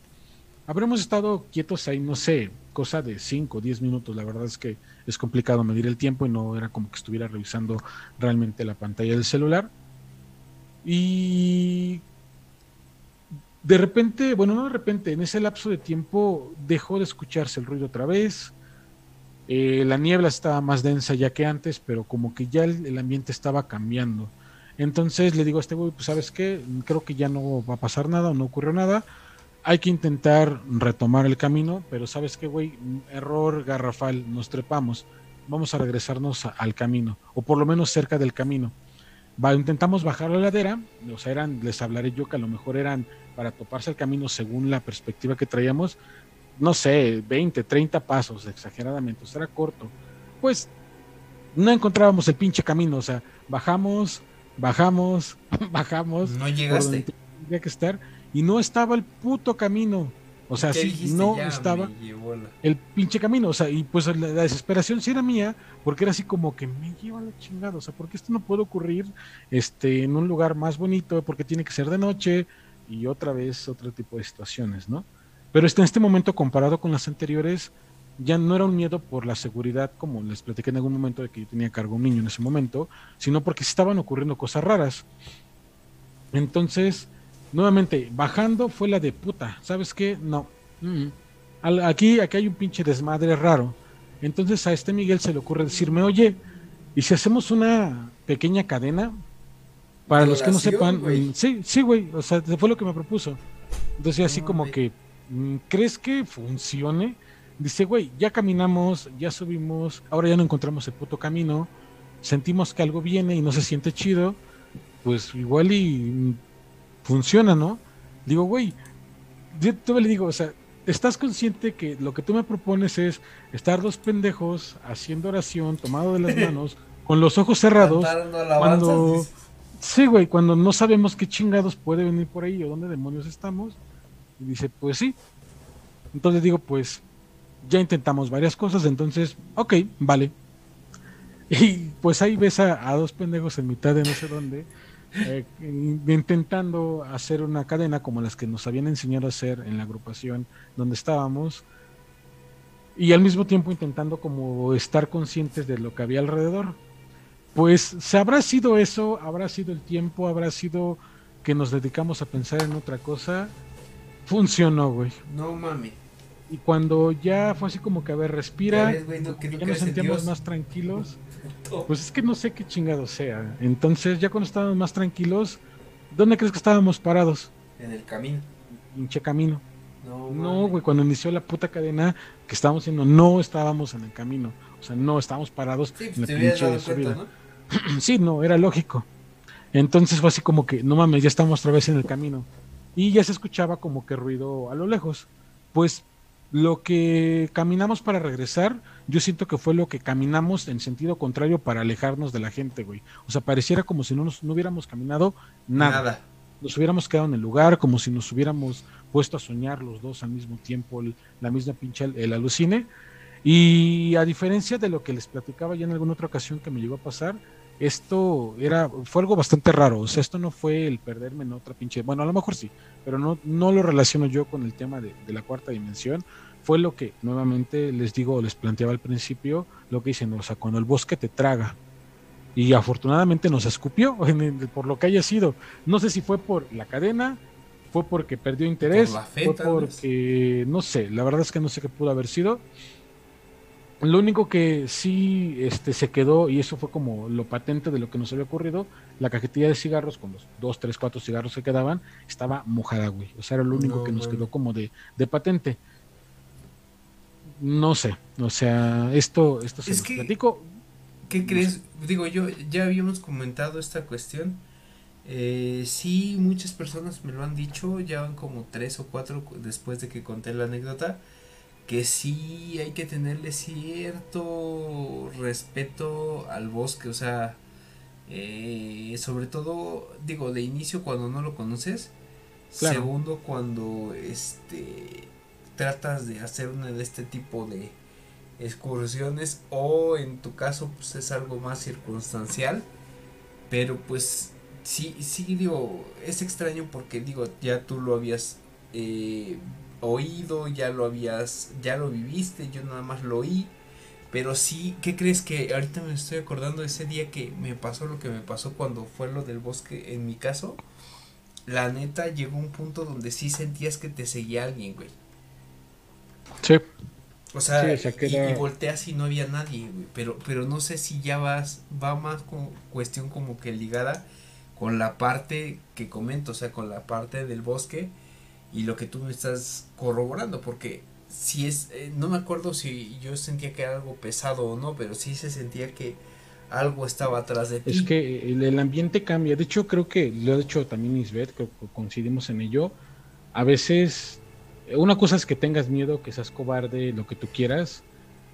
Habremos estado quietos ahí, no sé, cosa de 5 o 10 minutos. La verdad es que es complicado medir el tiempo y no era como que estuviera revisando realmente la pantalla del celular. Y de repente, bueno, no de repente, en ese lapso de tiempo dejó de escucharse el ruido otra vez. Eh, la niebla estaba más densa ya que antes, pero como que ya el, el ambiente estaba cambiando. Entonces le digo a este güey, pues sabes qué, creo que ya no va a pasar nada o no ocurrió nada. Hay que intentar retomar el camino, pero sabes qué, güey, error garrafal, nos trepamos. Vamos a regresarnos a- al camino, o por lo menos cerca del camino. Va, intentamos bajar la ladera, o sea, eran, les hablaré yo que a lo mejor eran para toparse el camino según la perspectiva que traíamos, no sé, 20, 30 pasos exageradamente, o sea, era corto. Pues no encontrábamos el pinche camino, o sea, bajamos, bajamos, bajamos. No por llegaste. donde que estar, y no estaba el puto camino. O sea, ¿Qué sí, no Ya estaba el pinche camino, o sea, y pues la, la desesperación sí era mía, porque era así como que me lleva la chingada, o sea, porque esto no puede ocurrir este en un lugar más bonito, porque tiene que ser de noche y otra vez otro tipo de situaciones, ¿no? Pero este, en este momento comparado con las anteriores ya no era un miedo por la seguridad, como les platiqué en algún momento de que yo tenía a cargo un niño en ese momento, sino porque estaban ocurriendo cosas raras. Entonces, nuevamente, bajando fue la de puta, ¿sabes qué? No. mm, al- Aquí, aquí hay un pinche desmadre raro. Entonces a este Miguel se le ocurre decirme, oye, ¿y si hacemos una pequeña cadena? Para los que no sepan, mm, sí, sí, güey, o sea, fue lo que me propuso. Entonces así como que, mm, ¿crees que funcione? Dice, güey, ya caminamos, ya subimos, ahora ya no encontramos el puto camino, sentimos que algo viene y no se siente chido, pues igual y mm, funciona, ¿no? Digo, güey, yo todavía le digo, o sea, ¿estás consciente que lo que tú me propones es estar dos pendejos haciendo oración, tomado de las manos, con los ojos cerrados, cuando... Sí, güey, cuando no sabemos qué chingados puede venir por ahí o dónde demonios estamos. Y dice, pues sí. Entonces digo, pues ya intentamos varias cosas, entonces, ok, vale. Y pues ahí ves a, a dos pendejos en mitad de no sé dónde, eh, in- intentando hacer una cadena como las que nos habían enseñado a hacer en la agrupación donde estábamos. Y al mismo tiempo intentando como estar conscientes de lo que había alrededor. Pues se habrá sido eso, habrá sido el tiempo, habrá sido que nos dedicamos a pensar en otra cosa. Funcionó, güey. No mames. Y cuando ya fue así como que, a ver, respira, Ya ves, güey, no- que no ya nos sentíamos Dios. más tranquilos. Pues es que no sé qué chingado sea. Entonces, ya cuando estábamos más tranquilos, ¿dónde crees que estábamos parados? En el camino. Pinche camino. No, No, güey, cuando inició la puta cadena que estábamos haciendo, no estábamos en el camino. O sea, no estábamos parados Sí, en pues la pinche dado cuenta, subida. ¿no? sí, no, era lógico. Entonces fue así como que, no mames, ya estamos otra vez en el camino. Y ya se escuchaba como que ruido a lo lejos. Pues lo que caminamos para regresar, yo siento que fue lo que caminamos en sentido contrario para alejarnos de la gente, güey. O sea, pareciera como si no, nos, no hubiéramos caminado nada. Nada. nos hubiéramos quedado en el lugar, como si nos hubiéramos puesto a soñar los dos al mismo tiempo, el- la misma pinche al- el alucine. Y a diferencia de lo que les platicaba ya en alguna otra ocasión que me llegó a pasar, esto era, fue algo bastante raro. O sea, esto no fue el perderme en otra pinche. Bueno, a lo mejor sí, pero no, no lo relaciono yo con el tema de, de la cuarta dimensión. Fue lo que nuevamente les digo, les planteaba al principio, lo que dicen, o sea, cuando el bosque te traga. Y afortunadamente nos escupió, en el- por lo que haya sido. No sé si fue por la cadena, fue porque perdió interés, Por la fe, fue porque, no sé, la verdad es que no sé qué pudo haber sido. Lo único que sí este, se quedó, y eso fue como lo patente de lo que nos había ocurrido, la cajetilla de cigarros con los dos, tres, cuatro cigarros que quedaban, estaba mojada, güey. O sea, era lo único No, que nos quedó como de, de patente. No sé, o sea, esto, esto se Es que- platico. ¿Qué crees? Digo, yo ya habíamos comentado esta cuestión. Eh, sí, muchas personas me lo han dicho, ya van como tres o cuatro cu- después de que conté la anécdota, que sí hay que tenerle cierto respeto al bosque, o sea, eh, sobre todo, digo, de inicio cuando no lo conoces, Claro. segundo cuando este tratas de hacer una de este tipo de excursiones o en tu caso pues es algo más circunstancial pero pues sí sí digo es extraño porque digo ya tú lo habías eh, oído ya lo habías ya lo viviste yo nada más lo oí pero sí qué crees que ahorita me estoy acordando de ese día que me pasó lo que me pasó cuando fue lo del bosque en mi caso la neta llegó un punto donde sí sentías que te seguía alguien güey Sí. o sea, Sí, o sea, que y, era- y volteas y no había nadie, güey. Pero, pero no sé si ya vas, va más con cuestión como que ligada con la parte que comento, o sea, con la parte del bosque y lo que tú me estás corroborando, porque si es, eh, no me acuerdo si yo sentía que era algo pesado o no, pero sí se sentía que algo estaba atrás de ti. Es que el, el ambiente cambia. De hecho, creo que lo ha dicho también Isbeth, creo que coincidimos en ello. A veces, una cosa es que tengas miedo, que seas cobarde, lo que tú quieras,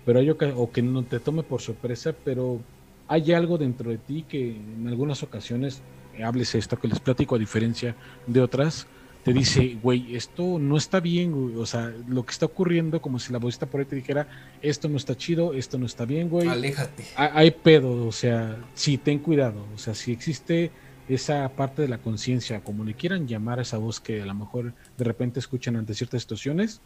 pero hay o que no te tome por sorpresa, pero hay algo dentro de ti que en algunas ocasiones, hables esto que les platico a diferencia de otras, te dice, güey, esto no está bien, güey. o sea, lo que está ocurriendo, como si la vocita por ahí te dijera, esto no está chido, esto no está bien, güey. Aléjate. Ha- Hay pedo, o sea, sí, ten cuidado, o sea, si existe esa parte de la conciencia, como le quieran llamar a esa voz que a lo mejor de repente escuchan ante ciertas situaciones,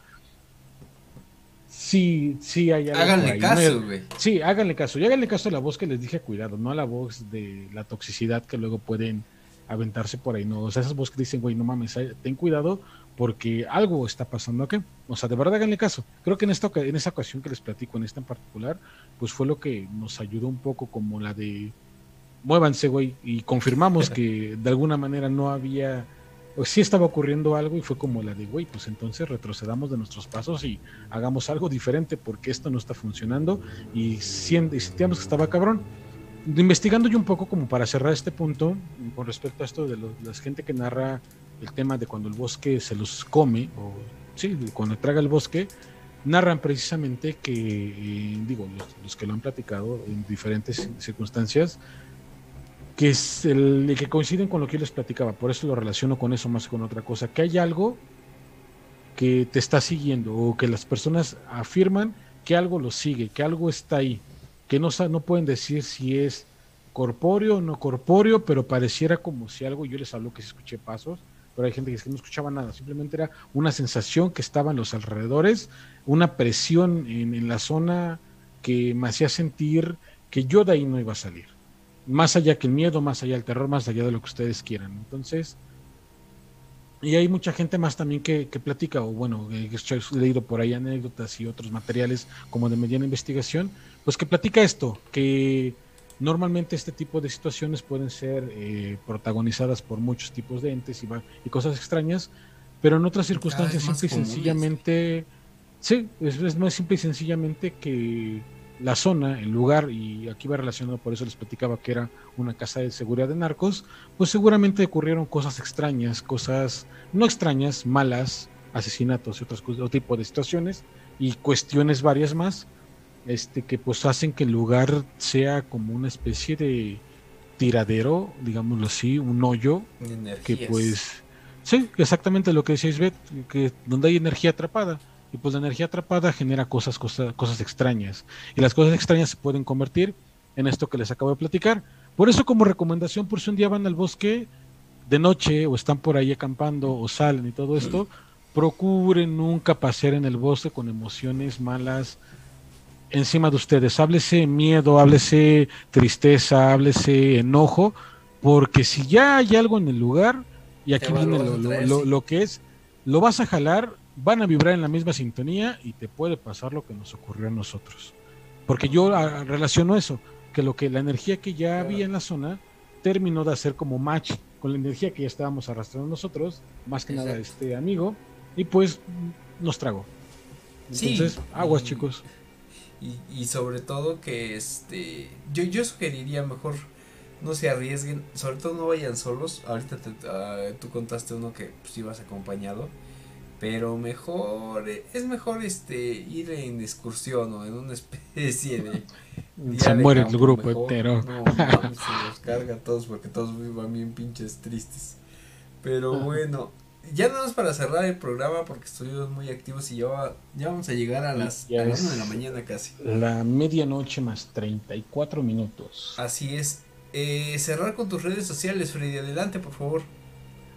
sí, sí hay algo Háganle ahí, caso, ¿no? güey. Sí, háganle caso, y háganle caso a la voz que les dije cuidado, no a la voz de la toxicidad que luego pueden aventarse por ahí, no, o sea, esas voces que dicen, güey, no mames, ten cuidado porque algo está pasando aquí, o sea, de verdad háganle caso. Creo que en esta en esa ocasión que les platico, en esta en particular, pues fue lo que nos ayudó un poco como la de muévanse, güey, y confirmamos que de alguna manera no había, o sí estaba ocurriendo algo y fue como la de, güey, pues entonces retrocedamos de nuestros pasos y hagamos algo diferente porque esto no está funcionando y, sentíamos que estaba cabrón. Investigando yo un poco como para cerrar este punto con respecto a esto de lo- la gente que narra el tema de cuando el bosque se los come, o sí, cuando traga el bosque, narran precisamente que, eh, digo, los, los que lo han platicado en diferentes circunstancias, que es el, que coinciden con lo que yo les platicaba, por eso lo relaciono con eso más que con otra cosa, que hay algo que te está siguiendo o que las personas afirman que algo lo sigue, que algo está ahí, que no, no pueden decir si es corpóreo o no corpóreo, pero pareciera como si algo, yo les hablo que se escuché pasos, pero hay gente que no escuchaba nada, simplemente era una sensación que estaba en los alrededores, una presión en, en la zona que me hacía sentir que yo de ahí no iba a salir. Más allá que el miedo, más allá del terror, más allá de lo que ustedes quieran. Entonces, y hay mucha gente más también que, que platica, o bueno, eh, he leído por ahí anécdotas y otros materiales como de mediana investigación, pues que platica esto, que normalmente este tipo de situaciones pueden ser eh, protagonizadas por muchos tipos de entes y, cosas extrañas, pero en otras circunstancias simple y sencillamente, sí, es, es más simple y sencillamente que la zona, el lugar, y aquí va relacionado, por eso les platicaba que era una casa de seguridad de narcos, pues seguramente ocurrieron cosas extrañas, cosas no extrañas, malas, asesinatos y otros otro tipo de situaciones y cuestiones varias más, este que pues hacen que el lugar sea como una especie de tiradero, digámoslo así, un hoyo que pues sí, exactamente lo que decía Isbeth, que donde hay energía atrapada y pues la energía atrapada genera cosas, cosas, cosas extrañas y las cosas extrañas se pueden convertir en esto que les acabo de platicar. Por eso como recomendación, por si un día van al bosque de noche o están por ahí acampando o salen y todo esto, procuren nunca pasear en el bosque con emociones malas encima de ustedes. Háblese miedo, háblese tristeza, háblese enojo, porque si ya hay algo en el lugar, y aquí viene lo, lo- lo- lo que es, lo vas a jalar, van a vibrar en la misma sintonía y te puede pasar lo que nos ocurrió a nosotros. Porque yo ah, relaciono eso, que lo que la energía que ya había en la zona terminó de hacer como match con la energía que ya estábamos arrastrando nosotros, más que nada este amigo, y pues nos tragó. Sí, Entonces, aguas y- chicos. Y, y sobre todo que este yo, yo sugeriría mejor no se arriesguen, sobre todo no vayan solos. Ahorita te- ah, tú contaste uno que pues ibas acompañado, pero mejor eh, es mejor este ir en excursión o en una especie de Se muere el grupo mejor. entero. No, se los carga a todos porque todos van bien pinches tristes. Pero Ajá. bueno, ya nada más para cerrar el programa porque estuvimos muy activos y ya, va- ya vamos a llegar a las a las es- una de la mañana casi. La medianoche más 34 minutos. Así es. Eh, cerrar con tus redes sociales, Freddy. Adelante, por favor.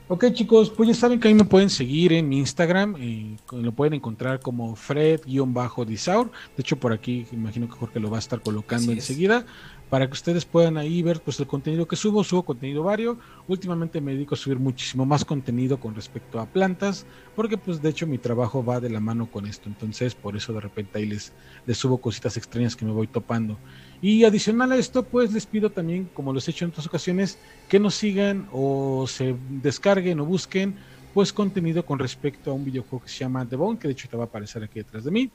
Ok chicos, pues ya saben que ahí me pueden seguir en mi Instagram, eh, lo pueden encontrar como Fred-Disaur. De hecho por aquí imagino que Jorge lo va a estar colocando Así es. enseguida para que ustedes puedan ahí ver pues el contenido que subo, subo contenido vario. Últimamente me dedico a subir muchísimo más contenido con respecto a plantas, porque pues de hecho mi trabajo va de la mano con esto, entonces por eso de repente ahí les, les subo cositas extrañas que me voy topando. Y adicional a esto, pues les pido también, como los he hecho en otras ocasiones, que nos sigan o se descarguen o busquen pues contenido con respecto a un videojuego que se llama The Bone, que de hecho te va a aparecer aquí detrás de mí,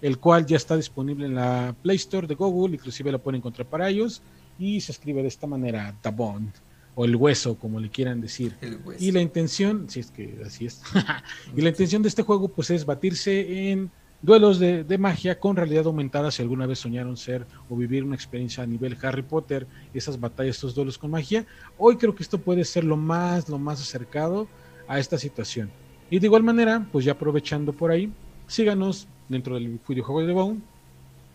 el cual ya está disponible en la Play Store de Google, inclusive lo pueden encontrar para ellos, y se escribe de esta manera, The Bone, o el hueso, como le quieran decir. El hueso. Y la intención, si es que así es, y la intención de este juego pues es batirse en duelos de, de magia con realidad aumentada si alguna vez soñaron ser o vivir una experiencia a nivel Harry Potter, esas batallas, estos duelos con magia. Hoy creo que esto puede ser lo más, lo más acercado a esta situación. Y de igual manera, pues ya aprovechando por ahí, síganos dentro del videojuego de Bone,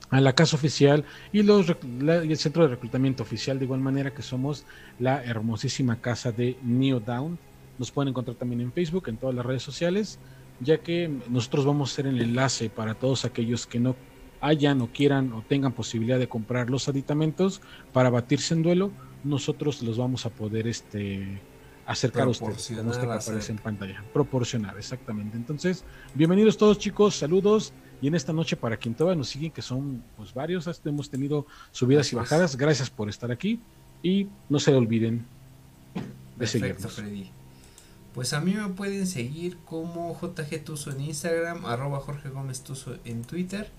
a la casa oficial y, los, y el centro de reclutamiento oficial, de igual manera que somos la hermosísima casa de Neo Down. Nos pueden encontrar también en Facebook, en todas las redes sociales, ya que nosotros vamos a ser el enlace para todos aquellos que no hayan o quieran o tengan posibilidad de comprar los aditamentos para batirse en duelo, nosotros los vamos a poder este acercar a ustedes, como este que aparece en pantalla. Proporcionar, exactamente. Entonces, bienvenidos todos chicos, saludos. Y en esta noche, para quien todavía nos siguen, que son pues varios, hasta hemos tenido subidas y bajadas, gracias por estar aquí. Y no se olviden de Perfecto, seguirnos. Freddy. Pues a mí me pueden seguir como JG Tuso en Instagram, arroba Jorge Gómez Tuso en Twitter.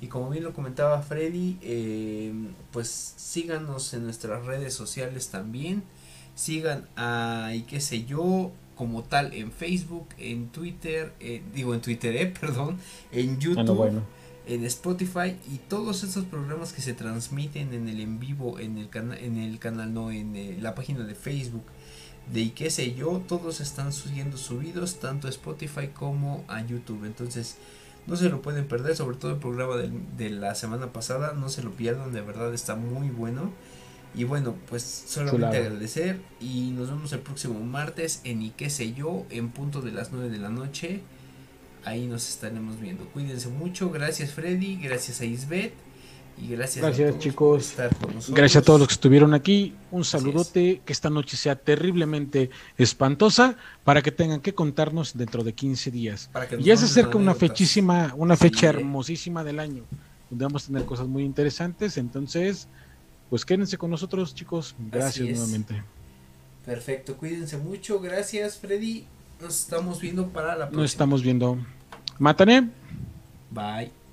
Y como bien lo comentaba Freddy, eh, pues síganos en nuestras redes sociales también. Sigan a, y qué sé yo, como tal en Facebook, en Twitter, eh, digo en Twitter, eh, perdón, en YouTube, Ah, bueno. en Spotify y todos estos programas que se transmiten en el en vivo, en el, cana en el canal, no, en eh, la página de Facebook de y qué sé yo, todos están siendo subidos tanto a Spotify como a YouTube. Entonces, no se lo pueden perder, sobre todo el programa de la semana pasada, no se lo pierdan, de verdad está muy bueno. Y bueno, pues solamente agradecer y nos vemos el próximo martes en y qué sé yo, en punto de las 9 de la noche. Ahí nos estaremos viendo. Cuídense mucho. Gracias Freddy, gracias a Isbeth y gracias, a Gracias, todos chicos. por estar con nosotros. Gracias a todos los que estuvieron aquí. Un saludote, que esta noche sea terriblemente espantosa para que tengan que contarnos dentro de 15 días. Para que Y ya se acerca una fechísima, una Sí, fecha eh. hermosísima del año, donde vamos a tener cosas muy interesantes. Entonces, pues quédense con nosotros, chicos. Gracias es. nuevamente. Perfecto, cuídense mucho. Gracias Freddy. Nos estamos viendo para la próxima. Nos estamos viendo. Matané. Bye.